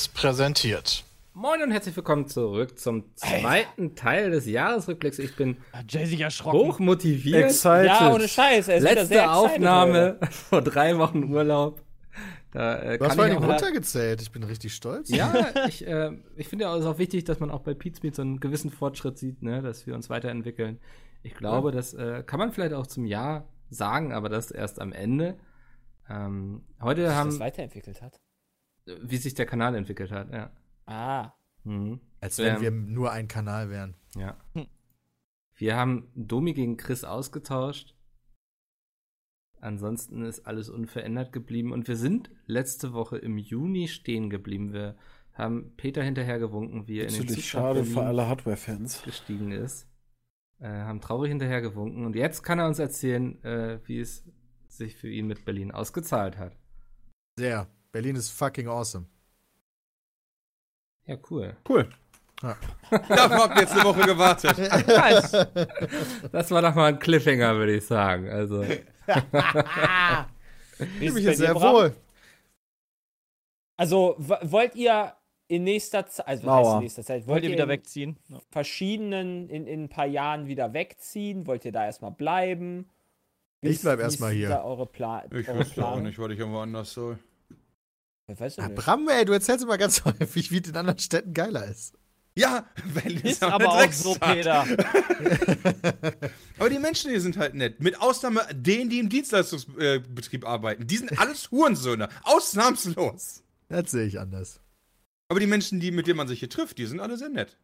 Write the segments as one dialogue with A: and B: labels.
A: Seriös präsentiert.
B: Moin und herzlich willkommen zurück zum zweiten Teil des Jahresrückblicks. Ich bin
C: Hat Jay sich erschrocken.
B: hoch motiviert.
D: Excited.
C: Ja, ohne Scheiß. Er
B: Letzte
C: sehr excited
B: Aufnahme vor drei Wochen Urlaub. Da, äh,
A: Du hast
B: ich auch,
A: runtergezählt. Ich bin richtig stolz.
B: Ja, ich, äh, ich finde ja, auch wichtig, dass man auch bei Pizmeet so einen gewissen Fortschritt sieht, ne, dass wir uns weiterentwickeln. Ich glaube, das äh, kann man vielleicht auch zum Jahr sagen, aber das erst am Ende. Ähm, heute
C: heute.
B: haben,
C: das weiterentwickelt hat.
B: Wie sich der Kanal entwickelt hat, ja.
C: Ah.
B: Mhm.
A: Als wenn
B: Ähm,
A: wir nur ein Kanal wären.
B: Ja.
C: Hm.
B: Wir haben Domi gegen Chris ausgetauscht. Ansonsten ist alles unverändert geblieben und wir sind letzte Woche im Juni stehen geblieben. Wir haben Peter hinterhergewunken, wie er in den nach
D: schade für alle Hardware-Fans.
B: gestiegen ist. Äh, haben traurig hinterhergewunken und jetzt kann er uns erzählen, äh, wie es sich für ihn mit Berlin ausgezahlt hat.
A: Sehr. Berlin ist fucking awesome.
B: Ja, cool.
D: Cool.
E: Darauf habt ihr jetzt eine Woche gewartet.
B: Das war doch mal ein Cliffhanger, würde ich sagen. Also,
A: Ich mich jetzt sehr wohl.
C: Also, wollt ihr in nächster Zeit, also was
D: Mauer.
C: heißt in nächster Zeit, wollt,
F: Wollt ihr wieder
C: in
F: wegziehen? Ja.
C: verschiedenen, in, in ein paar Jahren wieder wegziehen? Wollt ihr da erstmal bleiben? Wie
A: Ich bleib erstmal hier.
C: Da eure Pla
E: Ich
C: eure
E: wüsste auch nicht, was ich irgendwo anders soll.
C: Ich weiß
A: Ah,
C: nicht.
A: Bram, ey, du erzählst immer ganz häufig, wie es in anderen Städten geiler ist.
E: Ja, Berlin
F: Ist
E: auch
F: aber auch so. Peter.
E: Aber die Menschen hier sind halt nett. Mit Ausnahme denen, die im Dienstleistungsbetrieb arbeiten. Die sind alles Hurensöhne. Ausnahmslos.
A: Das sehe ich anders.
E: Aber die Menschen, die, mit denen man sich hier trifft, die sind alle sehr nett.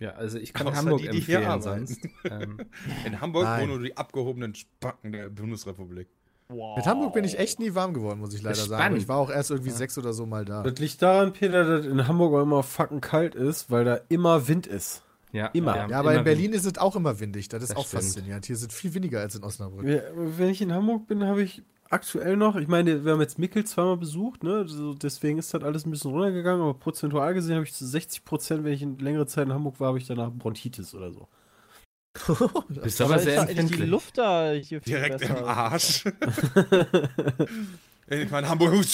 B: ja, also ich kann
E: Außer
B: Hamburg
E: die, die hier
B: empfehlen sonst. Ähm,
E: In Hamburg
A: Nein.
E: wohnen nur die abgehobenen Spacken der Bundesrepublik.
F: Wow.
A: Mit Hamburg bin ich echt nie warm geworden, muss ich leider sagen. Ich war auch erst irgendwie sechs oder so mal da.
D: Das liegt daran, Peter, dass in Hamburg auch immer fucking kalt ist, weil da immer Wind ist.
B: ja,
D: Immer.
A: Ja, aber in
B: immer
A: Berlin ist es auch immer windig. Das ist
B: Das
A: auch
B: stimmt.
A: faszinierend. Hier sind viel weniger als in Osnabrück.
D: Wenn ich in Hamburg bin, habe ich aktuell noch, ich meine, wir haben jetzt Mickel zweimal besucht, ne? So, deswegen ist das alles ein bisschen runtergegangen, aber prozentual gesehen habe ich zu 60 Prozent, wenn ich in längere Zeit in Hamburg war, habe ich danach Bronchitis oder so.
B: Bist
F: Aber
B: sehr
F: eigentlich die
B: empfindlich.
F: Luft da hier viel
E: Direkt
F: besser.
E: im Arsch. ich meine, Hamburg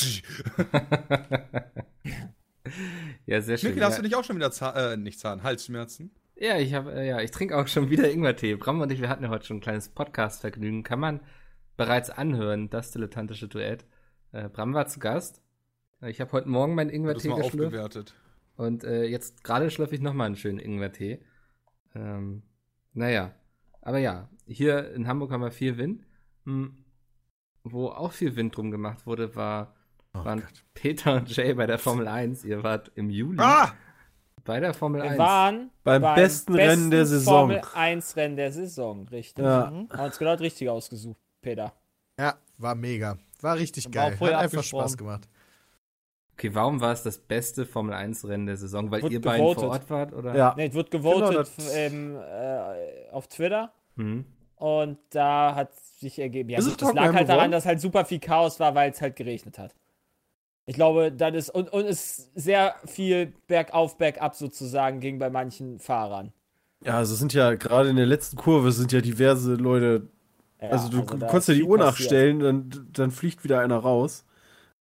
B: ja, sehr schön.
E: Mikkel,
B: ja.
E: hast du nicht auch schon wieder Zahn, äh, nicht Zahn, Halsschmerzen?
B: Ja, ich habe, äh, ja, ich trinke auch schon wieder Ingwertee. Bram und ich, wir hatten ja heute schon ein kleines Podcast-Vergnügen. Kann man bereits anhören, das dilettantische Duett. Äh, Bram war zu Gast. Äh, Ich habe heute Morgen meinen Ingwertee geschlürft.
E: aufgewertet.
B: Und äh, jetzt gerade schlürfe ich nochmal einen schönen Ingwertee. Ähm, naja. Aber ja, hier in Hamburg haben wir viel Wind. Hm, wo auch viel Wind drum gemacht wurde, war,
A: Oh
B: waren
A: Gott.
B: Peter und Jay bei der Formel 1. Ihr wart im Juli
E: Ah!
B: bei der Formel
C: Wir
B: 1.
C: waren
D: Beim besten Rennen der Saison.
C: Formel 1 Rennen der Saison, richtig.
D: Ja.
C: Haben uns genau richtig ausgesucht, Peter.
A: Ja, war mega. War richtig
F: War
A: geil. Hat einfach. Spaß gemacht.
B: Okay, warum war es das beste Formel 1 Rennen der Saison? Weil
C: Wurde
B: ihr beiden
C: gewotet.
B: vor Ort wart, oder?
D: Ja.
C: Ne, es wird gewotet
D: Genau,
C: ähm, äh, auf Twitter.
B: Hm.
C: Und da hat sich ergeben, ja, gut, das lag halt daran, dass halt super viel Chaos war, weil es halt geregnet hat. Ich glaube, das ist, und, und es sehr viel bergauf, bergab sozusagen ging bei manchen Fahrern.
D: Ja, also es sind ja gerade in der letzten Kurve sind ja diverse Leute
C: Ja,
D: also du
C: da
D: konntest ja die Uhr
C: passiert.
D: nachstellen, dann, dann fliegt wieder einer raus.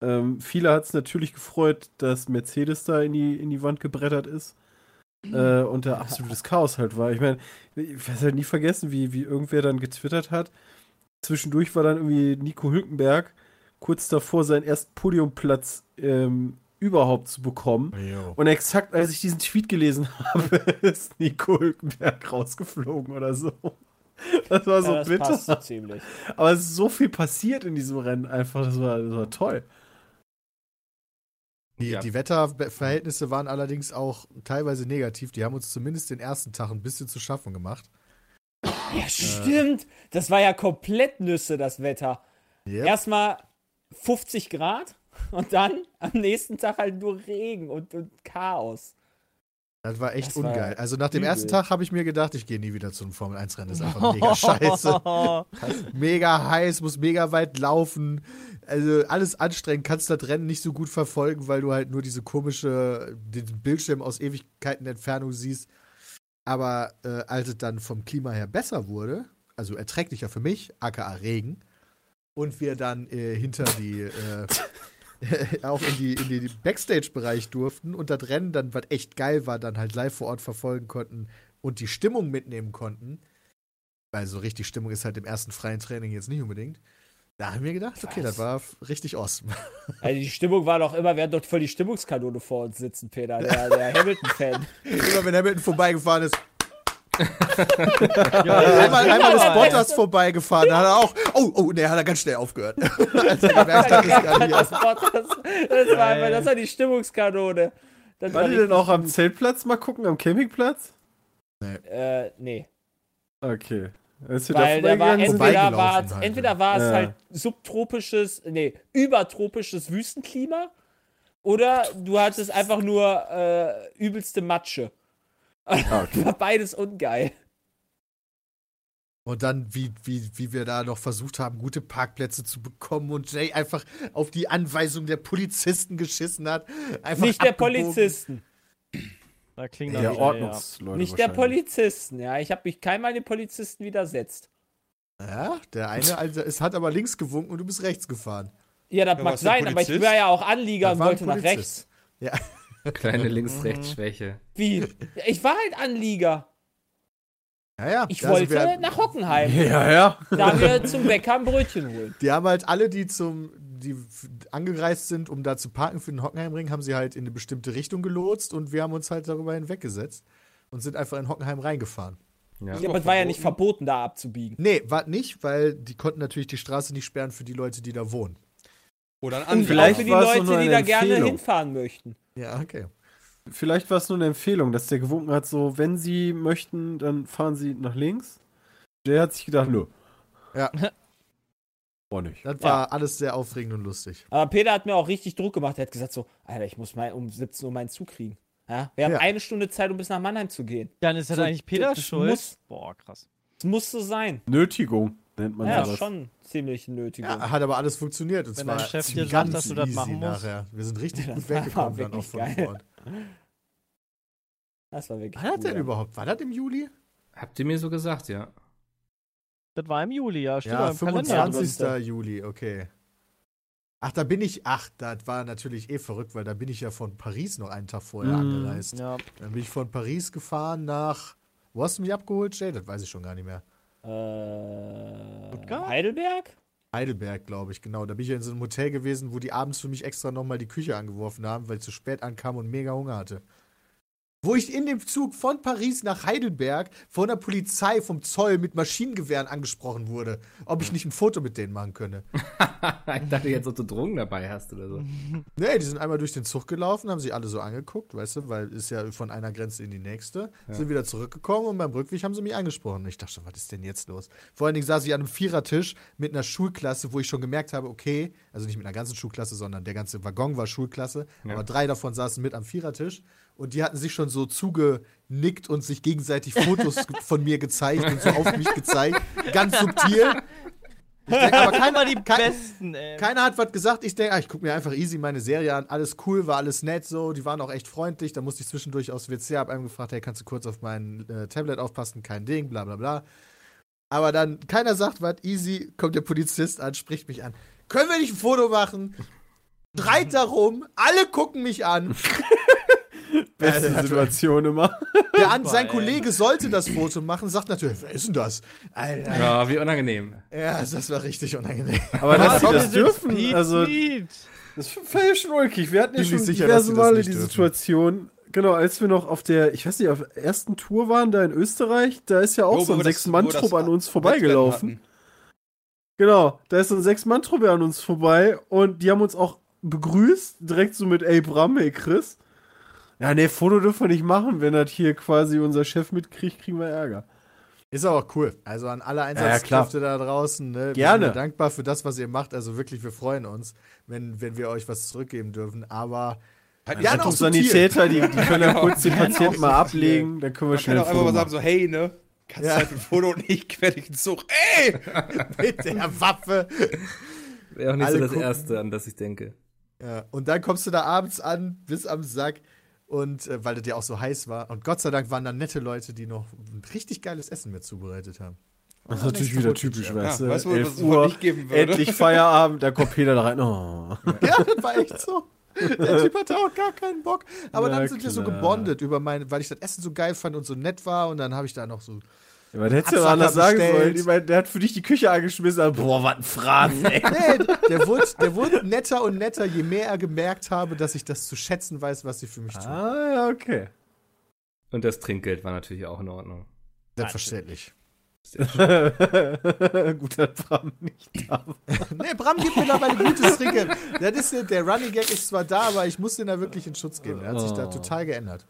D: Ähm, viele hat es natürlich gefreut, dass Mercedes da in die, in die Wand gebrettert ist. Äh, und da absolutes Chaos halt war. Ich meine, ich werde halt nie vergessen, wie, wie irgendwer dann getwittert hat. Zwischendurch war dann irgendwie Nico Hülkenberg kurz davor, seinen ersten Podiumplatz ähm, überhaupt zu bekommen.
A: Jo.
D: Und exakt als ich diesen Tweet gelesen habe, ist Nico Hülkenberg rausgeflogen oder so. Das war so
C: ja, das
D: bitter.
C: passt so ziemlich.
D: Aber es ist so viel passiert in diesem Rennen einfach. Das war, das war toll.
A: Die,
B: Ja.
A: die Wetterverhältnisse waren allerdings auch teilweise negativ. Die haben uns zumindest den ersten Tag ein bisschen zu schaffen gemacht.
C: Ja, stimmt. Das war ja komplett Nüsse, das Wetter.
A: Yep.
C: Erstmal 50 Grad und dann am nächsten Tag halt nur Regen und, und Chaos.
A: Das war echt
C: Das war
A: ungeil. Also nach dem
C: übel.
A: ersten Tag habe ich mir gedacht, ich gehe nie wieder zu einem Formel-1-Rennen. Das ist einfach mega scheiße. Mega heiß, muss mega weit laufen. Also alles anstrengend, kannst das Rennen nicht so gut verfolgen, weil du halt nur diese komische, den Bildschirm aus Ewigkeiten Entfernung siehst. Aber äh, als es dann vom Klima her besser wurde, also erträglicher für mich, aka Regen, und wir dann äh, hinter die äh, auch in die, in die Backstage-Bereich durften und das Rennen dann, was echt geil war, dann halt live vor Ort verfolgen konnten und die Stimmung mitnehmen konnten. Weil so richtig Stimmung ist halt im ersten freien Training jetzt nicht unbedingt. Da haben wir gedacht, okay,
C: Was?
A: das war richtig awesome.
C: Also die Stimmung war doch immer, wir hatten doch voll die Stimmungskanone vor uns sitzen, Peter, der, der Hamilton-Fan.
A: Immer wenn Hamilton vorbeigefahren ist. einmal, einmal ist Bottas vorbeigefahren, da hat er auch. Oh, oh, ne, hat er ganz schnell aufgehört. Als gemerkt hat, ist gar nicht
C: das, war, das, das, war einfach, das war die Stimmungskanone. Das
D: War die denn auch am. Zeltplatz mal gucken, am Campingplatz?
C: Äh, nee.
D: Okay.
C: Weil da war entweder war,
A: vorbeigelaufen
C: es,
A: halt,
C: entweder war es
D: Ja.
C: halt subtropisches, nee, übertropisches Wüstenklima oder du hattest einfach nur äh, übelste Matsche.
D: Ah, okay.
C: War beides ungeil.
A: Und dann, wie, wie, wie wir da noch versucht haben, gute Parkplätze zu bekommen und Jay einfach auf die Anweisung der Polizisten geschissen hat. Einfach
C: Nicht der
A: abgebogen.
C: Polizisten.
F: Da klingt wieder,
D: Ordnungsleute.
C: Nicht der. Polizisten, ja. Ich habe mich keinmal den Polizisten widersetzt.
A: Ja, der eine, also, es hat aber links gewunken und du bist rechts gefahren.
C: Ja, das
E: Ja,
C: mag sein, aber ich war ja auch Anlieger und wollte nach rechts.
A: Ja,
B: Kleine Links-Rechts-Schwäche.
C: Wie? Ich war halt Anlieger.
A: ja. ja
C: Ich wollte
A: wir-
C: nach Hockenheim.
D: Ja, ja.
C: Da wir zum Bäcker ein Brötchen holen.
A: Die haben halt alle, die zum, die angereist sind, um da zu parken für den Hockenheimring, haben sie halt in eine bestimmte Richtung gelotst und wir haben uns halt darüber hinweggesetzt und sind einfach in Hockenheim reingefahren.
B: Ja.
C: Ja, aber es war ja nicht verboten, da abzubiegen.
A: Nee, war nicht, weil die konnten natürlich die Straße nicht sperren für die Leute, die da wohnen.
E: Oder ein anderer.
D: Vielleicht
C: für die
D: war es
C: Leute,
D: nur
C: die
D: eine
C: da gerne
D: Empfehlung.
C: hinfahren möchten.
A: Ja, okay.
D: Vielleicht war es nur eine Empfehlung, dass der gewunken hat, so, wenn sie möchten, dann fahren sie nach links. Der hat sich gedacht, nö.
A: Ja.
D: Oh nicht.
A: Das war alles sehr aufregend und lustig.
C: Aber Peter hat mir auch richtig Druck gemacht. Er hat gesagt so, Alter, ich muss mal um 17 Uhr meinen Zug kriegen. Ja? Wir haben
A: Ja.
C: eine Stunde Zeit, um bis nach Mannheim zu gehen.
F: Dann ist das
C: So,
F: eigentlich Peter
C: das
F: schuld.
C: muss-
F: Boah, krass.
C: Es muss so sein.
D: Nötigung nennt man
C: Ja,
D: sowas.
C: schon ziemlich nötig.
A: Ja, hat aber alles funktioniert. Und
F: Wenn
A: zwar
F: dein Chef dir sagt,
A: ganz
F: dass du das
A: easy
F: machen musst.
A: nachher. Wir sind richtig
C: Das
A: gut
C: war
A: weggekommen dann auch von
C: geil.
A: Ort.
C: Das war wirklich
A: War das
C: cool,
A: denn
C: ja.
A: überhaupt? War das im Juli?
B: Habt ihr mir so gesagt, ja?
F: Das war im Juli, ja. Stimmt,
A: Ja,
F: im Kalender.
A: 25.
C: Ja,
A: Juli, okay. Ach, da bin ich, ach, das war natürlich eh verrückt, weil da bin ich ja von Paris noch einen Tag vorher
D: Mhm.
A: angereist.
F: Ja,
A: Dann bin ich von Paris gefahren nach, wo hast du mich abgeholt, Jay? Das weiß ich schon gar nicht mehr.
C: Äh? Heidelberg?
A: Heidelberg, glaube ich, genau. Da bin ich ja in so einem Hotel gewesen, wo die abends für mich extra nochmal die Küche angeworfen haben, weil ich zu spät ankam und mega Hunger hatte. Wo ich in dem Zug von Paris nach Heidelberg von der Polizei, vom Zoll mit Maschinengewehren angesprochen wurde, ob ich nicht ein Foto mit denen machen könne.
B: ich dachte jetzt, ob du Drogen dabei hast oder so.
A: Nee, die sind einmal durch den Zug gelaufen, haben sich alle so angeguckt, weißt du, weil ist ja von einer Grenze in die nächste. Sind wieder zurückgekommen und beim Rückweg haben sie mich angesprochen. Ich dachte schon, was ist denn jetzt los? Vor allen Dingen saß ich an einem Vierertisch mit einer Schulklasse, wo ich schon gemerkt habe, okay, also nicht mit einer ganzen Schulklasse, sondern der ganze Waggon war Schulklasse,
B: Ja.
A: aber drei davon saßen mit am Vierertisch und die hatten sich schon so zugenickt und sich gegenseitig Fotos von mir gezeigt und so auf mich gezeigt. Ganz subtil. Ich denk, aber keiner,
F: die
A: kein,
F: Besten, ey.
A: keiner hat was gesagt. Ich denke, ich gucke mir einfach easy meine Serie an. Alles cool, war alles nett so. Die waren auch echt freundlich. Da musste ich zwischendurch aufs WC, hab einem gefragt, hey, kannst du kurz auf mein äh, Tablet aufpassen? Kein Ding, bla bla bla. Aber dann, keiner sagt was, easy, kommt der Polizist an, spricht mich an. Können wir nicht ein Foto machen? Schreit darum, alle gucken mich an.
D: Beste
A: Alter,
D: Situation immer.
A: Der an, sein. Kollege sollte das Foto machen, sagt natürlich, wer ist denn das? Alter.
B: Ja, wie unangenehm.
A: Ja, das war richtig unangenehm.
D: Aber dass sie das dürfen,
F: Pete
D: also
F: Speed.
D: das war ja schon ulkig. Wir hatten ja schon
A: sicher, dass
D: diverse Male
A: nicht
D: die
A: dürfen.
D: Situation, genau, als wir noch auf der, ich weiß nicht, auf der ersten Tour waren, da in Österreich, da ist ja auch
E: Wo
D: so ein Sechs-Mann-Trupp an uns vorbeigelaufen. Genau, da ist so ein Sechs-Mann-Truppe an uns vorbei und die haben uns auch begrüßt, direkt so mit, ey Bram, ey Chris. Ja, nee, Foto dürfen wir nicht machen, wenn das hier quasi unser Chef mitkriegt, kriegen wir Ärger.
A: Ist aber auch cool. Also an alle
D: ja,
A: Einsatzkräfte da draußen. Ne? Wir
D: Gerne.
A: sind dankbar für das, was ihr macht. Also wirklich, wir freuen uns, wenn, wenn wir euch was zurückgeben dürfen. Aber
E: Halt
A: Ja,
E: ja,
A: noch.
D: Sanitäter, die, die können ja
E: Genau.
D: kurz den Patienten mal ablegen, dann können wir
E: Man
D: schnell
E: kann auch einfach mal sagen, so, hey, ne? Kannst
A: Ja.
E: halt ein Foto und ich quer dich ins Zug. Ey!
A: mit der Waffe.
B: Wäre auch nicht
A: Alle
B: so das
A: gucken.
B: Erste, an das ich denke.
A: Ja, und dann kommst du da abends an, bis am Sack. Und äh, weil das ja auch so heiß war. Und Gott sei Dank waren da nette Leute, die noch ein richtig geiles Essen mir zubereitet haben.
D: Das ist natürlich wieder typisch, weißt du?
E: Ja, weißt du, was
D: 11
E: es wohl
D: Uhr,
E: nicht geben würde?
D: endlich Feierabend, da kommt Peter da rein. Oh.
A: Ja, das war echt so. Der Typ hatte auch gar keinen Bock. Aber
D: Na
A: dann sind wir so
D: klar.
A: gebondet über mein, weil ich das Essen so geil fand und so nett war und dann habe ich da noch so.
D: Ja, man hätte ja anders sagen
A: bestellt.
D: sollen. Ich meine, der hat für dich die Küche angeschmissen. Boah, was ein Fraten, ey.
A: Nee, der wurde, der wurde netter und netter, je mehr er gemerkt habe, dass ich das zu schätzen weiß, was sie für mich tun.
D: ah, ja, okay.
B: Und das Trinkgeld war natürlich auch in Ordnung.
A: Selbstverständlich.
D: Gut, dass Bram nicht da war.
A: Nee, Bram gibt mittlerweile gutes Trinkgeld. Das ist, der- der Running Gag ist zwar da, aber ich muss den da wirklich in Schutz geben. Der hat sich da
D: Oh.
A: total geändert.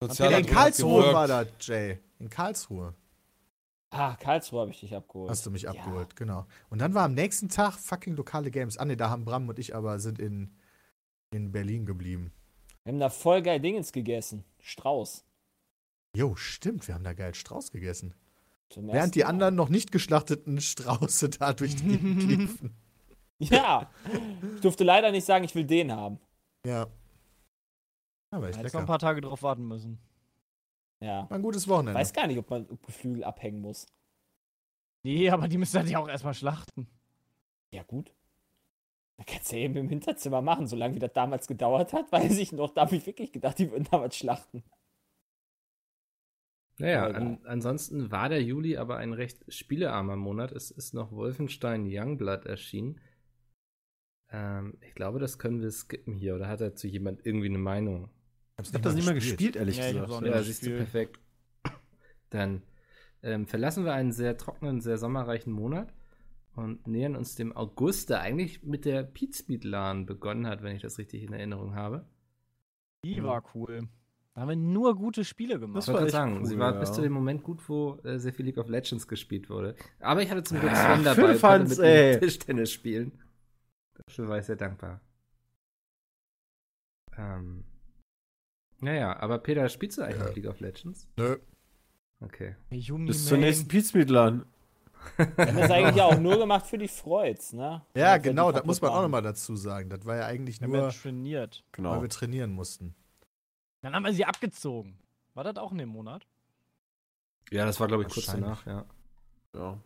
E: Sozialer
A: in Karlsruhe war das, Jay. In Karlsruhe
C: Ah, Karlsruhe habe ich dich abgeholt.
A: hast du mich
C: Ja.
A: abgeholt, genau. Und dann war am nächsten Tag fucking lokale Games. Ah, ne, da haben Bram und ich aber sind in, in Berlin geblieben.
C: Wir haben da voll geil Dingens gegessen. Strauß.
A: Jo, stimmt, wir haben da geil Strauß gegessen.
C: Zum
A: Während die anderen noch nicht geschlachteten Strauße da durch die Gegend liefen.
C: Ja. Ich durfte leider nicht sagen, ich will den haben.
A: Ja. Aber echt
F: Hättest noch ein paar Tage drauf warten müssen.
C: Ja.
A: War ein gutes Wochenende.
C: Weiß gar nicht, ob man Geflügel abhängen muss.
F: Nee, aber die müssen dann ja auch erstmal schlachten.
C: Ja, gut. Da kannst du ja eben im Hinterzimmer machen, solange wie das damals gedauert hat, weiß ich noch. Da habe ich wirklich gedacht, die würden damals schlachten.
B: Naja, an, ansonsten war der Juli aber ein recht spielearmer Monat. Es ist noch Wolfenstein Youngblood erschienen. Ähm, ich glaube, das können wir skippen hier. Oder hat dazu jemand irgendwie eine Meinung?
A: Hab's
D: Ich hab das nicht mal gespielt, ehrlich
F: Ja, ich
D: gesagt.
B: Ja,
F: nicht
B: siehst du, perfekt. Dann ähm, verlassen wir einen sehr trockenen, sehr sommerreichen Monat und nähern uns dem August, der eigentlich mit der Pete Speed LAN begonnen hat, wenn ich das richtig in Erinnerung habe.
F: Die war cool. Da haben wir nur gute Spiele gemacht.
B: Ich
D: Das
B: wollte
D: echt
B: sagen, sie
D: cool,
B: war
D: ja.
B: bis zu dem Moment gut, wo äh, sehr viel League of Legends gespielt wurde. Aber ich hatte zum Glück
D: Ah,
B: Sven dabei,
D: Phil
B: konnte
D: fand's,
B: mit
D: ey.
B: Tischtennis spielen. Dafür war ich sehr dankbar. Ähm, naja, aber Peter, spielst du eigentlich noch League of Legends?
A: Nö.
B: Okay.
F: Yumi
D: Bis zur nächsten Pizmeatlan.
C: Wir haben das eigentlich ja auch nur gemacht für die Freuds, ne?
A: Ja,
C: wir
A: genau, das muss man auch nochmal dazu sagen. Das war ja eigentlich
F: Wir haben ja
A: nur,
F: trainiert.
A: weil
D: Genau.
A: wir trainieren mussten.
F: Dann haben wir sie abgezogen. War das auch in dem Monat?
B: Ja, das war, glaube ich, kurz danach, ja.
D: Ja.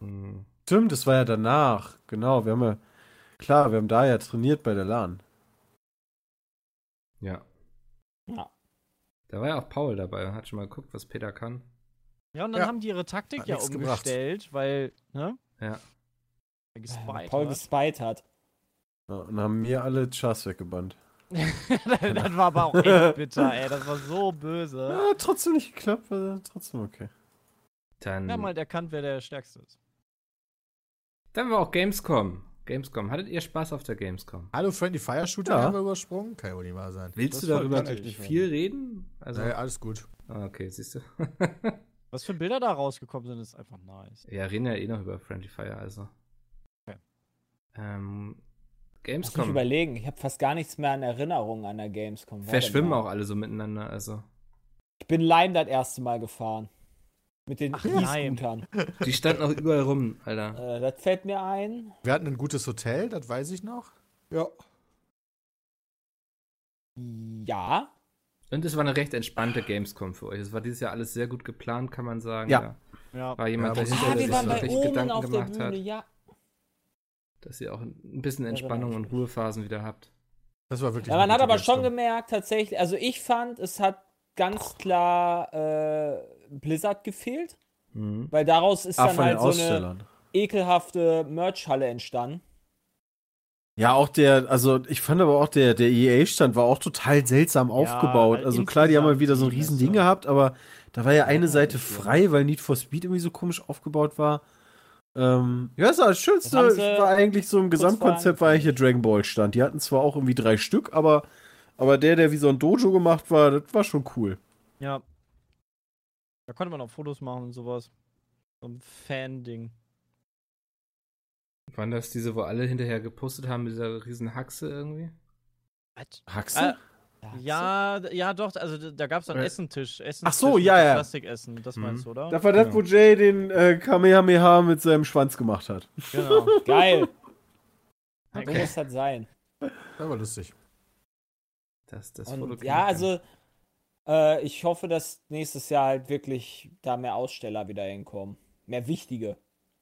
B: Hm.
D: Stimmt, das war ja danach. Genau, wir haben ja, klar, wir haben da ja trainiert bei der LAN.
B: Ja.
C: Ja.
B: Da war ja auch Paul dabei und hat schon mal geguckt, was Peter kann.
F: Ja, und dann
A: Ja.
F: haben die ihre Taktik
A: Hat
F: ja umgestellt, weil, ne?
B: Ja.
F: Er
C: Weil
F: gespied
C: Paul gespied hat.
D: Ja, und haben mir alle Chars weggebannt.
F: das war aber auch echt bitter, ey. Das war so böse.
D: Ja, trotzdem nicht geklappt, aber trotzdem okay.
B: Dann,
F: Wir haben halt erkannt, wer der Stärkste ist.
B: dann war auch Gamescom. Gamescom. Hattet ihr Spaß auf der Gamescom?
A: Hallo, Friendly Fire Shooter
D: Ja.
A: haben wir übersprungen? Kann ja wohl nicht wahr sein.
B: Willst
C: Das
B: du darüber
C: nicht
B: viel reden? Also,
A: Nee, alles gut.
B: Ah, okay, siehst du.
F: Was für Bilder da rausgekommen sind, ist einfach nice.
B: ja, reden ja eh noch über Friendly Fire, also.
F: Okay.
B: Ähm,
C: Lass mich
B: Gamescom.
C: überlegen. Ich habe fast gar nichts mehr an Erinnerungen an der Gamescom.
B: Verschwimmen auch alle so miteinander, also.
C: Ich bin Lime das erste Mal gefahren. Mit den. E-Scootern.
B: Die standen auch überall rum, Alter.
C: äh, das fällt mir ein.
A: Wir hatten ein gutes Hotel, das weiß ich noch.
E: Ja.
C: Ja.
B: Und es war eine recht entspannte Gamescom für euch. Es war dieses Jahr alles sehr gut geplant, kann man sagen.
D: Ja.
F: Ja.
B: war jemand,
A: Ja,
B: der hinterher
C: Ah, wir
B: sich
C: waren bei Omen
B: Gedanken
C: auf der
B: gemacht
C: Bühne,
B: hat,
C: ja.
B: dass ihr auch ein bisschen Entspannung und. Ruhephasen wieder habt.
A: Das war wirklich
C: Ja, man hat aber schon gemerkt, tatsächlich, also ich fand, es hat ganz klar äh, Blizzard gefehlt,
B: Mhm.
C: weil daraus ist
D: Ah,
C: dann halt so eine ekelhafte Merch-Halle entstanden.
D: Ja, auch der, also ich fand aber auch der, der EA-Stand war auch total seltsam aufgebaut.
F: halt
D: Also klar, die haben mal wieder so ein
F: die
D: riesen
F: Messe.
D: Ding gehabt, aber da war ja eine
C: Ja,
D: Seite frei, weil Need for Speed irgendwie so komisch aufgebaut war. Ähm, ja, das, war das Schönste war eigentlich so im Gesamtkonzept war eigentlich der Dragon Ball Stand. Die hatten zwar auch irgendwie drei Stück, aber, aber der, der wie so ein Dojo gemacht war, das war schon cool.
F: Ja. Da konnte man auch Fotos machen und sowas. So ein Fan-Ding.
B: Waren das diese, wo alle hinterher gepostet haben mit dieser riesen Haxe irgendwie?
D: Haxe?
F: Ja, d- ja, doch, also da gab es einen
B: Äh.
F: Essentisch. Essentisch
D: Ach so, ja, ja.
F: Plastikessen, das
B: Mhm.
F: meinst du, oder?
D: das war das,
B: Ja.
D: wo Jay den äh, Kamehameha mit seinem Schwanz gemacht hat.
F: Genau.
C: Geil. So
F: Okay.
C: muss das sein.
A: Das war lustig.
B: Das, das
C: Und ja,
B: gar
C: also äh, ich hoffe, dass nächstes Jahr halt wirklich da mehr Aussteller wieder hinkommen. mehr wichtige.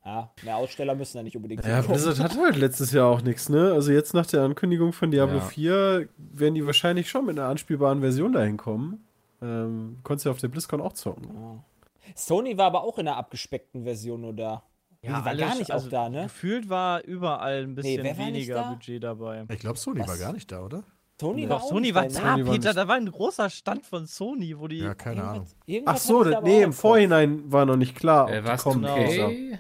C: Ja, mehr Aussteller müssen da nicht unbedingt
D: Ja,
C: hinkommen.
D: Blizzard hatte halt letztes Jahr auch nichts, ne? Also jetzt nach der Ankündigung von Diablo
B: Ja.
D: 4 werden die wahrscheinlich schon mit einer anspielbaren Version dahin kommen. Ähm, konntest ja auf der BlizzCon auch zocken.
C: Ja. Sony war aber auch in einer abgespeckten Version nur da. die war gar
F: alles-
C: nicht
F: also
C: auch da, ne?
F: Gefühlt war überall ein bisschen
C: nicht
F: weniger? Budget dabei.
A: Ich glaube, Sony
C: Was?
A: war gar nicht da, oder?
C: Sony auch
F: Sony war
C: da,
F: da?
D: Sony war
F: Peter, da war ein großer Stand von Sony, wo die.
A: Ja, keine Ahnung.
D: Ach so, nee, im. Vorhinein war noch nicht klar.
B: Äh,
D: ob
B: war
D: die
B: es
D: kommen.
B: 2K?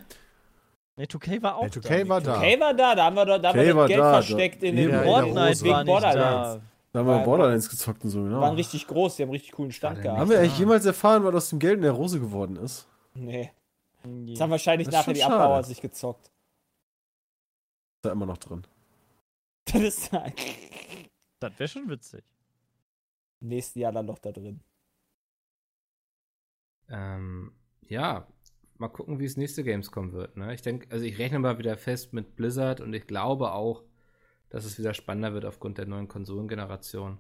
F: Nee, 2K war auch
A: 2K
F: da.
A: war da.
C: Okay war da, da haben wir, doch- da haben wir
D: Okay
C: das
D: war
C: Geld
D: da,
C: versteckt
D: da-
C: in
D: Ja,
C: den
D: der
F: Fortnite war
C: wegen Borderlands.
F: da.
D: Da haben wir
C: War-
D: Borderlands gezockt und so, genau.
C: Waren richtig groß, die haben richtig coolen Stand
B: War
C: gehabt.
D: Haben wir eigentlich jemals erfahren, was aus dem Geld in der Rose geworden ist?
C: Nee.
F: Nee.
C: Das haben wahrscheinlich
D: Das
C: nachher die. Abbauer sich gezockt.
D: Ist da immer noch drin.
C: Das ist im
F: Das wäre schon witzig.
C: nächsten Jahr dann noch da drin.
B: Ähm, ja, mal gucken, wie es nächste Gamescom wird. Ne? Ich denke, also ich rechne mal wieder fest mit Blizzard und ich glaube auch, dass es wieder spannender wird aufgrund der neuen Konsolengeneration.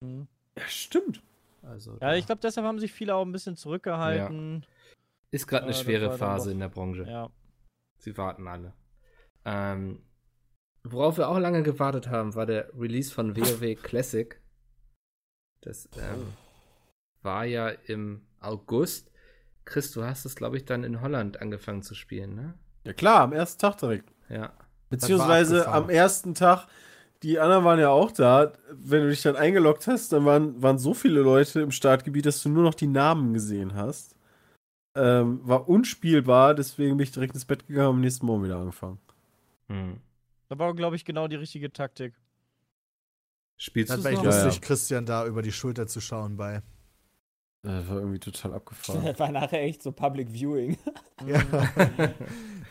F: Mhm.
D: Ja, stimmt.
B: Also
F: Ja, ich glaube, deshalb haben sich viele auch ein bisschen zurückgehalten.
B: ist gerade eine
F: äh,
B: schwere Phase in der Branche.
F: Ja.
B: Sie warten alle. Ähm, worauf wir auch lange gewartet haben, war der Release von WoW Classic. Das ähm, war ja im August. Chris, du hast es, glaube ich, dann in Holland angefangen zu spielen, ne?
D: Ja klar, am ersten Tag direkt.
B: Ja.
D: Beziehungsweise am ersten Tag, die anderen waren ja auch da. Wenn du dich dann eingeloggt hast, dann waren, waren so viele Leute im Startgebiet, dass du nur noch die Namen gesehen hast. Ähm, war unspielbar, deswegen bin ich direkt ins Bett gegangen und am nächsten Morgen wieder angefangen.
B: Hm.
F: Das war, glaube ich, genau die richtige Taktik.
B: Spielst du
A: Das
B: es noch?
D: Ja, ja.
A: lustig, Christian da über die Schulter zu schauen bei.
D: Das war irgendwie total abgefahren.
C: Das war nachher echt so Public Viewing.
A: Ja.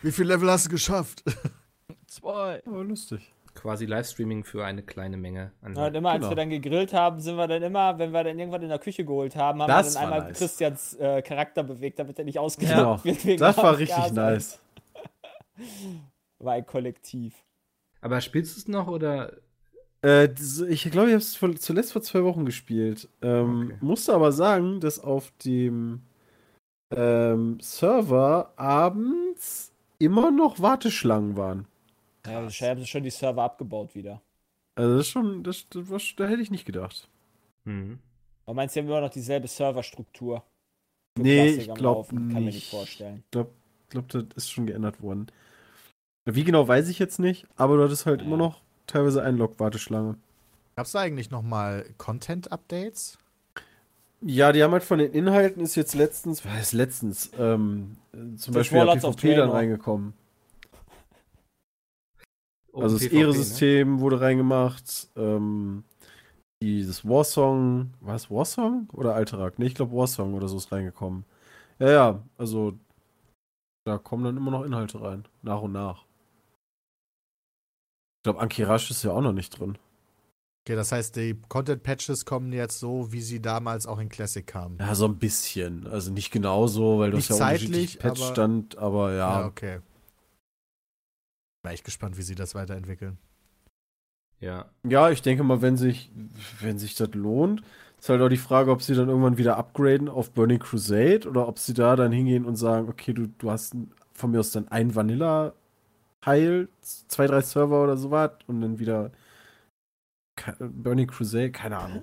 A: Wie viel Level hast du geschafft?
F: Zwei.
D: Aber lustig.
B: Quasi Livestreaming für eine kleine Menge an
C: Ja, und immer als
D: Genau.
C: wir dann gegrillt haben, sind wir dann immer, wenn wir dann irgendwas in der Küche geholt haben, haben
D: Das
C: wir dann
D: war
C: einmal
D: nice.
C: Christians äh, Charakter bewegt, damit er nicht
D: Genau.
C: ausgelaugt wird.
D: Das war
C: Gas.
D: richtig nice.
C: War ein Kollektiv.
B: Aber spielst du es noch oder?
D: Äh, das- ich glaube, ich habe es zuletzt vor zwei Wochen gespielt. Ähm,
B: Okay.
D: Musste aber sagen, dass auf dem ähm, Server abends immer noch Warteschlangen waren.
C: Ja, ich haben schon die Server abgebaut wieder.
D: Also das ist schon, das, das war, da hätte ich nicht gedacht.
B: Hm.
C: Aber meinst du, die haben immer noch dieselbe Serverstruktur?
D: Nee,
C: Classic
D: ich glaube
C: Laufen? Kann mir nicht
D: nicht.
C: vorstellen.
D: Ich glaube, glaub, das ist schon geändert worden. Wie genau weiß ich jetzt nicht, aber du hattest halt
C: Ja.
D: immer noch teilweise Einlog-Warteschlange.
A: Gab es da eigentlich nochmal Content-Updates?
D: Ja, die haben halt von den Inhalten ist jetzt letztens, was heißt letztens, ähm, äh, zum
C: Das
D: Beispiel ja PvP dann reingekommen.
B: Oh,
D: Also das
B: PvP, ne?
D: Ehresystem wurde reingemacht, ähm, dieses Warsong, war es Warsong oder Alterak? Ne, ich glaube Warsong oder so ist reingekommen. Ja, ja, also da kommen dann immer noch Inhalte rein, nach und nach. Ich glaube, Ankirash ist ja auch noch nicht drin.
A: Okay, das heißt, die Content-Patches kommen jetzt so, wie sie damals auch in Classic kamen.
D: Ja, so ein bisschen. Also nicht genau so, weil du hast ja unterschiedlich
A: aber-
D: Patchstand, aber ja.
A: Ja, okay. Bin echt gespannt, wie sie das weiterentwickeln.
B: Ja.
D: Ja, ich denke mal, wenn sich, wenn sich das lohnt, ist halt auch die Frage, ob sie dann irgendwann wieder upgraden auf Burning Crusade oder ob sie da dann hingehen und sagen, okay, du, du hast von mir aus dann ein Vanilla-Heil, zwei, drei Server oder so was und dann wieder Burning Crusade, keine Ahnung.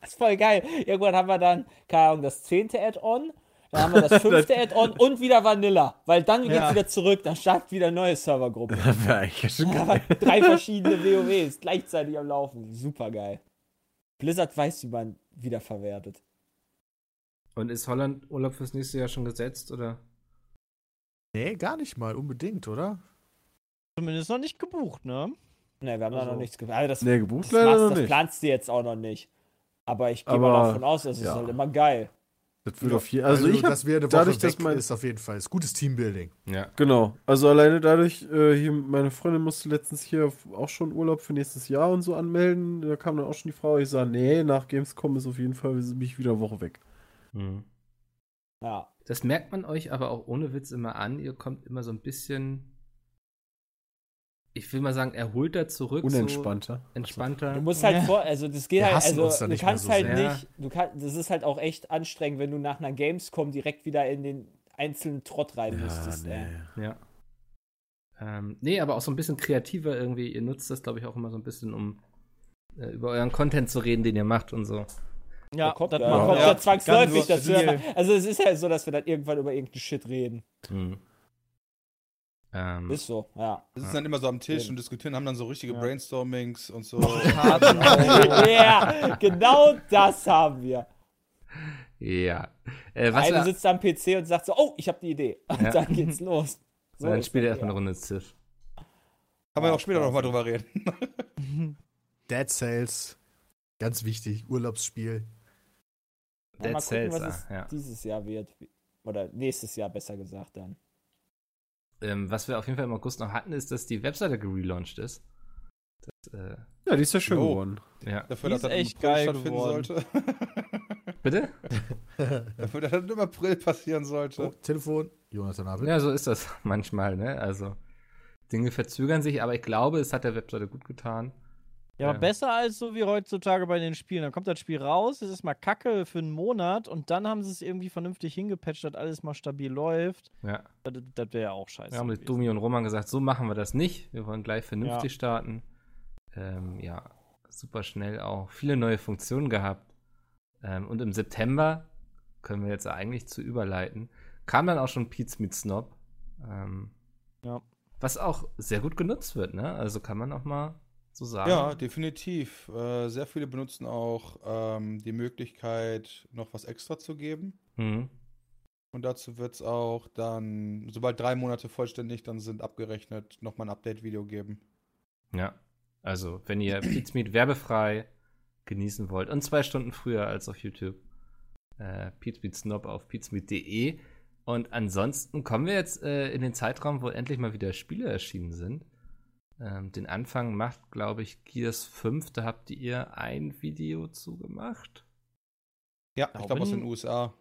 C: Das ist voll geil. Irgendwann haben wir dann, keine Ahnung, das zehnte Add-on, dann haben wir das fünfte Add-on und wieder Vanilla. Weil dann geht's
F: Ja.
C: wieder zurück, dann startet wieder eine neue Servergruppe.
D: Das wäre eigentlich
C: Da
D: geil.
C: drei verschiedene WoWs gleichzeitig am Laufen. Super geil. Blizzard weiß, wie man wiederverwertet.
B: Und ist Holland Urlaub fürs nächste Jahr schon gesetzt oder?
A: Nee, gar nicht mal unbedingt, oder?
F: Zumindest noch nicht gebucht, ne?
C: Ne, wir haben da
F: Also-
C: noch nichts gemacht. Also das,
D: Nee, gebucht
C: das,
D: leider
C: machst,
D: noch
C: das
D: nicht.
C: planst du jetzt auch noch nicht. Aber ich gehe mal davon aus, das ist
D: ja.
C: halt immer geil.
D: Das wird auf jeden Also, ich
A: dass wir eine Woche
D: dadurch, dass mein-
A: ist auf jeden Fall ist gutes Teambuilding.
B: Ja.
D: Genau. Also alleine dadurch, äh, hier, meine Freundin musste letztens hier auch schon Urlaub für nächstes Jahr und so anmelden. Da kam dann auch schon die Frau, ich sage, nee, nach Gamescom ist auf jeden Fall, bin ich wieder eine Woche weg.
B: Hm.
C: Ja.
B: Das merkt man euch aber auch ohne Witz immer an. Ihr kommt immer so ein bisschen, ich will mal sagen, erholter zurück.
D: Unentspannter.
B: So entspannter.
C: Du musst halt
F: Ja.
C: vor, also das geht
A: Wir
C: halt, also du kannst
A: so
C: halt
B: sehr.
C: nicht, du kannst, das ist halt auch echt anstrengend, wenn du nach einer Gamescom direkt wieder in den einzelnen Trott rein müsstest. ey.
B: Ja. Ähm, nee, aber auch so ein bisschen kreativer irgendwie. Ihr nutzt das, glaube ich, auch immer so ein bisschen, um äh, über euren Content zu reden, den ihr macht und so.
F: Ja,
C: Da kommt,
F: das
C: ja,
F: machen
C: kommt ja zwangsläufig dazu. Also es ist ja so, dass wir dann irgendwann über irgendeinen Shit reden.
B: Mhm. Ähm,
C: Ist so, ja.
E: Wir sitzen dann immer so am Tisch
C: Eben.
E: und diskutieren, haben dann so richtige
F: Ja.
E: Brainstormings und so.
C: Ja, genau das haben wir.
B: ja. Äh, was
C: Einer sitzt am PC und sagt so, oh, ich habe die Idee. Und
B: Ja.
C: dann geht's los. So
B: dann spielt
C: das,
B: erstmal eine
C: ja.
B: Runde Civ.
E: Kann man
C: Ja,
E: auch später nochmal drüber reden.
A: Dead Cells. Ganz wichtig. Urlaubsspiel.
C: Ja,
B: Dead
C: mal gucken,
B: Cells,
C: was
B: ah, ja.
C: es dieses Jahr wird. Oder nächstes Jahr besser gesagt dann.
B: Ähm, was wir auf jeden Fall im August noch hatten, ist, dass die Webseite gelauncht ist. Das, äh,
D: Ja, die ist ja schön
E: Jo.
D: geworden.
B: ja.
E: Dafür,
F: Die
E: dass
F: ist
E: das im
F: echt
E: April
F: geil
E: stattfinden
F: geworden.
E: sollte.
B: Bitte?
E: Dafür, dass das im April passieren sollte.
A: Oh, Telefon. Jonathan Abel.
B: Ja, so ist das manchmal, ne? Also, Dinge verzögern sich, aber ich glaube, es hat der Webseite gut getan.
F: Ja, aber
B: Ähm,
F: besser als so wie heutzutage bei den Spielen. Dann kommt das Spiel raus, es ist mal kacke für einen Monat und dann haben sie es irgendwie vernünftig hingepatcht, dass alles mal stabil läuft.
B: Ja.
F: Das, das wäre ja auch scheiße.
B: Wir haben mit. Dumi und Roman gesagt, so machen wir das nicht. Wir wollen gleich vernünftig
F: Ja.
B: starten. Ähm, ja, super schnell auch. Viele neue Funktionen gehabt. Ähm, und im September können wir jetzt eigentlich zu überleiten. Kam dann auch schon Pete's Meet Snob. Ähm,
F: Ja.
B: Was auch sehr gut genutzt wird, ne? Also kann man auch mal so sagen.
E: Ja, definitiv. Äh, sehr viele benutzen auch ähm, die Möglichkeit, noch was extra zu geben.
B: Mhm.
E: Und dazu wird es auch dann, sobald drei Monate vollständig dann sind, abgerechnet, nochmal ein Update-Video geben.
B: Ja. Also, wenn ihr Pete's Meet werbefrei genießen wollt und zwei Stunden früher als auf YouTube, äh, Pete's Meet Snob auf pete'smeet.de. Und ansonsten kommen wir jetzt äh, in den Zeitraum, wo endlich mal wieder Spiele erschienen sind. Ähm, den Anfang macht, glaube ich, Gears 5. Da habt ihr ein Video zugemacht.
E: Ja, ich glaube aus den USA.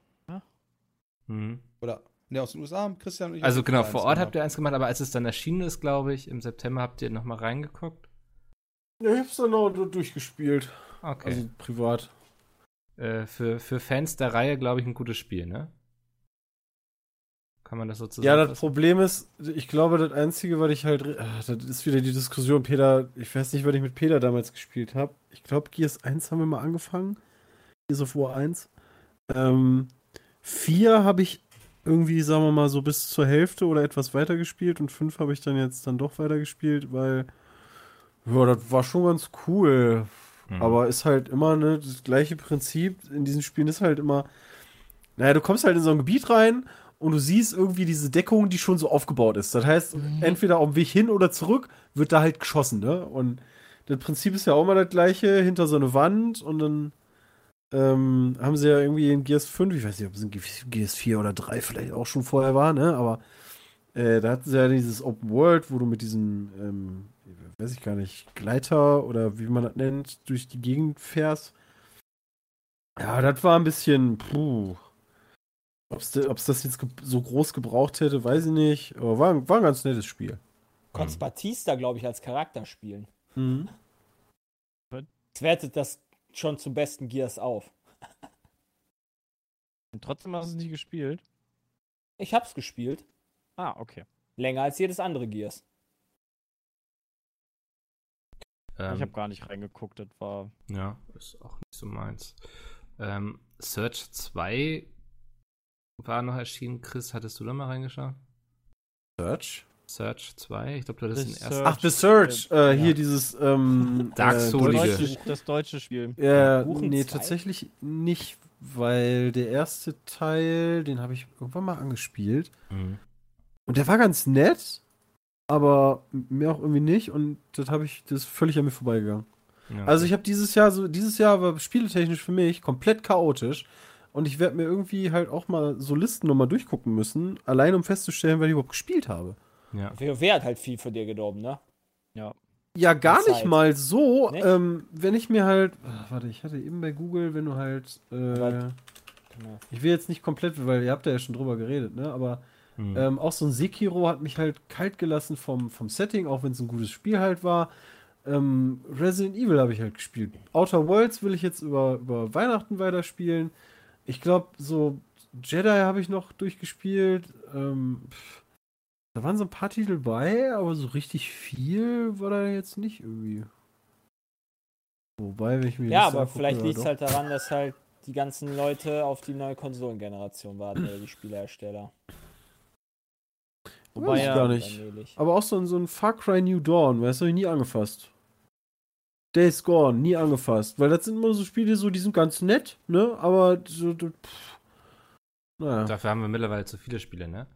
B: Mhm.
E: Oder, ne, aus den USA haben Christian und ich.
B: Also genau, vor Ort
E: gemacht.
B: habt ihr eins gemacht, aber als es dann erschienen ist, glaube ich, im September habt ihr nochmal reingeguckt.
D: Ja, ich hab's dann auch durchgespielt.
B: Okay.
D: Also privat.
B: äh, für, für Fans der Reihe, glaube ich, ein gutes Spiel, ne? Kann man das so
D: Ja, das
B: zusammenfassen?
D: Problem ist, ich glaube, das Einzige, was ich halt. Ach, das ist wieder die Diskussion, Peter. Ich weiß nicht, was ich mit Peter damals gespielt habe. Ich glaube, Gears 1 haben wir mal angefangen. Gears of War 1. Ähm, 4 habe ich irgendwie, sagen wir mal, so bis zur Hälfte oder etwas weiter gespielt und 5 habe ich dann jetzt dann doch weiter gespielt, weil. Ja, das war schon ganz cool.
B: Mhm.
D: Aber ist halt immer ne, das gleiche Prinzip in diesen Spielen ist halt immer, naja, du kommst halt in so ein Gebiet rein und du siehst irgendwie diese Deckung, die schon so aufgebaut ist. Das heißt, entweder auf dem Weg hin oder zurück wird da halt geschossen, ne? Und das Prinzip ist ja auch immer das gleiche, hinter so eine Wand und dann ähm, haben sie ja irgendwie in Gears 5, ich weiß nicht, ob es in Gears 4 oder 3 vielleicht auch schon vorher war, ne? Aber äh, da hatten sie ja dieses Open World, wo du mit diesem, ähm, weiß ich gar nicht, Gleiter oder wie man das nennt, durch die Gegend fährst. Ja, das war ein bisschen, puh. Ob es das jetzt so groß gebraucht hätte, weiß ich nicht. Aber war, ein- war ein ganz nettes Spiel.
C: Konntest Batista, glaube ich, als Charakter spielen.
D: Mhm.
C: Das wertet das schon zum besten Gears auf.
F: Und trotzdem hast du es nicht gespielt.
C: Ich hab's gespielt.
F: Ah, okay.
C: Länger als jedes andere Gears.
B: ähm,
F: ich habe gar nicht reingeguckt, das war.
B: Ja, ist auch nicht so meins. Ähm, Search 2 war noch erschienen. Chris, hattest du da mal reingeschaut?
D: Search?
B: Search 2? Ich glaube, du hattest den ersten.
D: Ach, The Search. Äh, hier
C: Ja.
D: dieses ähm,
B: Dark
D: äh,
B: Souls.
F: Das deutsche, das deutsche Spiel.
D: Ja,
C: Buchen
D: nee,
C: zwei?
D: tatsächlich nicht, weil der erste Teil, den habe ich irgendwann mal angespielt.
B: Mhm.
D: Und der war ganz nett, aber mir auch irgendwie nicht. Und das habe ich, das ist völlig an mir vorbeigegangen.
B: Ja,
D: Also ich habe dieses Jahr so, dieses Jahr war spieletechnisch für mich komplett chaotisch. Und ich werde mir irgendwie halt auch mal so Listen nochmal durchgucken müssen, allein um festzustellen, was ich überhaupt gespielt habe.
B: ja.
C: WoW hat halt viel für dir gedorben, ne?
D: Ja, gar
C: Die
D: nicht mal so.
C: Nicht?
D: Ähm, wenn ich mir halt. Ach, warte, ich hatte eben bei Google, wenn du halt. Äh,
C: Warte.
D: ich will jetzt nicht komplett, weil ihr habt ja schon drüber geredet, ne? Aber
B: Mhm.
D: ähm, auch so ein Sekiro hat mich halt kalt gelassen vom, vom Setting, auch wenn es ein gutes Spiel halt war. Ähm, Resident Evil habe ich halt gespielt. Outer Worlds will ich jetzt über, über Weihnachten weiterspielen. Ich glaube, so Jedi habe ich noch durchgespielt. Ähm, da waren so ein paar Titel bei, aber so richtig viel war da jetzt nicht irgendwie. Wobei, wenn ich mir
C: Ja, aber
D: angucke,
C: vielleicht liegt es halt daran, dass halt die ganzen Leute auf die neue Konsolengeneration warten, oder die Spielehersteller.
D: Wobei
F: ja-
D: gar nicht.
C: Allmählich.
D: Aber auch so ein, so ein Far Cry New Dawn, weißt du, hab ich nie angefasst. Days Gone, nie angefasst. Weil das sind immer so Spiele, so, die sind ganz nett, ne? Aber so, pff, naja.
B: Dafür haben wir mittlerweile zu viele Spiele, ne?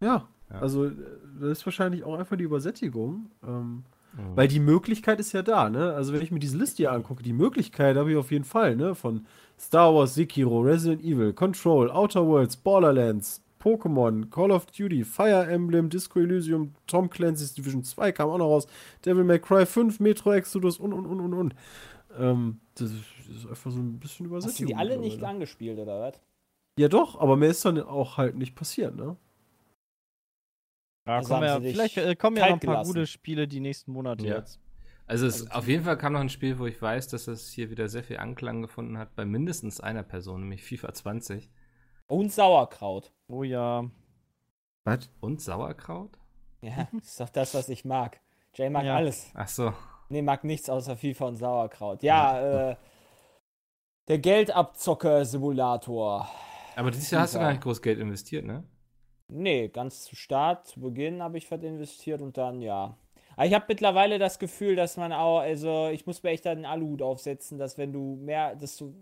D: Ja.
B: Ja.
D: Also, äh, das ist wahrscheinlich auch einfach die Übersättigung. Ähm,
B: Mhm.
D: Weil die Möglichkeit ist ja da, ne? Also wenn ich mir diese Liste hier angucke, die Möglichkeit habe ich auf jeden Fall, ne? Von Star Wars, Sekiro, Resident Evil, Control, Outer Worlds, Borderlands, Pokémon, Call of Duty, Fire Emblem, Disco Elysium, Tom Clancy's Division 2 kam auch noch raus, Devil May Cry 5, Metro Exodus und und und und und. Ähm, das ist einfach so ein bisschen
C: Hast du die alle nicht
D: mittlerweile.
C: angespielt, oder was?
D: Ja doch, aber mehr ist dann auch halt nicht passiert, ne?
F: Ja,
C: Also
F: kommen ja, vielleicht äh, kommen ja noch ein paar
C: gelassen.
F: gute Spiele die nächsten Monate
B: Ja.
F: jetzt.
B: Also, es,
C: Also
B: auf jeden Fall kam noch ein Spiel, wo ich weiß, dass es hier wieder sehr viel Anklang gefunden hat bei mindestens einer Person, nämlich FIFA 20
C: Und Sauerkraut.
F: Oh ja.
D: Was?
B: und Sauerkraut.
C: Ja, ist doch das, was ich mag. Jay mag
F: Ja.
C: alles.
B: Ach so.
C: Nee, mag nichts außer FIFA und Sauerkraut. Ja, äh, der Geldabzocker-Simulator.
B: Aber dieses Jahr hast du gar nicht groß Geld investiert, ne?
C: Nee, ganz zu Start, zu Beginn habe ich was investiert und dann ja. Aber ich habe mittlerweile das Gefühl, dass man auch, also ich muss mir echt einen Aluhut aufsetzen, dass wenn du mehr, dass du,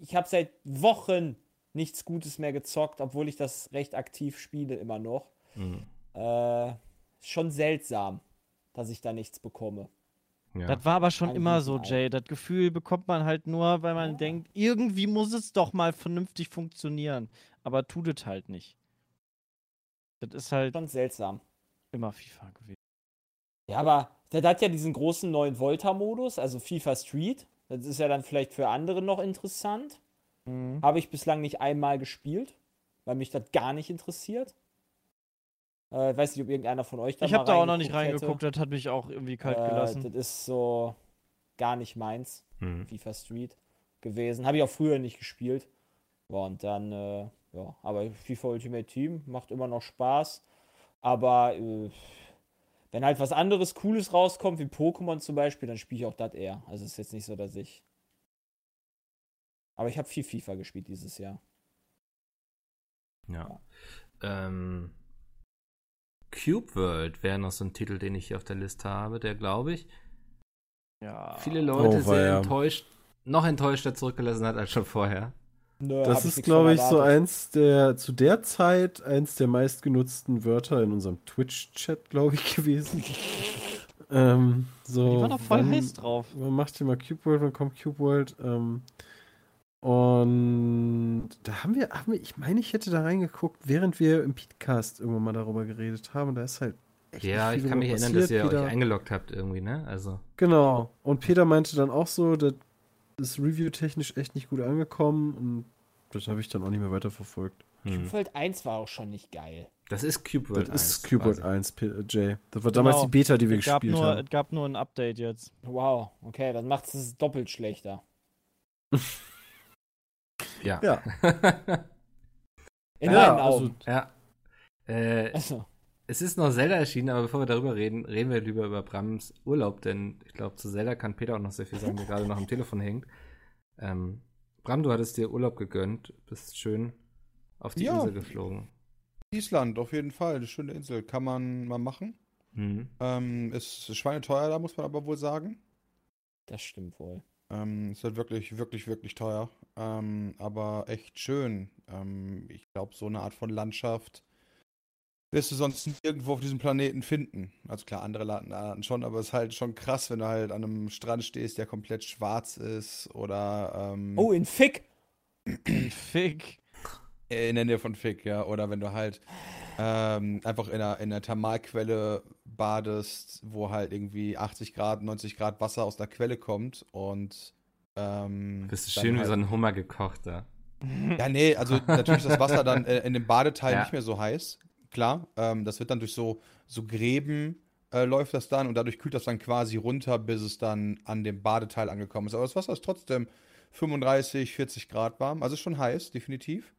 C: ich habe seit Wochen nichts Gutes mehr gezockt, obwohl ich das recht aktiv spiele immer noch.
B: Mhm.
C: Äh, schon seltsam, dass ich da nichts bekomme.
B: Ja.
F: Das war aber schon
C: Ein
F: immer so. Jay. Das Gefühl bekommt man halt nur, weil man
C: Ja.
F: denkt, irgendwie muss es doch mal vernünftig funktionieren. Aber tut es halt nicht. Das ist halt
C: Schon seltsam.
F: immer FIFA gewesen.
C: Ja, aber der hat ja diesen großen neuen Volta-Modus, also FIFA Street. Das ist ja dann vielleicht für andere noch interessant.
F: Mhm.
C: Habe ich bislang nicht einmal gespielt, weil mich das gar nicht interessiert. Äh, ich weiß nicht, ob irgendeiner von euch da
F: Ich habe da auch noch nicht
C: reingeguckt
F: reingeguckt, das hat mich auch irgendwie kalt
C: Hätte.
F: gelassen.
C: Äh, das ist so gar nicht meins,
B: Mhm.
C: FIFA Street gewesen. Habe ich auch früher nicht gespielt. Und dann, äh, ja, aber FIFA Ultimate Team macht immer noch Spaß. Aber äh, wenn halt was anderes Cooles rauskommt, wie Pokémon zum Beispiel, dann spiele ich auch das eher. Also ist jetzt nicht so, dass ich. Aber ich habe viel FIFA gespielt dieses Jahr.
B: Ja. Ähm, Cube World wäre noch so ein Titel, den ich hier auf der Liste habe, der glaube ich
F: ja.
B: viele Leute
D: Oh,
B: sehr
D: weia.
B: enttäuscht, noch enttäuschter zurückgelassen hat als schon vorher.
C: Nö,
D: Das ist, glaube ich, so eins der, zu der Zeit, eins der meistgenutzten Wörter in unserem Twitch-Chat, glaube ich, gewesen. ähm, so,
F: Die waren doch voll
D: wann-
F: heiß drauf.
D: Man macht hier mal Cube World, wann kommt Cube World? Ähm, und da haben wir, haben wir, ich meine, ich hätte da reingeguckt, während wir im Podcast irgendwann mal darüber geredet haben. Da ist halt echt
B: Ja, ich kann mich erinnern, dass ihr
D: passiert.
B: euch
D: Peter-
B: eingeloggt habt irgendwie, ne? Also,
D: Genau. Und Peter meinte dann auch so, das ist review-technisch echt nicht gut angekommen und das habe ich dann auch nicht mehr weiterverfolgt.
B: hm.
C: Cube World 1 war auch schon nicht geil.
B: das ist Cube World.
D: Das ist
B: 1
D: Cube World
B: quasi.
D: 1, P äh, Jay. Das war damals
F: Genau.
D: die Beta, die wir
F: Es gab,
D: gespielt
F: nur,
D: haben.
F: es gab nur ein Update jetzt.
C: Wow, okay, dann macht es doppelt schlechter.
B: Ja.
D: Ja.
C: In
D: Ja,
C: meinen
D: also-
C: Augen.
B: ja. Äh,
C: Also,
B: es ist noch Zelda erschienen, aber bevor wir darüber reden, reden wir lieber über Brams Urlaub, denn ich glaube, zu Zelda kann Peter auch noch sehr viel sagen, der gerade noch am Telefon hängt. Ähm, Bram, du hattest dir Urlaub gegönnt, bist schön auf die
E: Ja.
B: Insel geflogen.
E: Island, auf jeden Fall. Eine schöne Insel. Kann man mal machen.
B: Mhm.
E: Ähm, ist schweineteuer, da muss man aber wohl sagen.
C: das stimmt wohl.
E: Ähm, ist halt wirklich, wirklich, wirklich teuer. Ähm, aber echt schön. Ähm, ich glaube, so eine Art von Landschaft wirst du sonst nirgendwo auf diesem Planeten finden. Also klar, andere Arten schon, aber es ist halt schon krass, wenn du halt an einem Strand stehst, der komplett schwarz ist oder ähm,
C: Oh, in Fick!
F: Fick.
E: in der Nähe von Fick, ja. Oder wenn du halt ähm, einfach in einer, in einer Thermalquelle badest, wo halt irgendwie 80 Grad, 90 Grad Wasser aus der Quelle kommt und ähm,
B: Bist du schön wie
E: halt-
B: so ein Hummer gekocht da.
E: Ja, nee, also natürlich ist das Wasser dann äh, in dem Badeteil
B: Ja.
E: nicht mehr so heiß. Klar, ähm, das wird dann durch so, so Gräben äh, läuft das dann und dadurch kühlt das dann quasi runter, bis es dann an dem Badeteil angekommen ist. Aber das Wasser ist trotzdem 35, 40 Grad warm. Also ist schon heiß, definitiv.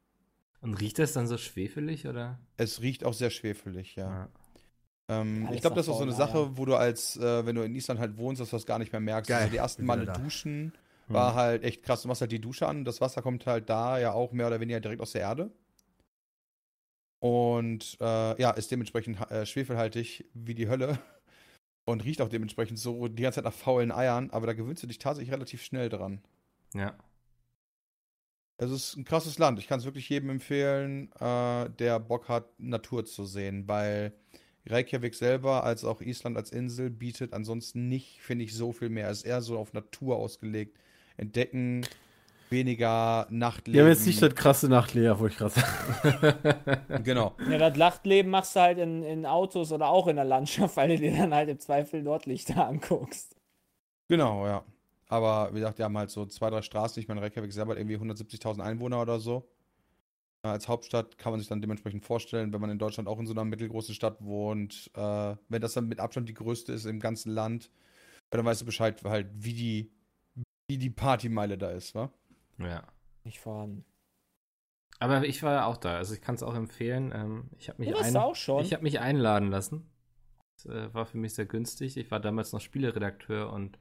B: Und riecht das dann so schwefelig, oder?
E: Es riecht auch sehr schwefelig, ja. Ähm,
C: Alles
E: ich glaube, das ist auch so eine Sache, wo du als, äh, wenn du in Island halt wohnst, dass du das gar nicht mehr merkst.
A: Geil,
E: Also die ersten Male
A: wieder da.
E: War halt echt krass. Du machst halt die Dusche an, das Wasser kommt halt da ja auch mehr oder weniger direkt aus der Erde. Und äh, ja, ist dementsprechend äh, schwefelhaltig wie die Hölle. Und riecht auch dementsprechend so die ganze Zeit nach faulen Eiern, aber da gewöhnst du dich tatsächlich relativ schnell dran.
B: Ja.
E: Es ist ein krasses Land. Ich kann es wirklich jedem empfehlen, äh, der Bock hat, Natur zu sehen, weil Reykjavik selber, als auch Island als Insel, bietet ansonsten nicht, finde ich, so viel mehr. Es ist eher so auf Natur ausgelegt. Entdecken, weniger Nachtleben.
D: Die haben jetzt nicht das krasse Nachtleben, wo ich gerade sagen.
E: Genau.
C: Ja, das Nachtleben machst du halt in, in Autos oder auch in der Landschaft, weil du dir dann halt im Zweifel Nordlichter anguckst.
E: Genau, ja. Aber wie gesagt, die haben halt so zwei, drei Straßen. Ich meine, Reykjavik selber hat irgendwie 170.000 Einwohner oder so. Als Hauptstadt kann man sich dann dementsprechend vorstellen, wenn man in Deutschland auch in so einer mittelgroßen Stadt wohnt, äh, wenn das dann mit Abstand die größte ist im ganzen Land, dann weißt du Bescheid, halt, wie die, wie die Partymeile da ist, wa?
B: Ja.
C: Nicht vorhanden.
B: Aber ich war ja auch da, also ich kann es auch empfehlen. Ähm, ich habe mich,
C: Du warst
B: ein-
C: da auch schon?
B: ich hab mich einladen lassen. Das äh, war für mich sehr günstig. Ich war damals noch Spieleredakteur und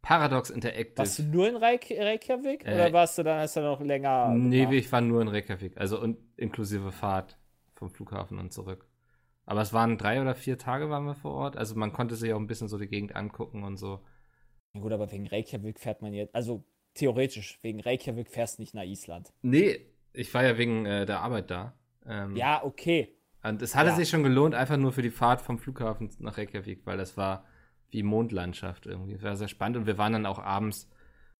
B: Paradox Interactive.
C: Warst du nur in Reik Reykjavik?
B: Äh,
C: oder warst du dann, du noch länger.
B: Nee,
C: gemacht?
B: ich war nur in Reykjavik, also und inklusive Fahrt vom Flughafen und zurück. Aber es waren drei oder vier Tage waren wir vor Ort, also man konnte sich auch ein bisschen so die Gegend angucken und so.
C: Gut, aber wegen Reykjavik fährt man jetzt. Also theoretisch, wegen Reykjavik fährst du nicht nach Island.
B: Nee, ich war ja wegen äh, der Arbeit da. Ähm,
C: Ja, okay.
B: Und es hatte
C: Ja.
B: sich schon gelohnt, einfach nur für die Fahrt vom Flughafen nach Reykjavik, weil das war wie Mondlandschaft irgendwie. Es war sehr spannend und wir waren dann auch abends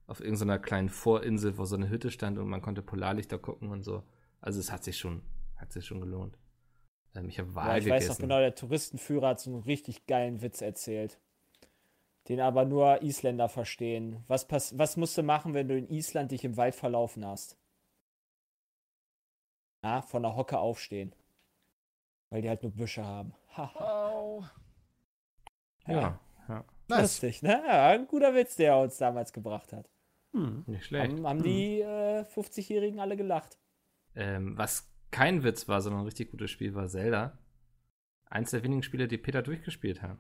B: auf irgendeiner kleinen Vorinsel, wo so eine Hütte stand und man konnte Polarlichter gucken und so. Also es hat sich schon, hat sich schon gelohnt. Ähm, ich habe Wal
C: Ja, ich
B: gegessen.
C: weiß noch genau, der Touristenführer hat so einen richtig geilen Witz erzählt. Den aber nur Isländer verstehen. Was, pass was musst du machen, wenn du in Island dich im Wald verlaufen hast? Na, von der Hocke aufstehen. Weil die halt nur Büsche haben. Haha.
B: Ja, ja,
A: Nice.
C: Lustig, ne? Ja, ein guter Witz, der er uns damals gebracht hat.
D: Hm.
B: nicht schlecht.
C: Haben, haben die äh, 50-Jährigen alle gelacht.
B: Ähm, was kein Witz war, sondern ein richtig gutes Spiel war Zelda. Eins der wenigen Spiele, die Peter durchgespielt hat.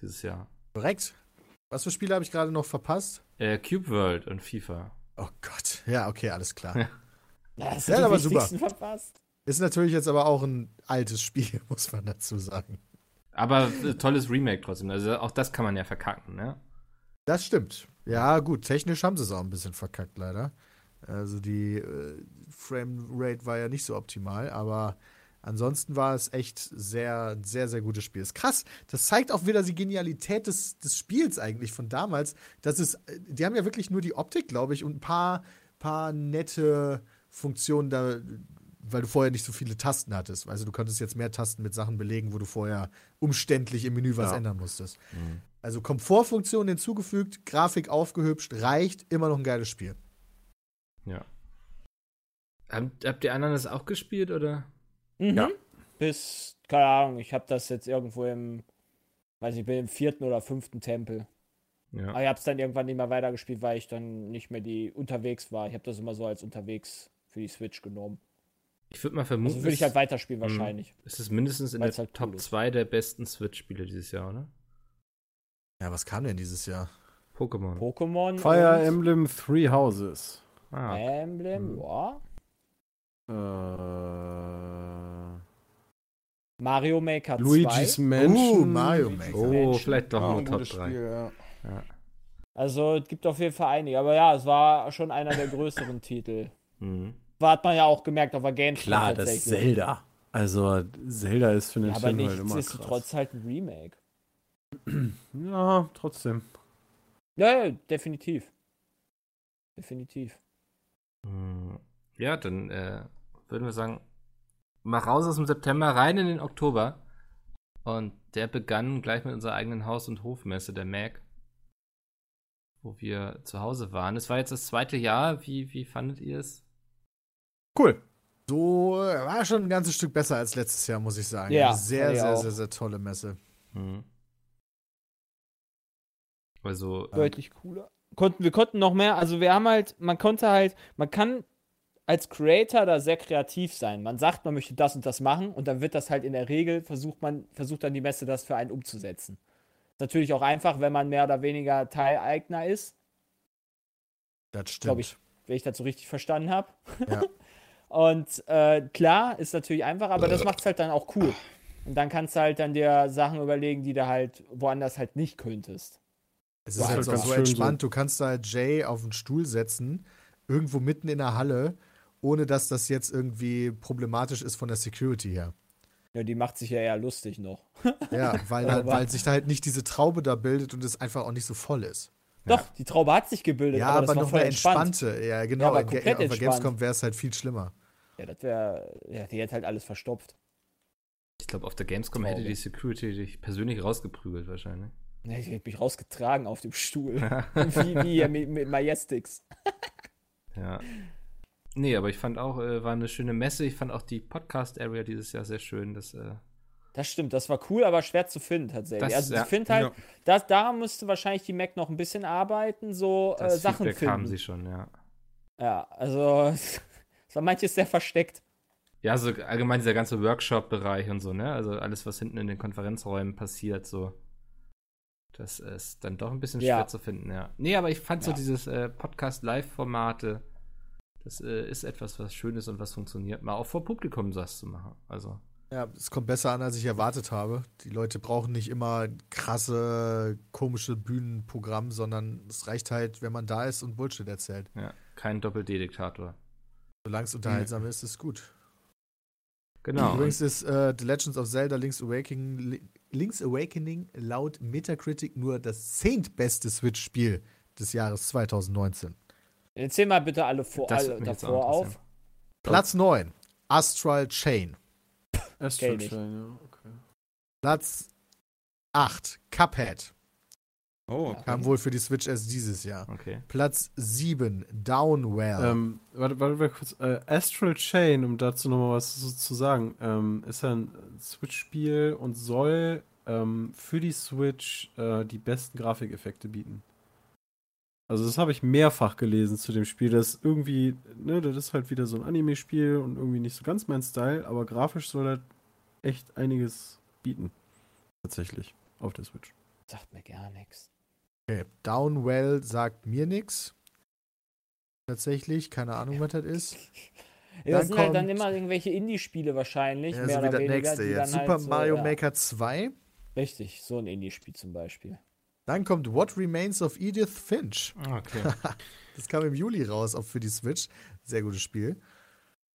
B: Dieses Jahr.
A: Korrekt. Was für Spiele habe ich gerade noch verpasst?
B: Äh, Cube World und FIFA.
A: Oh Gott. Ja, okay, alles klar.
B: Ja.
C: Ja, du die
A: aber super.
C: verpasst.
A: Ist natürlich jetzt aber auch ein altes Spiel, muss man dazu sagen.
B: Aber äh, tolles Remake trotzdem. Also auch das kann man ja verkacken, ne?
A: Das stimmt. Ja, gut, technisch haben sie es auch ein bisschen verkackt, leider. Also die äh, Framerate war ja nicht so optimal, aber ansonsten war es echt sehr, sehr, sehr gutes Spiel. Ist krass. Das zeigt auch wieder die Genialität des, des Spiels eigentlich von damals. Das ist, die haben ja wirklich nur die Optik, glaube ich, und ein paar, paar nette Funktionen da, weil du vorher nicht so viele Tasten hattest. Also du konntest jetzt mehr Tasten mit Sachen belegen, wo du vorher umständlich im Menü was
D: Ja.
A: ändern musstest. Also Komfortfunktionen hinzugefügt, Grafik aufgehübscht, reicht, immer noch ein geiles Spiel.
B: Ja. Habt, habt ihr anderen das auch gespielt, oder?
C: Mhm.
D: Ja.
C: Bis, keine Ahnung, ich habe das jetzt irgendwo im, weiß ich bin im vierten oder fünften Tempel.
B: Ja.
C: Aber ich habe es dann irgendwann nicht mehr weitergespielt, weil ich dann nicht mehr die unterwegs war. Ich habe das immer so als unterwegs für die Switch genommen.
B: Ich würde mal vermuten,
C: Also würde ich halt weiterspielen
B: Mhm.
C: wahrscheinlich.
B: es ist mindestens in der
C: halt cool
B: Top
C: ist.
B: 2 der besten Switch-Spiele dieses Jahr, oder?
A: Ja, was kam denn dieses Jahr?
B: Pokémon.
C: Pokémon
D: Fire Emblem Three Houses.
B: ah,
C: Emblem,
B: Mhm.
C: ja.
D: Äh,
C: Mario Maker 2.
D: Luigi's Mansion.
A: Uh, Mario Maker.
B: oh, vielleicht doch nur Top
E: gutes
B: 3.
E: Spiel, ja.
C: Also es gibt auf jeden Fall einige. Aber ja, es war schon einer der größeren Titel.
B: Mhm.
C: War, hat man ja auch gemerkt auf der Gamescom
D: Klar, das ist Zelda. Also, Zelda ist für
C: Ja, aber
D: Nintendo halt immer
C: nichtsdestotrotz
D: krass.
C: halt ein Remake.
D: Ja, trotzdem.
C: Ja, ja, definitiv. Definitiv.
B: Mhm. Ja, dann äh, würden wir sagen, mal raus aus dem September, rein in den Oktober. Und der begann gleich mit unserer eigenen Haus- und Hofmesse, der MAC, wo wir zu Hause waren. Es war jetzt das zweite Jahr. Wie, wie fandet ihr es?
D: Cool.
A: So, war schon ein ganzes Stück besser als letztes Jahr, muss ich sagen.
C: Ja,
A: Eine sehr, sehr,
C: auch.
A: sehr, sehr tolle Messe.
B: Mhm. Also,
C: Deutlich cooler. Konnten, wir konnten noch mehr, also wir haben halt, man konnte halt, man kann als Creator da sehr kreativ sein. Man sagt, man möchte das und das machen und dann wird das halt in der Regel, versucht man, versucht dann die Messe das für einen umzusetzen. Ist natürlich auch einfach, wenn man mehr oder weniger Teileigner ist,
A: Das stimmt.
C: glaube ich, wenn ich das so richtig verstanden habe.
A: Ja.
C: Und äh, klar, ist natürlich einfach, aber das macht es halt dann auch cool. Und dann kannst du halt dann dir Sachen überlegen, die du halt woanders halt nicht könntest.
A: Es ist halt
D: halt
A: so,
D: ganz
A: so entspannt. Du kannst da Jay auf den Stuhl setzen, irgendwo mitten in der Halle, ohne dass das jetzt irgendwie problematisch ist von der Security her.
C: Ja, die macht sich ja eher lustig noch.
A: Ja, weil, da,
C: Aber-
A: weil sich da halt nicht diese Traube da bildet und es einfach auch nicht so voll ist.
C: Doch, die Traube hat sich gebildet,
A: Ja,
C: aber,
A: aber
C: das war
A: noch
C: voll
A: eine
C: entspannt.
A: entspannte. Ja, genau.
C: Ja, aber komplett
A: auf der
C: entspannt.
A: Gamescom wäre es halt viel schlimmer.
C: Ja, das wäre, ja, die hätte halt alles verstopft.
B: Ich glaube, auf der Gamescom hätte
C: Traurig.
B: die Security dich persönlich rausgeprügelt wahrscheinlich.
C: Ja, Ich hätte mich rausgetragen auf dem Stuhl. wie, wie hier mit, mit Majestix.
B: Ja. Nee, aber ich fand auch, äh, war eine schöne Messe. Ich fand auch die Podcast-Area dieses Jahr sehr schön. Das, äh,
C: Das stimmt, das war cool, aber schwer zu finden tatsächlich.
B: Das-
C: also
B: ja.
C: ich finde halt,
E: Ja.
C: das, da müsste wahrscheinlich die Mac noch ein bisschen arbeiten, so äh,
B: das
C: Sachen
B: Feedback
C: finden.
B: haben sie schon, ja.
C: Ja, also es war manches sehr versteckt.
B: Ja, so allgemein dieser ganze Workshop-Bereich und so, ne? Also alles, was hinten in den Konferenzräumen passiert, so. Das ist dann doch ein bisschen
C: Ja.
B: schwer zu finden, ja. Nee, aber ich fand so
C: Ja.
B: dieses äh, Podcast-Live-Formate, das äh, ist etwas, was schön ist und was funktioniert, mal auch vor Publikum das zu machen. Also,
A: Ja, es kommt besser an, als ich erwartet habe. Die Leute brauchen nicht immer krasse, komische Bühnenprogramm, sondern es reicht halt, wenn man da ist und Bullshit erzählt.
B: ja, kein Doppel-D-Diktator.
A: Solange es unterhaltsam ist, ist gut.
B: Genau.
A: Übrigens ist äh, The Legends of Zelda Link's Awakening, Li- Link's Awakening laut Metacritic nur das zehntbeste Switch-Spiel des Jahres 2019.
C: Erzähl mal bitte alle, vor, alle davor auf.
A: Platz 9, Astral Chain.
D: Astral. Chain, ja, okay.
A: Platz 8, Cuphead.
E: Oh, okay.
A: Kam wohl für die Switch erst dieses Jahr.
B: Okay.
A: Platz 7, Downwell.
D: Ähm, warte, warte, warte kurz. Äh, Astral Chain, um dazu nochmal was zu, zu sagen, ähm, ist ja ein Switch-Spiel und soll ähm, für die Switch äh, die besten Grafikeffekte bieten. Also das habe ich mehrfach gelesen zu dem Spiel. Das ist irgendwie, ne, das ist halt wieder so ein Anime-Spiel und irgendwie nicht so ganz mein Style, aber grafisch soll das echt einiges bieten. Tatsächlich. Auf der Switch.
C: Sagt mir gar nichts.
A: Okay. Downwell sagt mir nichts. Tatsächlich, keine Ahnung, was das ist.
C: Ja,
A: Dann
C: das sind halt dann immer irgendwelche Indie-Spiele wahrscheinlich,
A: Ja,
C: mehr
A: so wie
C: oder
A: das
C: weniger.
A: nächste
C: die
A: jetzt.
C: dann
A: Super
C: halt so,
A: Mario
C: ja.
A: Maker 2.
C: Richtig, so ein Indie-Spiel zum Beispiel.
A: Dann kommt What Remains of Edith Finch.
B: Okay.
A: Das kam im Juli raus, auch für die Switch. Sehr gutes Spiel. Ich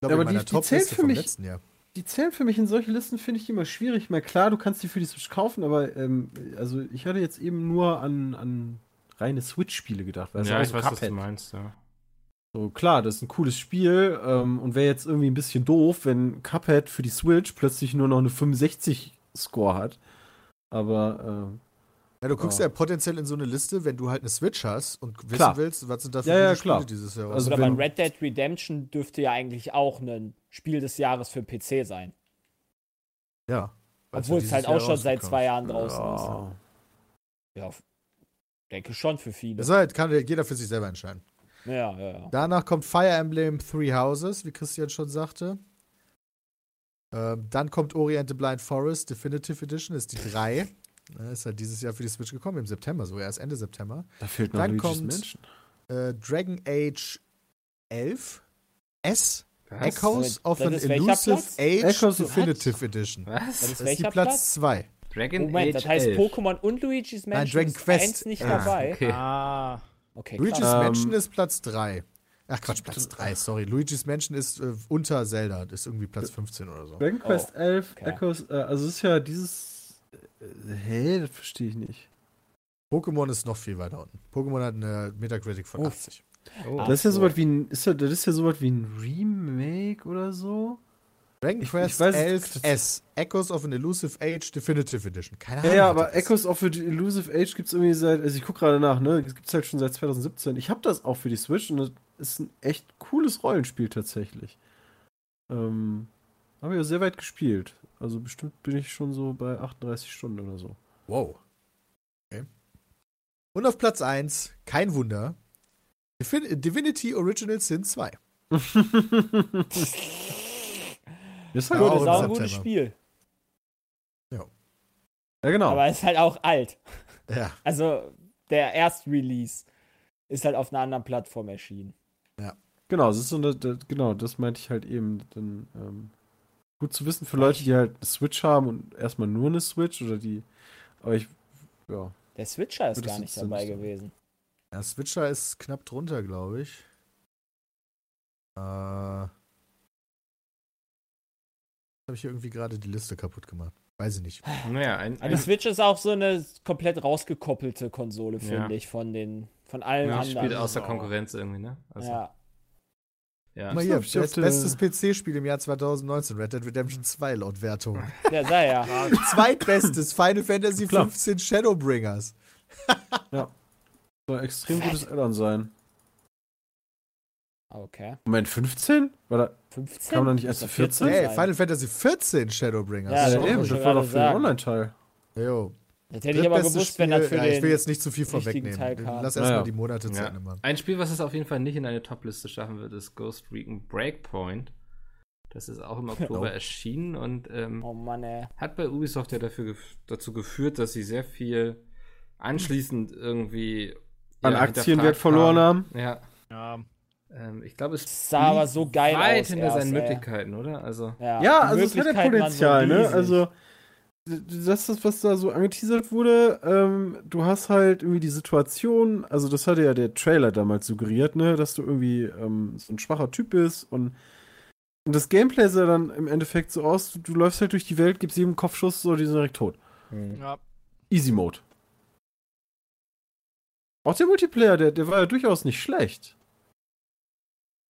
D: Ja,
A: glaube,
D: aber
A: in meiner
D: die- die zählt für mich-
A: letzten Jahr.
D: Die zählen für mich in solche Listen, finde ich immer schwierig. Ich meine, klar, du kannst die für die Switch kaufen, aber ähm, also ich hatte jetzt eben nur an, an reine Switch-Spiele gedacht. Weil
B: ja, ich
D: so
B: weiß, was
D: Cuphead.
B: du meinst, ja.
D: So, klar, das ist ein cooles Spiel ähm, und wäre jetzt irgendwie ein bisschen doof, wenn Cuphead für die Switch plötzlich nur noch eine 65-Score hat. Aber
A: Ja, du guckst
D: Ja.
A: ja. potenziell in so eine Liste, wenn du halt eine Switch hast und wissen
D: Klar.
A: willst, was sind da für
D: Ja, ja.
A: Spiele dieses Jahr.
D: Also
C: Oder
D: wenn-
C: bei Red Dead Redemption dürfte ja eigentlich auch ein Spiel des Jahres für PC sein.
A: ja.
C: Obwohl es halt auch schon seit zwei. Jahren draußen ist.
D: ja.
C: Denke schon für viele.
A: Das halt, kann jeder für sich selber entscheiden.
C: Ja, ja, ja.
A: Danach kommt Fire Emblem Three Houses, wie Christian schon sagte. Ähm, dann kommt Ori and the Blind Forest Definitive Edition, ist die 3. Ist halt dieses Jahr für die Switch gekommen, im September, so erst Ende September.
D: Da fehlt noch
A: Dann
D: Luigi's
A: kommt-
D: Mansion.
A: Äh, Dragon Age 11 S
B: Was?
A: Echoes of
C: Das
A: an
C: ist
A: Elusive
C: Platz?
A: Age
D: Echoes
A: Definitive Edition.
B: Was?
C: Das ist
A: Das ist die Platz
C: Platz?
A: 2.
B: Dragon
C: Moment,
B: Age
C: das heißt
B: 11.
C: Pokémon und Luigi's Mansion
A: Dragon
C: ist
A: Quest.
C: eins nicht
B: Ah,
C: dabei.
B: Okay.
F: Ah.
C: Okay,
A: Luigi's.
D: Ähm,
A: Mansion ist Platz 3. Ach Quatsch, Platz 3, sorry. Luigi's Mansion ist äh, unter Zelda, das ist irgendwie Platz 15 oder so.
D: Dragon Quest 11
C: okay.
D: Echoes, äh, also es ist ja dieses. Hä, das verstehe ich nicht.
A: Pokémon ist noch viel weiter unten. Pokémon hat eine Metacritic von
C: Uff.
A: 80.
B: Oh.
D: Das ist ja
C: so.
D: sowas wie ein. Ist ja, das ist ja sowas wie ein Remake oder so.
A: Dragon
D: Ich- ich
A: Quest
D: weiß-
A: 11 S, Echoes of an Elusive Age Definitive Edition. Keine Ahnung.
D: Ja, ja, aber
A: das.
D: Echoes of the Elusive Age gibt es irgendwie seit, also ich gucke gerade nach, ne? Das gibt es halt schon seit 2017. Ich habe das auch für die Switch und das ist ein echt cooles Rollenspiel tatsächlich. Ähm, habe ich ja sehr weit gespielt. Also bestimmt bin ich schon so bei 38 Stunden oder so.
A: Wow. Okay. Und auf Platz 1, kein Wunder, Divin Divinity Original Sin 2.
D: ist
A: Ja,
D: halt
C: Gut,
A: auch
C: ist ein gutes. Spiel.
D: Ja, genau.
C: Aber ist halt auch alt.
A: Ja.
C: Also, der Erstrelease ist halt auf einer anderen Plattform erschienen.
D: Genau, das ist so eine, das, genau, das meinte ich halt eben. Dann, ähm, gut zu wissen für Leute, die halt eine Switch haben und erstmal nur eine Switch oder die. Aber ich, ja.
C: Der Switcher ist gar nicht dabei
D: nicht
C: gewesen.
A: Der Switcher ist knapp drunter, glaube ich. Äh. Habe ich hier irgendwie gerade die Liste kaputt gemacht. Weiß ich nicht.
B: Naja, ein,
C: Aber die
B: ein
C: Switch ist auch so eine komplett rausgekoppelte Konsole, finde
B: Ja.
C: ich, von den von allen
B: ja,
C: anderen.
B: spielt außer. Konkurrenz irgendwie, ne? Also,
C: ja.
B: Ja.
A: Guck mal hier, best, bestes PC-Spiel im Jahr 2019, Red Dead Redemption 2 laut Wertung.
C: ja, sei ja.
A: Zweitbestes Final Fantasy
D: Klar.
A: 15 Shadowbringers.
D: Soll ein extrem gutes Add-on sein.
C: Okay.
D: Moment, 15? War da,
C: 15?
D: Kam da nicht erst
C: Muss doch
D: zu 14?
A: Hey,
C: sein.
A: Final Fantasy 14 Shadowbringers.
C: Ja,
D: ja,
C: das
D: eben, das
C: schon
D: war doch für den. Online-Teil.
A: Jo.
C: Das hätte ich aber gewusst, wenn das für
A: ja,
C: den.
A: Ich will jetzt nicht zu viel vorwegnehmen. Lass erstmal
D: ja.
A: die Monate zu
B: Ja.
A: Ende machen.
B: Ein Spiel, was es auf jeden Fall nicht in eine Top-Liste schaffen wird, ist Ghost Recon Breakpoint. Das ist auch im Oktober
A: Oh.
B: erschienen und ähm,
C: Oh Mann,
B: hat bei Ubisoft ja dafür dazu geführt, dass sie sehr viel anschließend irgendwie
D: An
B: ja,
D: Aktienwert verloren haben.
B: Ja,
F: Ja,
B: ähm, ich glaube, es
C: sah aber so geil
B: weit
C: aus
B: hinter
C: erst,
B: seinen
C: ey.
B: Möglichkeiten, oder? Also
C: Ja,
D: Ja, also es hat ja Potenzial,
C: so
D: ne? Also, das ist, was da so angeteasert wurde. Ähm, du hast halt irgendwie die Situation, also das hatte ja der Trailer damals suggeriert, ne? Dass du irgendwie ähm, so ein schwacher Typ bist und, und das Gameplay sah dann im Endeffekt so aus, du, du läufst halt durch die Welt, gibst jedem Kopfschuss, so, die sind direkt tot.
C: Hm.
F: ja.
D: Easy Mode. Auch der Multiplayer, der, der war ja durchaus nicht schlecht.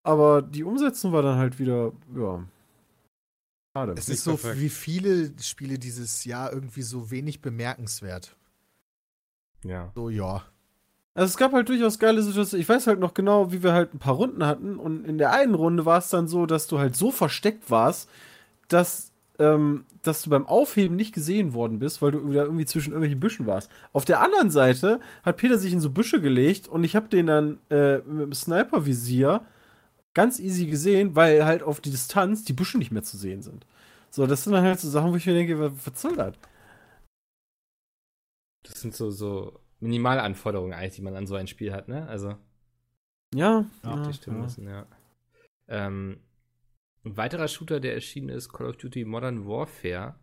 D: Aber die Umsetzung war dann halt wieder, ja. Schade.
A: Es ist so
E: perfekt.
A: wie viele Spiele dieses Jahr irgendwie so wenig bemerkenswert.
B: ja.
A: So, ja.
D: Also es gab halt durchaus geile Situationen. Ich weiß halt noch genau, wie wir halt ein paar Runden hatten. Und in der einen Runde war es dann so, dass du halt so versteckt warst, dass, ähm, dass du beim Aufheben nicht gesehen worden bist, weil du wieder irgendwie zwischen irgendwelchen Büschen warst. Auf der anderen Seite hat Peter sich in so Büsche gelegt und ich habe den dann äh, mit dem Sniper-Visier ganz easy gesehen, weil halt auf die Distanz die Büsche nicht mehr zu sehen sind. So, das sind dann halt so Sachen, wo ich mir denke, was, soll das?
B: Das sind so, so Minimalanforderungen eigentlich, die man an so ein Spiel hat, ne? Also
D: Ja,
F: Ja,
B: die stimmen müssen, ja. Ähm, ein weiterer Shooter, der erschienen ist, Call of Duty Modern Warfare.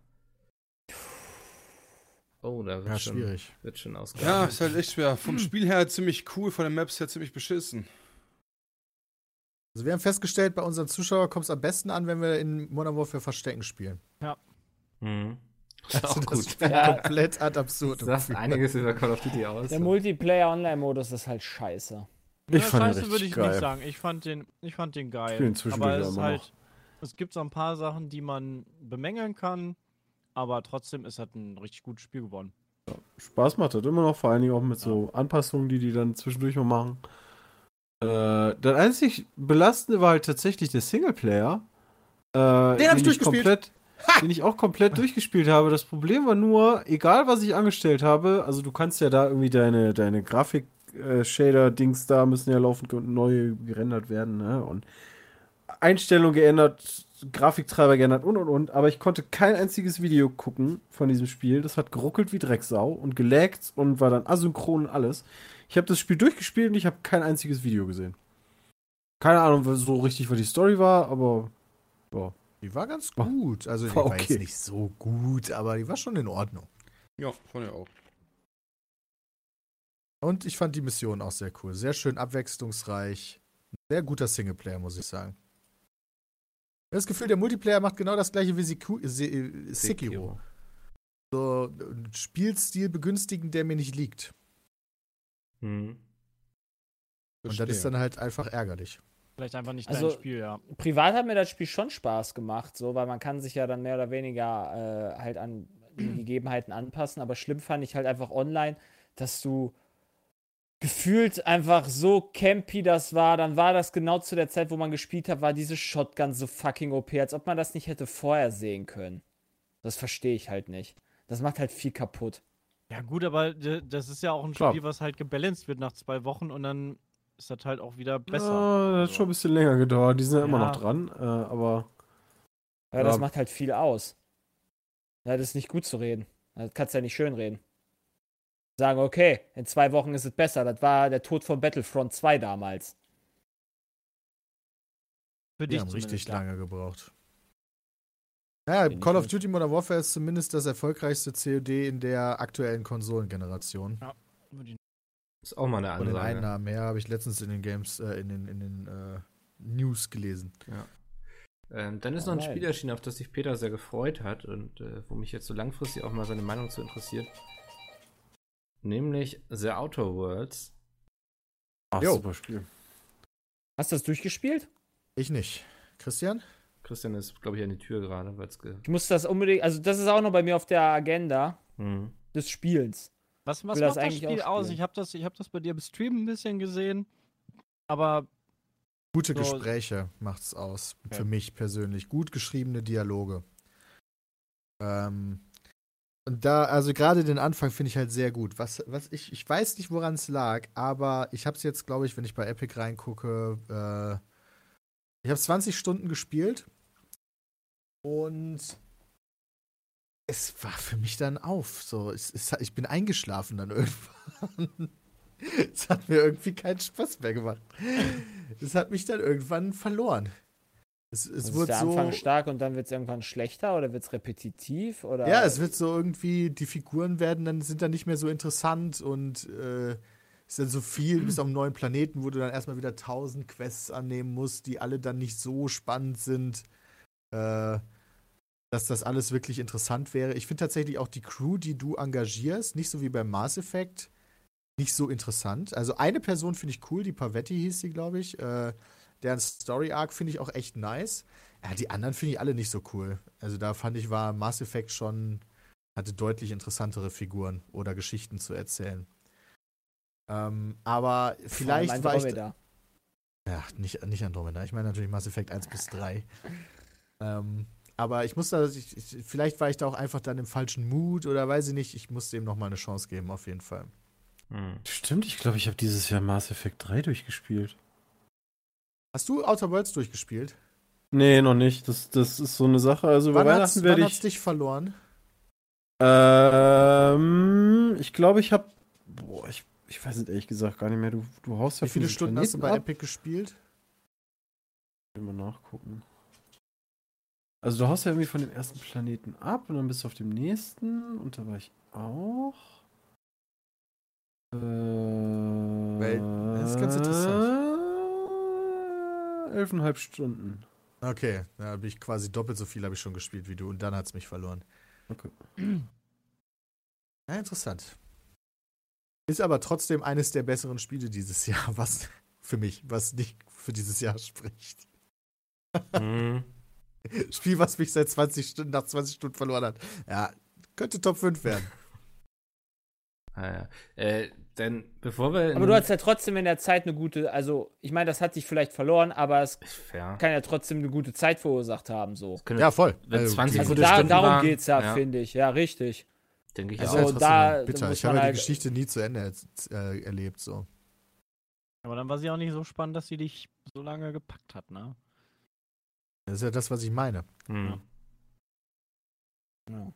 B: Oh, da wird
A: Ja,
B: schon,
A: schwierig.
B: Wird schon
E: Ja,
B: ausgearbeitet.
E: ist halt echt schwer. Vom Spiel her ziemlich cool, von den Maps her ziemlich beschissen.
A: Also wir haben festgestellt, bei unseren Zuschauern kommt es am besten an, wenn wir in Modern Warfare Verstecken spielen.
B: Mhm. Das ist
A: Also
B: auch
A: das
B: gut.
C: Ja.
A: komplett ad absurd.
B: Du sagst einiges über Call of Duty aus.
C: Der Multiplayer-Online-Modus ist halt scheiße.
D: Ich
F: Ja,
D: fand den
F: Scheiße
D: richtig
F: würde ich
D: geil.
F: nicht sagen. Ich fand den, ich fand den geil.
D: spiele ihn zwischendurch
F: aber es
D: ja
F: halt,
D: noch.
F: es gibt so ein paar Sachen, die man bemängeln kann, aber trotzdem ist halt ein richtig gutes Spiel geworden.
D: Spaß macht das immer noch, vor allen Dingen auch mit so Anpassungen, die die dann zwischendurch mal machen. Äh, das einzig belastende war halt tatsächlich der Singleplayer. Äh,
A: hab ich durchgespielt.
D: komplett, den ich auch komplett durchgespielt habe. Das Problem war nur, egal was ich angestellt habe, also du kannst ja da irgendwie deine, deine Grafik-Shader-Dings da müssen ja laufend neu gerendert werden, ne? Und Einstellung geändert, Grafiktreiber geändert und und und, aber ich konnte kein einziges Video gucken von diesem Spiel. Das hat geruckelt wie Drecksau und gelaggt und war dann asynchron und alles. Ich habe das Spiel durchgespielt und ich habe kein einziges Video gesehen. Keine Ahnung, was so richtig, was die Story war, aber ja.
A: Die war ganz
D: War-
A: gut. Also die
D: war
A: war,
D: okay.
A: jetzt nicht so gut, aber die war schon in Ordnung.
E: Ja, von mir auch.
A: Und ich fand die Mission auch sehr cool. Sehr schön abwechslungsreich. Sehr guter Singleplayer, muss ich sagen. Ich habe das Gefühl, der Multiplayer macht genau das gleiche wie Siku Se äh, Sekiro. So einen Spielstil begünstigen, der mir nicht liegt.
B: Mhm.
A: Und das ist dann halt einfach ärgerlich.
F: Vielleicht einfach nicht
C: Also-
F: dein Spiel, ja.
C: Privat hat mir das Spiel schon Spaß gemacht, so, weil man kann sich ja dann mehr oder weniger äh, halt an die Gegebenheiten anpassen. Aber schlimm fand ich halt einfach online, dass du gefühlt einfach so campy das war. Dann war das genau zu der Zeit, wo man gespielt hat, war diese Shotgun so fucking OP, als ob man das nicht hätte vorher sehen können. Das verstehe ich halt nicht. Das macht halt viel kaputt.
F: Ja, gut, aber das ist ja auch ein
D: Klar.
F: Spiel, was halt gebalanced wird nach zwei Wochen und dann ist das halt auch wieder besser.
D: Ja, das hat
F: Also,
D: schon ein bisschen länger gedauert. Die sind ja immer
F: Ja.
D: noch dran, äh, aber
C: Ja, das
D: Ja.
C: macht halt viel aus. Ja, das ist nicht gut zu reden. Das kannst du ja nicht schön reden. Sagen, okay, in zwei Wochen ist es besser. Das war der Tod von Battlefront 2 damals.
F: für
A: Die
F: dich
A: haben richtig lange gebraucht. Ja, Call of. Duty Modern Warfare ist zumindest das erfolgreichste COD in der aktuellen Konsolengeneration.
F: Ich-
B: Ist auch mal eine
A: Von den
B: Ansage.
A: Einnahmen mehr habe ich letztens in den Games, äh, in den, in den äh, News gelesen.
B: Ähm, dann ist noch ein. Spiel erschienen, auf das sich Peter sehr gefreut hat und äh, wo mich jetzt so langfristig auch mal seine Meinung zu interessiert. Nämlich The Outer Worlds.
D: ach,
A: Jo.
D: super Spiel.
C: Hast du das durchgespielt?
A: Ich nicht. Christian?
B: Christian ist, glaube ich, an die Tür gerade, weil es ge
C: Ich muss das unbedingt, also das ist auch noch bei mir auf der Agenda
B: hm.
C: des Spielens.
F: Was, was
C: das
F: macht das
C: eigentlich
F: Spiel aus? Ich habe das, ich hab das bei dir im Stream ein bisschen gesehen. Aber
A: Gute
F: So-
A: Gespräche macht's aus.
F: Okay.
A: Für mich persönlich. Gut geschriebene Dialoge. Ähm, und da, also gerade den Anfang finde ich halt sehr gut. Was, was ich, ich weiß nicht, woran es lag, aber ich habe es jetzt, glaube ich, wenn ich bei Epic reingucke, äh, ich habe 20 Stunden gespielt und es war für mich dann auf. So, es, es, ich bin eingeschlafen dann irgendwann. Es hat mir irgendwie keinen Spaß mehr gemacht. Es hat mich dann irgendwann verloren. Es, es
C: Es ist
A: wurde
C: der
A: so.
C: Anfang stark und dann wird es irgendwann schlechter oder wird es repetitiv? Oder
A: Ja, es wird so irgendwie, die Figuren werden dann, sind dann nicht mehr so interessant und äh, es ist dann so viel, bis auf einen neuen Planeten, wo du dann erstmal wieder tausend Quests annehmen musst, die alle dann nicht so spannend sind, äh, dass das alles wirklich interessant wäre. Ich finde tatsächlich auch die Crew, die du engagierst, nicht so wie beim Mass Effect, nicht so interessant. Also eine Person finde ich cool, die Pavetti hieß sie, glaube ich. Äh, deren Story Arc finde ich auch echt nice. Ja, die anderen finde ich alle nicht so cool. Also da fand ich, war Mass Effect schon, hatte deutlich interessantere Figuren oder Geschichten zu erzählen. Ähm, aber vielleicht war ich. Ja, nicht, nicht Andromeda. Ich meine natürlich Mass Effect 1 bis 3. Ähm, aber ich muss da, ich, ich, vielleicht war ich da auch einfach dann im falschen Mut oder weiß ich nicht. Ich musste ihm nochmal eine Chance geben, auf jeden Fall.
B: Hm.
D: Stimmt, ich glaube, ich habe dieses Jahr Mass Effect 3 durchgespielt.
A: Hast du Outer Worlds durchgespielt?
D: Nee, noch nicht. Das, das ist so eine Sache. Also über
A: Wann hat's,
D: Weihnachten
A: wann
D: werde
A: hat's
D: ich.
A: dich verloren?
D: Ähm, ich glaube, ich habe. Boah, ich, ich weiß es ehrlich gesagt gar nicht mehr. Du, du haust ja
A: Wie viele Stunden hast du bei
D: Planeten
A: Epic gespielt?
D: ab. Mal nachgucken. Also du haust ja irgendwie von dem ersten Planeten ab und dann bist du auf dem nächsten und da war ich auch. Äh,
A: das ist ganz interessant.
D: Elfeinhalb Stunden.
A: Okay, da habe ich quasi doppelt so viel habe ich schon gespielt wie du und dann hat es mich verloren.
D: Okay.
A: Ja, interessant. Ist aber trotzdem eines der besseren Spiele dieses Jahr, was für mich, was nicht für dieses Jahr spricht.
B: Hm.
A: Spiel, was mich seit 20 Stunden, nach 20 Stunden verloren hat. Ja, könnte Top 5 werden.
B: Ah, ja. äh, denn bevor wir.
C: Aber du hast ja trotzdem in der Zeit eine gute, also ich meine, das hat dich vielleicht verloren, aber es
B: Ja.
C: kann ja trotzdem eine gute Zeit verursacht haben, so.
A: Ja, voll.
B: Wenn 20
C: Also
B: gute
C: da,
B: Stunden
C: darum
B: waren,
C: geht's ja,
B: ja.
C: finde ich. Ja, richtig.
B: denke ich
A: Also
B: auch.
C: Also da-
A: bitter. Ich habe
C: man
A: ja die
C: halt-
A: Geschichte nie zu Ende äh, erlebt. So.
F: aber dann war sie auch nicht so spannend, dass sie dich so lange gepackt hat, ne?
A: Das ist ja das, was ich meine.
B: Hm.
C: Ja.